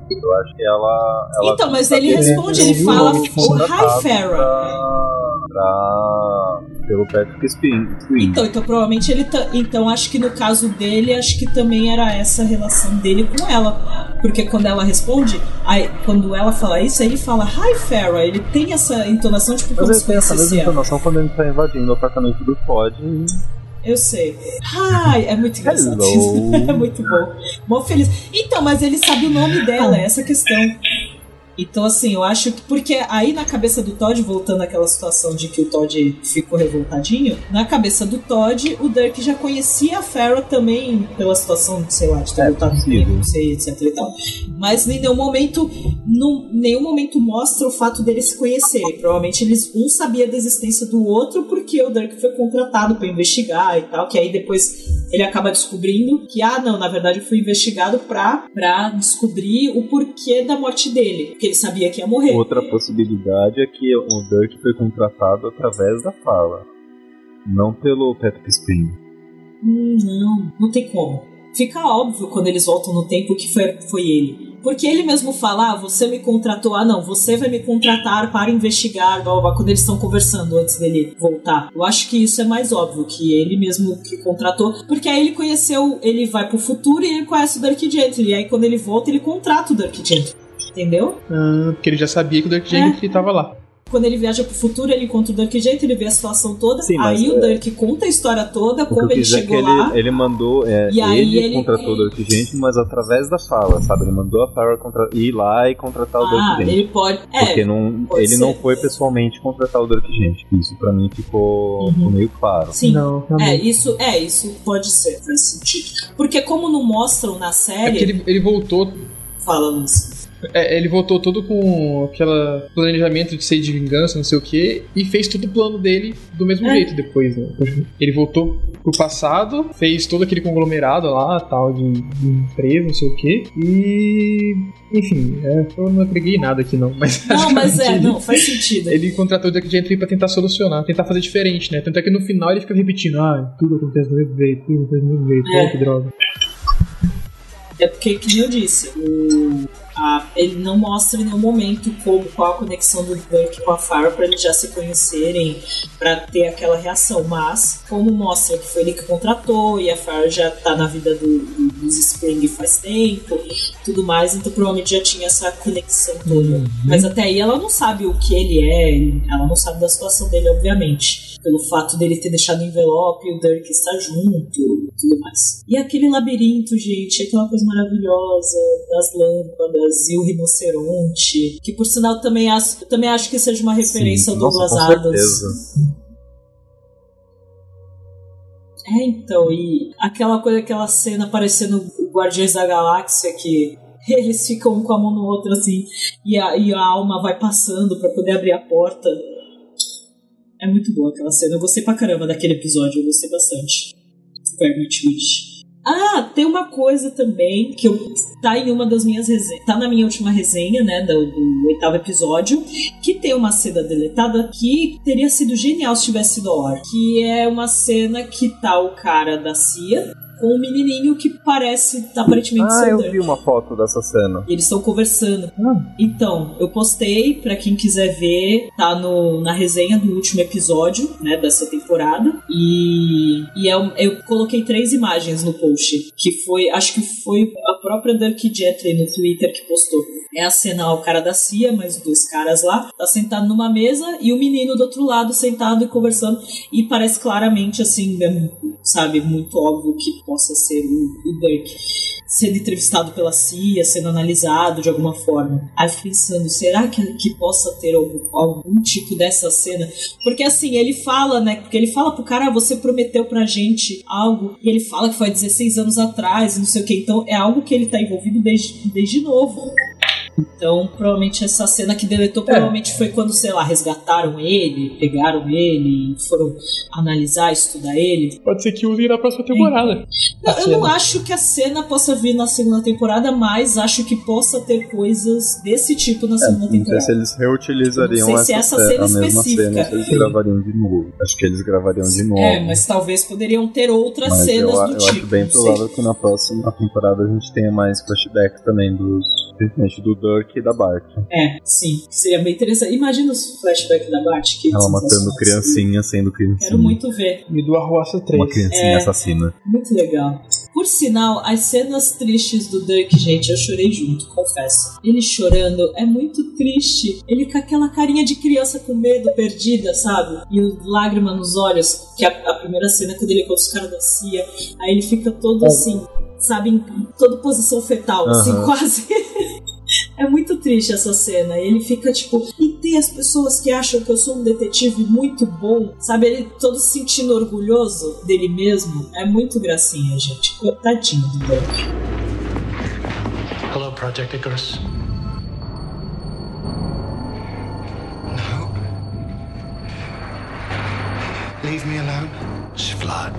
Eu acho que ela. ela Então, mas ele sabia responde, que ele fala, nome "Oh, hi, Farrah." Pra, pra, pelo Patrick. Spring. Então, então provavelmente ele tá. Então acho que no caso dele, acho que também era essa relação dele com ela. Porque quando ela responde, aí, quando ela fala isso, aí ele fala Hi Farrah. Ele tem essa entonação, tipo, como Mas se ele tem essa mesma ela. informação quando ele tá invadindo o apartamento do Todd. e- Eu sei. Hi! É muito engraçado é muito bom. Mó feliz. Então, mas ele sabe o nome dela, é essa questão. Então, assim, eu acho que. Porque aí na cabeça do Todd, voltando àquela situação de que o Todd ficou revoltadinho, na cabeça do Todd, o Dirk já conhecia a Farrah também pela situação, sei lá, de ter voltado com ele, não sei, etc e tal. Mas em nenhum momento, num, nenhum momento mostra o fato deles se conhecerem. Provavelmente eles um sabia da existência do outro porque o Dirk foi contratado pra investigar e tal, que aí depois ele acaba descobrindo que, ah, não, na verdade eu fui investigado pra, pra descobrir o porquê da morte dele. Porque ele sabia que ia morrer. Outra possibilidade é que o Dirk foi contratado através da fala. Não pelo Patrick Spring. Hum, não, não tem como. Fica óbvio quando eles voltam no tempo que foi, foi ele. Porque ele mesmo fala, ah, você me contratou, ah não, você vai me contratar para investigar, blá, blá, blá, quando eles estão conversando antes dele voltar. Eu acho que isso é mais óbvio, que ele mesmo que contratou, porque aí ele conheceu, ele vai pro futuro e ele conhece o Dark Gently, e aí quando ele volta ele contrata o Dark Gently, entendeu? Ah, porque ele já sabia que o Dark Gently tava lá. Quando ele viaja pro futuro, ele encontra o Dark Gently, ele vê a situação toda, Sim, aí o é, Dark conta a história toda, como ele é chegou que lá. ele, ele mandou. É, E aí ele, ele- contratou o Dirk Gente, mas através da fala, sabe? Ele mandou a Farrah contra... ir lá e contratar o Ah, Dirk Gente. ele pode. É, Porque não, pode ele ser. não foi pessoalmente contratar o Dirk Gente. Isso pra mim ficou, ficou meio claro. Uhum. Sim. Não, é, isso, é, isso pode ser, faz sentido. Porque como não mostram na É série. ele, ele voltou. Fala, Lúcio. É, ele voltou todo com aquele planejamento de ser de vingança, não sei o que, e fez todo o plano dele do mesmo É. jeito depois, né? Ele voltou pro passado, fez todo aquele conglomerado lá, tal, de, de empresa, não sei o que, e. Enfim, é, eu não agreguei nada aqui não, mas. Não, mas é, basicamente, não, faz sentido. Ele contratou o Jack Gentry pra tentar solucionar, tentar fazer diferente, né? Tanto é que no final ele fica repetindo, ah, tudo acontece do mesmo jeito, tudo acontece do mesmo jeito, É. que droga. É porque, que eu disse, o, a- ele não mostra em nenhum momento como, qual a conexão do Dirk com a Farah pra eles já se conhecerem, pra ter aquela reação. Mas, como mostra que foi ele que contratou e a Farah já tá na vida do, do, dos Spring faz tempo, tudo mais, então provavelmente já tinha essa conexão toda. Mas até aí ela não sabe o que ele é, ela não sabe da situação dele, obviamente. Pelo fato dele ter deixado o envelope e o Dirk estar junto e tudo mais. E aquele labirinto, gente, aquela coisa maravilhosa das lâmpadas Adams e o Rinoceronte, que por sinal também acho, também acho que seja uma referência ao nossa, Douglas com Adams. certeza. É, então, e aquela coisa, aquela cena parecendo Guardiões da Galáxia que eles ficam um com a mão no outro assim e a, e a alma vai passando pra poder abrir a porta. É muito boa aquela cena. Eu gostei pra caramba daquele episódio, eu gostei bastante. Vermitude. Ah, tem uma coisa também que eu, tá em uma das minhas resenhas. Tá na minha última resenha, né? Do, do oitavo episódio. Que tem uma cena deletada que teria sido genial se tivesse sido ao ar. Que é uma cena que tá o cara da CIA com um menininho que parece aparentemente Ah, ser eu vi uma foto dessa cena. E eles estão conversando. Então, eu postei pra quem quiser ver, tá no, na resenha do último episódio, né, dessa temporada. E, e eu, eu coloquei três imagens no post, que foi, acho que foi a própria Dirk Gently no Twitter que postou. É a cena, o cara da CIA, mais dois caras lá, tá sentado numa mesa e o menino do outro lado sentado e conversando. E parece claramente, assim, é, sabe, muito óbvio que possa ser o, o Dirk sendo entrevistado pela CIA, sendo analisado de alguma forma. Aí pensando, será que, que possa ter algum, algum tipo dessa cena? Porque assim, ele fala, né? Porque ele fala pro cara, ah, você prometeu pra gente algo, e ele fala que foi há 16 anos atrás, não sei o que. Então é algo que ele tá envolvido desde, desde novo. Então, provavelmente essa cena que deletou provavelmente foi quando, sei lá, resgataram ele, pegaram ele, foram analisar, estudar ele. Pode ser que usem na próxima temporada. Não, eu não acho que a cena possa vir na segunda temporada, mas acho que possa ter coisas desse tipo na segunda Não sei temporada. se eles reutilizariam Não sei se essa, essa cena a mesma específica. cena, se eles gravariam de novo. Acho que eles gravariam de novo. É, mas talvez poderiam ter outras Mas cenas eu, do eu tipo. acho bem provável que na próxima temporada a gente tenha mais flashbacks também dos. Principalmente do Dirk e da Bart. É, sim. Seria bem interessante. Imagina os flashbacks da Bart. Que Ela matando sensacional. criancinha sendo criancinha. Quero muito ver. E do Arruaça 3. Uma criancinha É. assassina. Muito legal. Por sinal, as cenas tristes do Dirk, gente, eu chorei junto, confesso. Ele chorando é muito triste. Ele com aquela carinha de criança com medo, perdida, sabe? E o lágrima nos olhos, que é a, a primeira cena quando ele conta os caras da CIA. Aí ele fica todo assim, sabe, em toda posição fetal, assim, Aham. quase. É muito triste essa cena. Ele fica tipo, e tem as pessoas que acham que eu sou um detetive muito bom, sabe? Ele todo se sentindo orgulhoso dele mesmo. É muito gracinha, gente. Tadinho do Dirk. Hello, Project Icarus. Leave me alone. Svlad,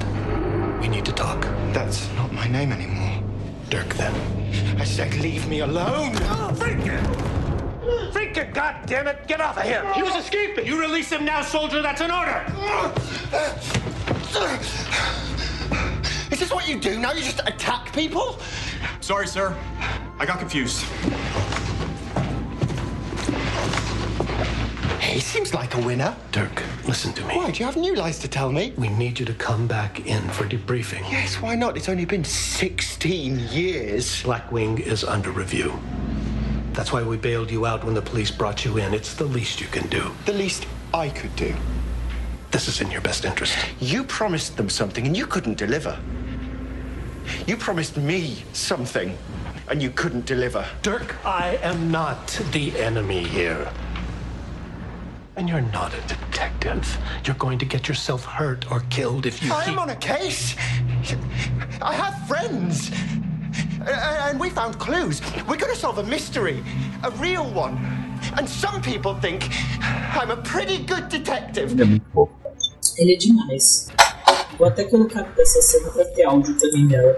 we need to talk. That's not my name anymore. Dirk, then. I said leave me alone. Oh, Freaking! Freaking, goddammit! Get off of him! He was escaping! You release him now, soldier, that's an order! Is this what you do now? You just attack people? Sorry, sir. I got confused. He seems like a winner. Dirk, listen to me. Why? Do you have new lies to tell me? We need you to come back in for debriefing. Yes, why not? It's only been 16 years. Blackwing is under review. That's why we bailed you out when the police brought you in. It's the least you can do. The least I could do. This is in your best interest. You promised them something and you couldn't deliver. You promised me something and you couldn't deliver. Dirk, I am not the enemy here. And you're not a detective. You're going to get yourself hurt or killed if you I keep... am on a case. I have friends. And we found clues. We're going to solve a mystery, a real one. And some people think I'm a pretty good detective. Ele é muito fofo. Ele é demais. Vou até colocar dessa cena pra ter áudio também dela.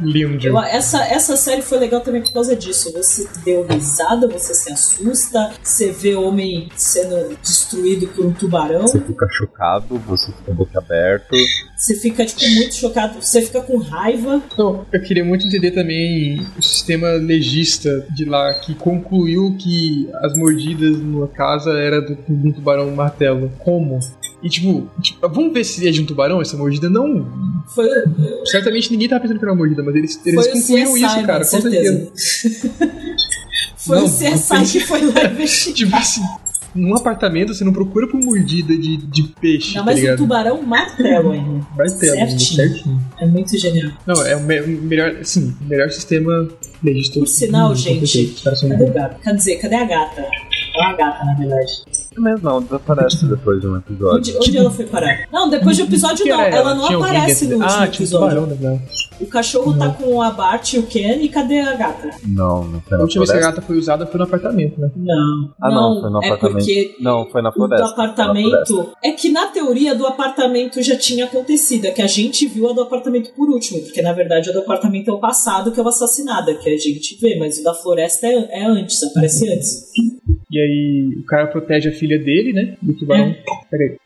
Lindo. Eu- essa, essa série foi legal também por causa disso. Você deu risada, você se assusta, você vê homem sendo destruído por um tubarão. Você fica chocado, você fica boca aberto. Você fica, tipo, muito chocado. Você fica com raiva. Não, eu queria muito entender também o sistema legista de lá, que concluiu que as mordidas numa casa era do, de um tubarão martelo. Como? E tipo, tipo, vamos ver se é de um tubarão essa mordida? Não. Foi, Certamente ninguém tava pensando que era uma mordida, mas eles, eles o concluíram CSI, isso, cara, com com certeza. Foi Não, o CSI que foi lá investir. Tipo assim, num apartamento, você não procura por mordida de, de peixe, Não, tá mas o ligado? tubarão martelo ainda. Martelo, certinho. certinho. É muito genial. Não, é o me- melhor, sim, o melhor sistema legista. Por sinal, Hum, gente, perfeito. O? Quer dizer, cadê a gata? É uma gata, na verdade. Mas não, desaparece depois de um episódio. Onde, onde ela foi parar? Não, depois do episódio não. Ela não aparece no de- último Ah, episódio. né? O cachorro tá com a Bart e o Ken e cadê a gata? Não, não foi A na última vez que a gata foi usada foi no apartamento, né? Não. Ah, não, foi no é apartamento. porque Não, foi na floresta. do apartamento. É que na teoria do apartamento já tinha acontecido. É que a gente viu a do apartamento por último. Porque na verdade a do apartamento é o passado que é o assassinada, que a gente vê. Mas o da floresta é, é antes, aparece antes. E aí o cara protege a filha dele, né? Do tubarão. Peraí.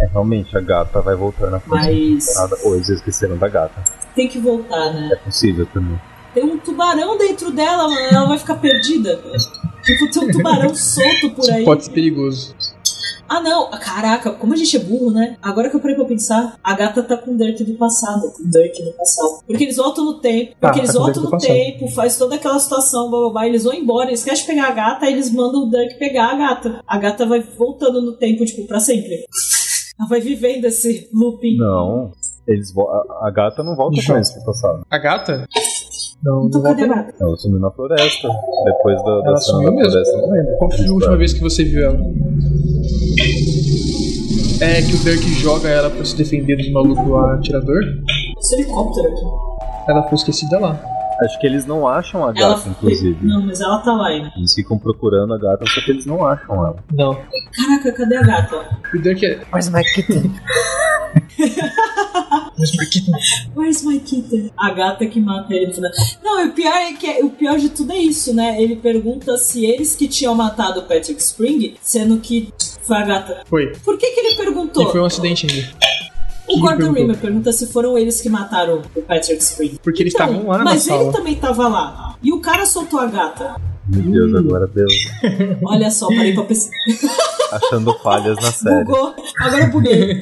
É, realmente, a gata vai voltar na próxima Mas- temporada. Ou eles esqueceram da gata. Tem que voltar, né? É possível também. Tem um tubarão dentro dela, mano. Ela vai ficar perdida. Tipo, tem um tubarão solto por aí. Pode ser perigoso. Ah, não. Caraca, como a gente é burro, né? Agora que eu parei pra pensar, a gata tá com o Dirk do passado. Com o Dirk do passado. Porque eles voltam no tempo. Tá, Porque eles tá com o voltam Dirk no do passado. tempo, faz toda aquela situação, blá blá blá. Eles vão embora, eles querem pegar a gata, aí eles mandam o Dirk pegar a gata. A gata vai voltando no tempo, tipo, pra sempre. Ela vai vivendo esse looping. Não, eles vo- a, a gata não volta com eles pro passado. A gata? Não, Então não volta. gata? Ela sumiu na floresta. Depois da, da Ela sumiu da mesmo. floresta. não lembro. Qual foi a última vez que você viu ela? É que o Dirk joga ela pra se defender dos malucos lá, atirador. Esse helicóptero aqui. Ela foi esquecida lá. Acho que eles não acham a gata, Ela inclusive. Não, mas ela tá lá ainda. Eles ficam procurando a gata, só que eles não acham ela. Não. Caraca, cadê a gata? O Dirk é. Mas my kitten. Where's my kitten? A gata que mata ele. Não, o pior é que o pior de tudo é isso, né? Ele pergunta se eles que tinham matado o Patrick Spring, sendo que foi a gata. Foi. Por que, que ele perguntou? E foi um acidente ainda. O Gordon? Rimmer pergunta se foram eles que mataram o Patrick Spring. Porque eles Então, estavam lá na Mas sala. ele também tava lá. E o cara soltou a gata. Meu Deus, agora deu. Olha só, parei pra pensar. Achando falhas na série. Bugou. Agora eu buguei.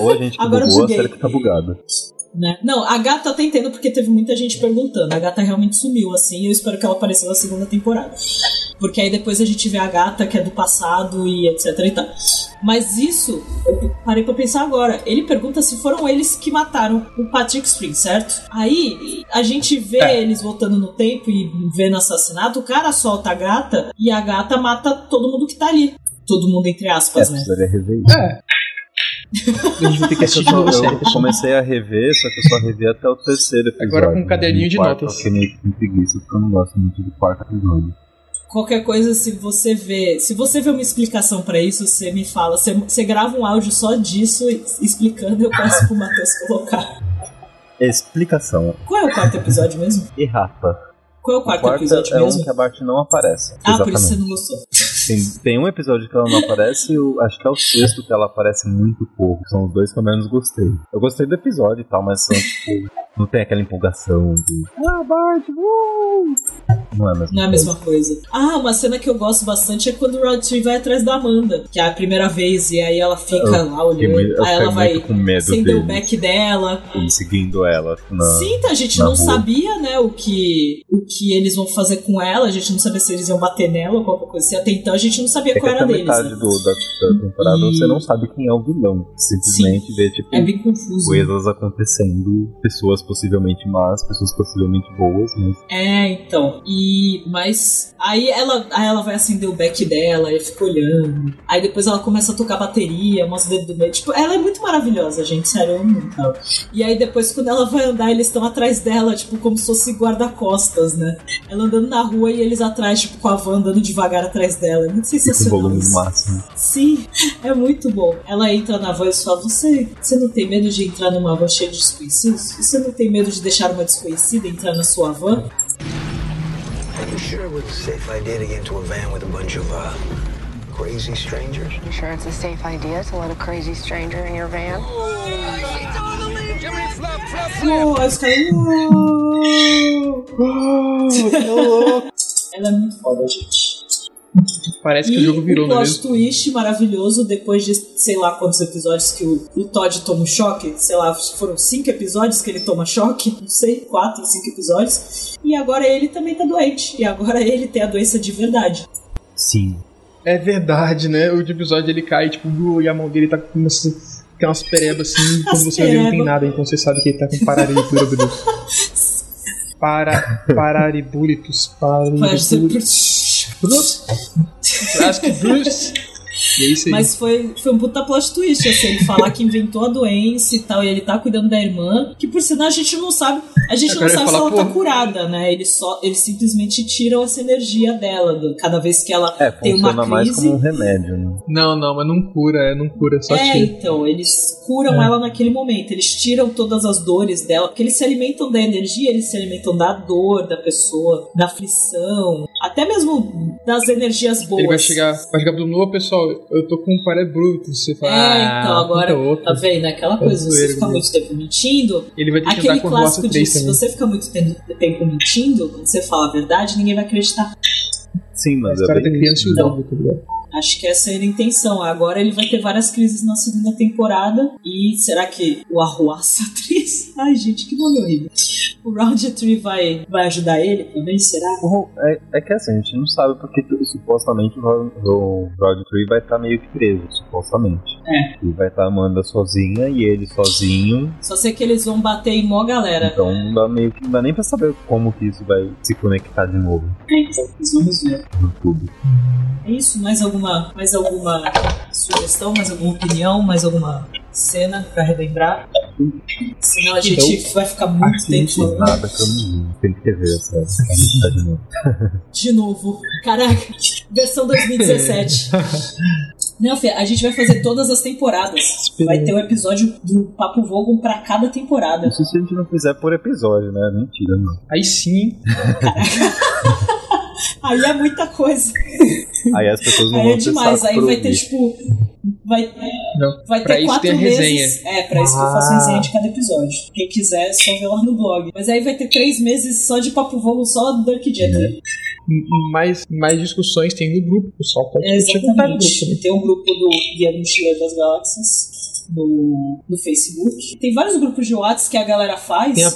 Ou a gente Agora bugou, a buguei. série que tá bugada. Né? Não, a gata tá entendendo porque teve muita gente perguntando. A gata realmente sumiu, assim, e eu espero que ela apareça na segunda temporada. Porque aí depois a gente vê a gata que é do passado e etc e tal. Mas isso, eu parei pra pensar agora. Ele pergunta se foram eles que mataram o Patrick Spring, certo? Aí a gente vê É. eles voltando no tempo e vendo assassinato, o cara solta a gata e a gata mata todo mundo que tá ali. Todo mundo entre É, aspas, né? rever isso. É. A gente vai ter que É que assistir eu, só- eu comecei a rever, só que eu só revi até o terceiro episódio. Agora com um caderninho No de quarto notas. Eu fiquei meio que com preguiça, porque eu não gosto muito do quarto episódio. Qualquer coisa, se você vê, se você vê uma explicação pra isso, você me fala. Você, você grava um áudio só disso explicando, eu peço pro Matheus colocar. Explicação. Qual é o quarto episódio mesmo? Errata. Qual é o O quarto, quarto episódio é um mesmo? que a Bart não aparece. Ah, por Exatamente. isso você não gostou. Tem, tem um episódio que ela não aparece, eu acho que é o sexto que ela aparece muito pouco. São os dois que eu menos gostei. Eu gostei do episódio e tal, mas são, tipo, não tem aquela empolgação de. Ah, Bart, uh! Não é a mesma Não é a coisa. mesma coisa. Ah, uma cena que eu gosto bastante é quando o Rod Tree vai atrás da Amanda, que é a primeira vez, e aí ela fica Eu lá olhando. muito- aí ela vai com medo acender o back dela. Seguindo ela. Na, Sim, tá, a gente não rua. sabia, né, o que, o que eles vão fazer com ela, a gente não sabia se eles iam bater nela ou qualquer coisa assim. Até então a gente não sabia É qual era deles. metade né? do, da, da temporada E- você não sabe quem é o vilão. Simplesmente vê, tipo, É bem confuso. coisas acontecendo, pessoas possivelmente más, pessoas possivelmente boas, mas É, então. E. Mas. Aí ela, aí ela vai acender o back dela, aí fica olhando. Aí depois ela começa a tocar bateria, mostra o dedo do meio. Tipo, ela é muito maravilhosa, gente. Sério, eu amo ela. E aí depois, quando ela vai andar, eles estão atrás dela, tipo, como se fosse guarda-costas, né? Ela andando na rua e eles atrás, tipo, com a van andando devagar atrás dela. É muito o sensacional. volume isso. máximo. Sim, é muito bom. Ela entra na van e fala: você, você não tem medo de entrar numa van cheia de desconhecidos? Você não tem medo de deixar uma desconhecida entrar na sua van? Are you sure it was a safe idea to get into a van with a bunch of uh, crazy strangers? You sure it's a safe idea to let a crazy stranger in your van? Oh, aí os caras. Ela é muito foda, gente. Parece que e o jogo virou, um não é plot mesmo? twist maravilhoso depois de sei lá quantos episódios que o, o Todd toma um choque. Sei lá, foram cinco episódios que ele toma choque. Não sei, quatro cinco episódios. E agora ele também tá doente. E agora ele tem a doença de verdade. Sim. É verdade, né? O episódio ele cai, tipo, e a mão dele tá com umas, tem umas perebas assim, quando você vê não tem nada, então você sabe que ele tá com parariburibulitus. Para, pararibulitus. Faz Pararibulitus. Acho que Bruce. E é isso aí. Mas foi, foi um puta plot twist, assim, ele falar que inventou a doença e tal, e ele tá cuidando da irmã, que por sinal a gente não sabe, a gente não sabe se falar, ela tá curada, né? Eles só, eles simplesmente tiram essa energia dela, do- cada vez que ela É, tem uma funciona mais crise. como um remédio, né? Não, não, mas não cura, é, não cura, só é, tira. então, eles curam É. ela naquele momento, eles tiram todas as dores dela, porque eles se alimentam da energia, eles se alimentam da dor da pessoa, da aflição, até mesmo das energias boas. Ele vai chegar, vai chegar pro novo pessoal, eu tô com um parabrutus, você fala, É, ah, então agora, puta outro. tá vendo? Aquela coisa, você fica né? muito tempo mentindo. Ele vai ter que Aquele clássico de 3 se também. você fica muito tempo, mentindo, quando você fala a verdade, ninguém vai acreditar. Sim, mas Esse é cara bem tem criança e o Então, dobro, tá ligado? Acho que essa era a intenção. Agora ele vai ter várias crises na segunda temporada. E será que o Arruaça atriz? Ai, gente, que nome horrível. O Roundtree vai, vai ajudar ele também? Será? O- É, é que assim, a gente não sabe porque supostamente o o Rod Tree vai estar meio que preso, supostamente. É. Ele vai estar Amanda sozinha e ele sozinho. Só sei que eles vão bater em mó galera. Então não dá, meio que, não dá nem pra saber como que isso vai se conectar de novo Então, vamos ver. no tudo. É isso? Mais alguma, mais alguma sugestão, mais alguma opinião, mais alguma cena pra relembrar? Senão a gente vai ficar muito tempo falando. Nada que eu não. Tem que rever essa essa de novo. De novo. Caraca, versão 2017. Não, Fê, a gente vai fazer todas as temporadas. Vai ter um episódio do Papo Vogon pra cada temporada. Isso se a gente não fizer por episódio, né? Mentira, não. Aí sim. Aí é muita coisa. Aí as pessoas não Aí vão é ter demais. Aí vai ter, tipo. Vai, Não, vai pra ter quatro tem a meses. resenha. É, pra isso que eu faço Ah. resenha de cada episódio. Quem quiser, é só ver lá no blog. Mas aí vai ter três meses só de Papo Vogon, só do Dark Jet. Mais, mais discussões tem no grupo, o pessoal pode É, exatamente. grupo. Tem um grupo do Guia do Mochileiro das Galáxias no, no Facebook. Tem vários grupos de WhatsApp que a galera faz. Tem a,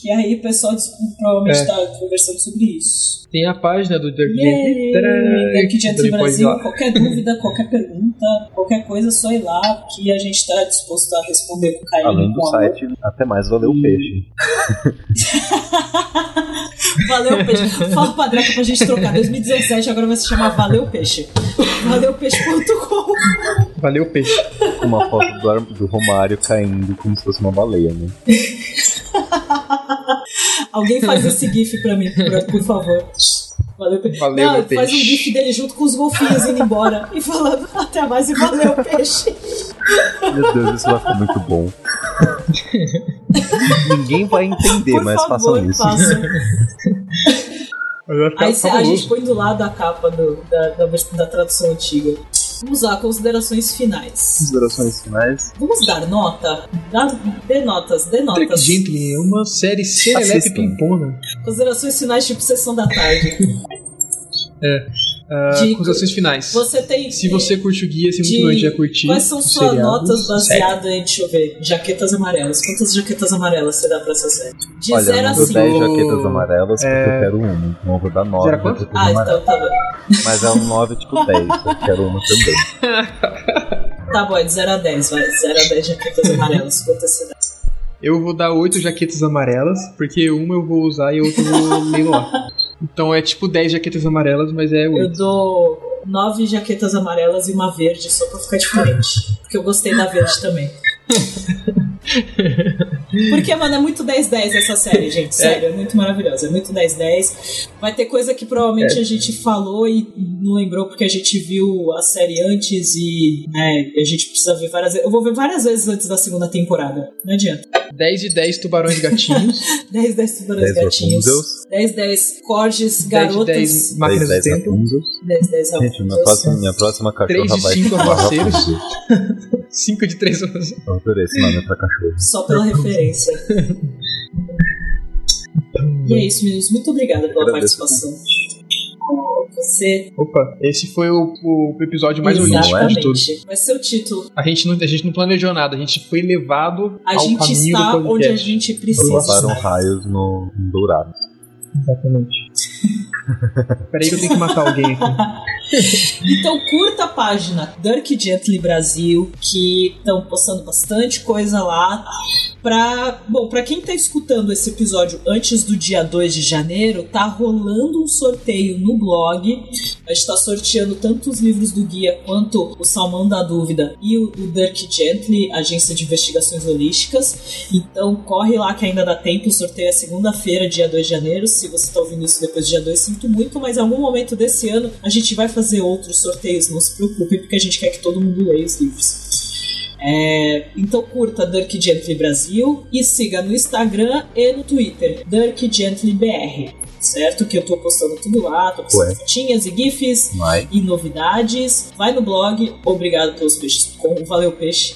Que aí o pessoal provavelmente É. está conversando sobre isso. tem a página do Dirk pode ir Brasil, qualquer dúvida, qualquer pergunta, qualquer coisa, só ir lá que a gente está disposto a responder com carinho. Além do amor. site, até mais valeu o peixe. Valeu Peixe. Fala pra Dreca pra gente trocar. 2017 agora vai se chamar Valeu Peixe. Valeupeixe.com. Valeu, peixe. Uma foto do, do Romário caindo como se fosse uma baleia, né? Alguém faz esse GIF pra mim, por, favor. Valeu, Peixe. Valeu, Não, meu faz um peixe. GIF dele junto com os golfinhos indo embora e falando até mais e valeu, peixe. Meu Deus, isso vai ficar muito bom. Ninguém vai entender, Por mas favor, façam isso. façam. Aí cê- a gente põe do lado a capa do- da, da, da tradução antiga. Vamos lá, considerações finais. Considerações finais. Vamos dar nota? Dá, dê notas, dê Dirk notas. Gently é uma série serelepe pimpona. Considerações finais, tipo sessão da tarde. É. Ah, De- considerações finais. Você tem. Se você curte o guia, se muito provavelmente já curtir. Quais são suas notas baseadas em, deixa eu ver, jaquetas amarelas? Quantas jaquetas amarelas você dá pra essa série? De Olha, 0 eu a não dou 5. 10 jaquetas amarelas porque É. eu quero uma. Então eu vou dar 9 Zero quanto? Ah, então tá bom. Mas é um 9 tipo 10. Eu quero uma também. Tá bom, é de 0 a 10, vai. 0 a 10 jaquetas amarelas. Quantas você dá? Eu vou dar oito jaquetas amarelas, porque uma eu vou usar e outra eu vou leiloar. Então é tipo 10 jaquetas amarelas, mas é Eu oito. dou nove jaquetas amarelas e uma verde, só pra ficar diferente. Porque eu gostei da verde também. Porque, mano, é muito 10-10 essa série, gente. Sério, é, muito maravilhosa. É muito 10-10. Vai ter coisa que provavelmente É. a gente falou e não lembrou porque a gente viu a série antes e né, a gente precisa ver várias vezes. Eu vou ver várias vezes antes da segunda temporada. Não adianta. 10 de 10 tubarões gatinhos. 10, 10 tubarões 10 gatinhos. Rapunzels. 10, 10 corges 10 de garotas. 10 máquinas 10, do 10 tempo. Rapunzels. 10, 10 Gente, minha Rapunzels. próxima, minha próxima 3 cachorra de vai 5 chamar arroceiros. Rapunzel. 5 de 3 Eu adorei esse nome pra Só pela referência. e é isso, meninos. Muito obrigada pela Agradeço. participação. Você. Opa, esse foi o, o episódio mais holístico Exatamente. de todos. Vai ser o título. A gente, não, a gente não planejou nada, a gente foi levado A ao gente caminho está do onde a gente precisa Passaram estar. raios no, no dourado. Exatamente. Peraí que eu tenho que matar alguém aqui. Então curta a página Dirk Gently Brasil, que estão postando bastante coisa lá. Pra, bom, pra quem tá escutando esse episódio antes do dia 2 de janeiro, tá rolando um sorteio no blog. A gente tá sorteando tanto os livros do guia quanto o Salmão da Dúvida e o, o Dirk Gently, Agência de Investigações Holísticas. Então corre lá que ainda dá tempo. O sorteio é segunda-feira, dia 2 de janeiro. Se você tá ouvindo isso depois do dia 2, sinto muito, mas em algum momento desse ano a gente vai fazer outros sorteios, não se preocupe, porque a gente quer que todo mundo leia os livros. É, então curta Dirk Gently Brasil e siga no Instagram e no Twitter, Dirk Gently BR. Certo? Que eu tô postando tudo lá, tô postando Ué. fotinhas e GIFs Vai. e novidades. Vai no blog, obrigado pelos peixes.com, valeu peixe.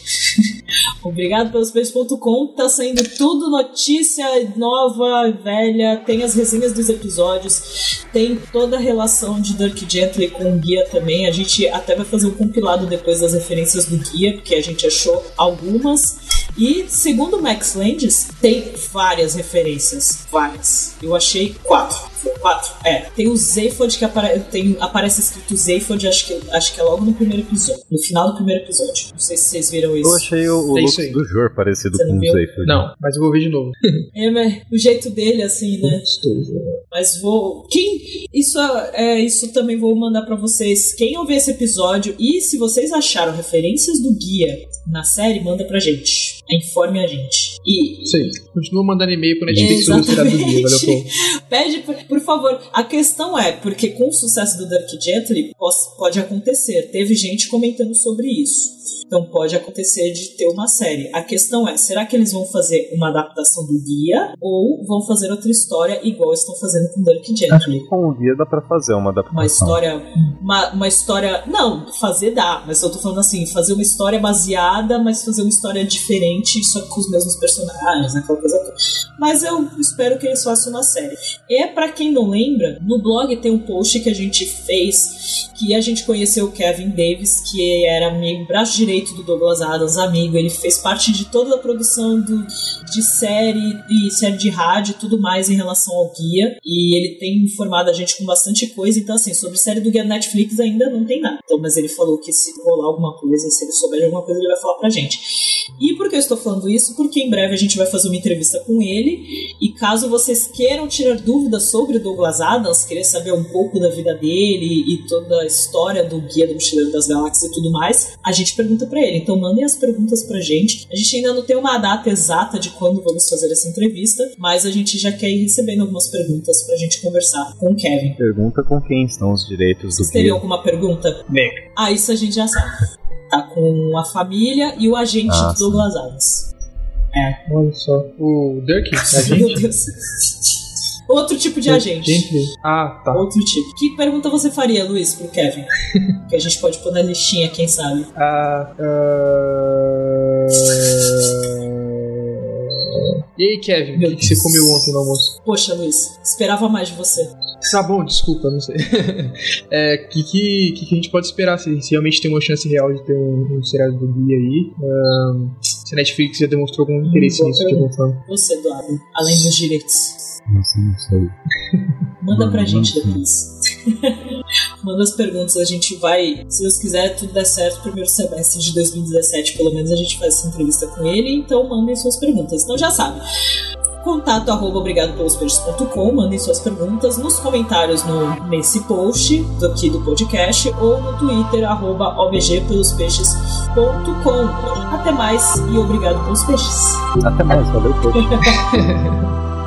obrigado pelos peixes.com, tá saindo tudo notícia nova, velha, tem as resenhas dos episódios, tem toda a relação de Dirk Gently com o guia também. A gente até vai fazer um compilado depois das referências do guia, porque a gente achou algumas. E segundo o Max Landis, tem várias referências. Várias. Eu achei quatro. Foi Quatro? É. Tem o Zephod que apare... tem... aparece escrito Zephod, acho que... acho que é logo no primeiro episódio. No final do primeiro episódio. Não sei se vocês viram isso. Eu achei o, o É look do Jor parecido Você com o? Zayford. Não, mas eu vou ver de novo. É, mas o jeito dele, assim, né? Mas vou. Quem. Isso, é, isso também vou mandar pra vocês. Quem ouvir esse episódio e se vocês acharam referências do guia na série, manda pra gente. Informe a gente. E. Aí. Continua mandando e-mail pro Netflix sobre o do dia. Valeu. Pede, por, por favor. A questão é, porque com o sucesso do Dirk Gently, pode acontecer. Teve gente comentando sobre isso. Então pode acontecer de ter uma série. A questão é, será que eles vão fazer uma adaptação do guia ou vão fazer outra história igual estão fazendo com Dirk Gently? Com o guia dá pra fazer uma adaptação. Uma história. Uma, uma história. Não, fazer dá, mas eu tô falando assim, fazer uma história baseada, mas fazer uma história diferente, só com os mesmos personagens, né? Aquela coisa toda. Mas eu espero que eles façam uma série. E pra quem não lembra, no blog tem um post que a gente fez que a gente conheceu o Kevin Davis, que era amigo, braço direito do Douglas Adams, amigo. Ele fez parte de toda a produção do, de série e série de rádio e tudo mais em relação ao guia. E ele tem informado a gente com bastante coisa. Então, assim, sobre série do guia Netflix ainda não tem nada. Então, mas ele falou que se rolar alguma coisa, se ele souber de alguma coisa, ele vai falar pra gente. E por que eu estou falando isso? Porque em breve a gente vai fazer uma entrevista com ele. E caso vocês queiram tirar dúvidas sobre o Douglas Adams, querer saber um pouco da vida dele e toda a história do Guia do Mochileiro das Galáxias e tudo mais, a gente pergunta pra ele. Então mandem as perguntas pra gente. A gente ainda não tem uma data exata de quando vamos fazer essa entrevista, mas a gente já quer ir recebendo algumas perguntas pra gente conversar com o Kevin. Pergunta com quem estão os direitos do Vocês teriam guia. alguma pergunta? Nick. Ah, isso a gente já sabe. Tá com a família e o agente Ah, do Douglas Adams. É. Olha só. O Dirk, a Meu gente. Deus. Outro tipo de agente. Gently. Ah, tá. Outro tipo. Que pergunta você faria, Luiz, pro Kevin? que a gente pode pôr na listinha, quem sabe. Ah, ah... E aí, Kevin, o que, que você comeu ontem no almoço? Poxa, Luiz, esperava mais de você. Tá bom, desculpa, não sei. é, que, que, que que a gente pode esperar? Se, se realmente tem uma chance real de ter um, um seriado do Gui aí. Ahn, se a Netflix já demonstrou algum interesse boa nisso de alguma forma. Você, Eduardo, além dos direitos. Nossa, não sei. Manda pra gente depois. Manda as perguntas, a gente vai. Se Deus quiser, tudo der certo, primeiro semestre de 2017, pelo menos a gente faz essa entrevista com ele, então mandem suas perguntas. Então já sabe. Contato arroba obrigadopelospeixes.com, mandem suas perguntas nos comentários no, nesse post do- aqui do podcast ou no Twitter, arroba obgpelospeixes.com. Até mais e obrigado pelos peixes. Até mais, valeu, poxa.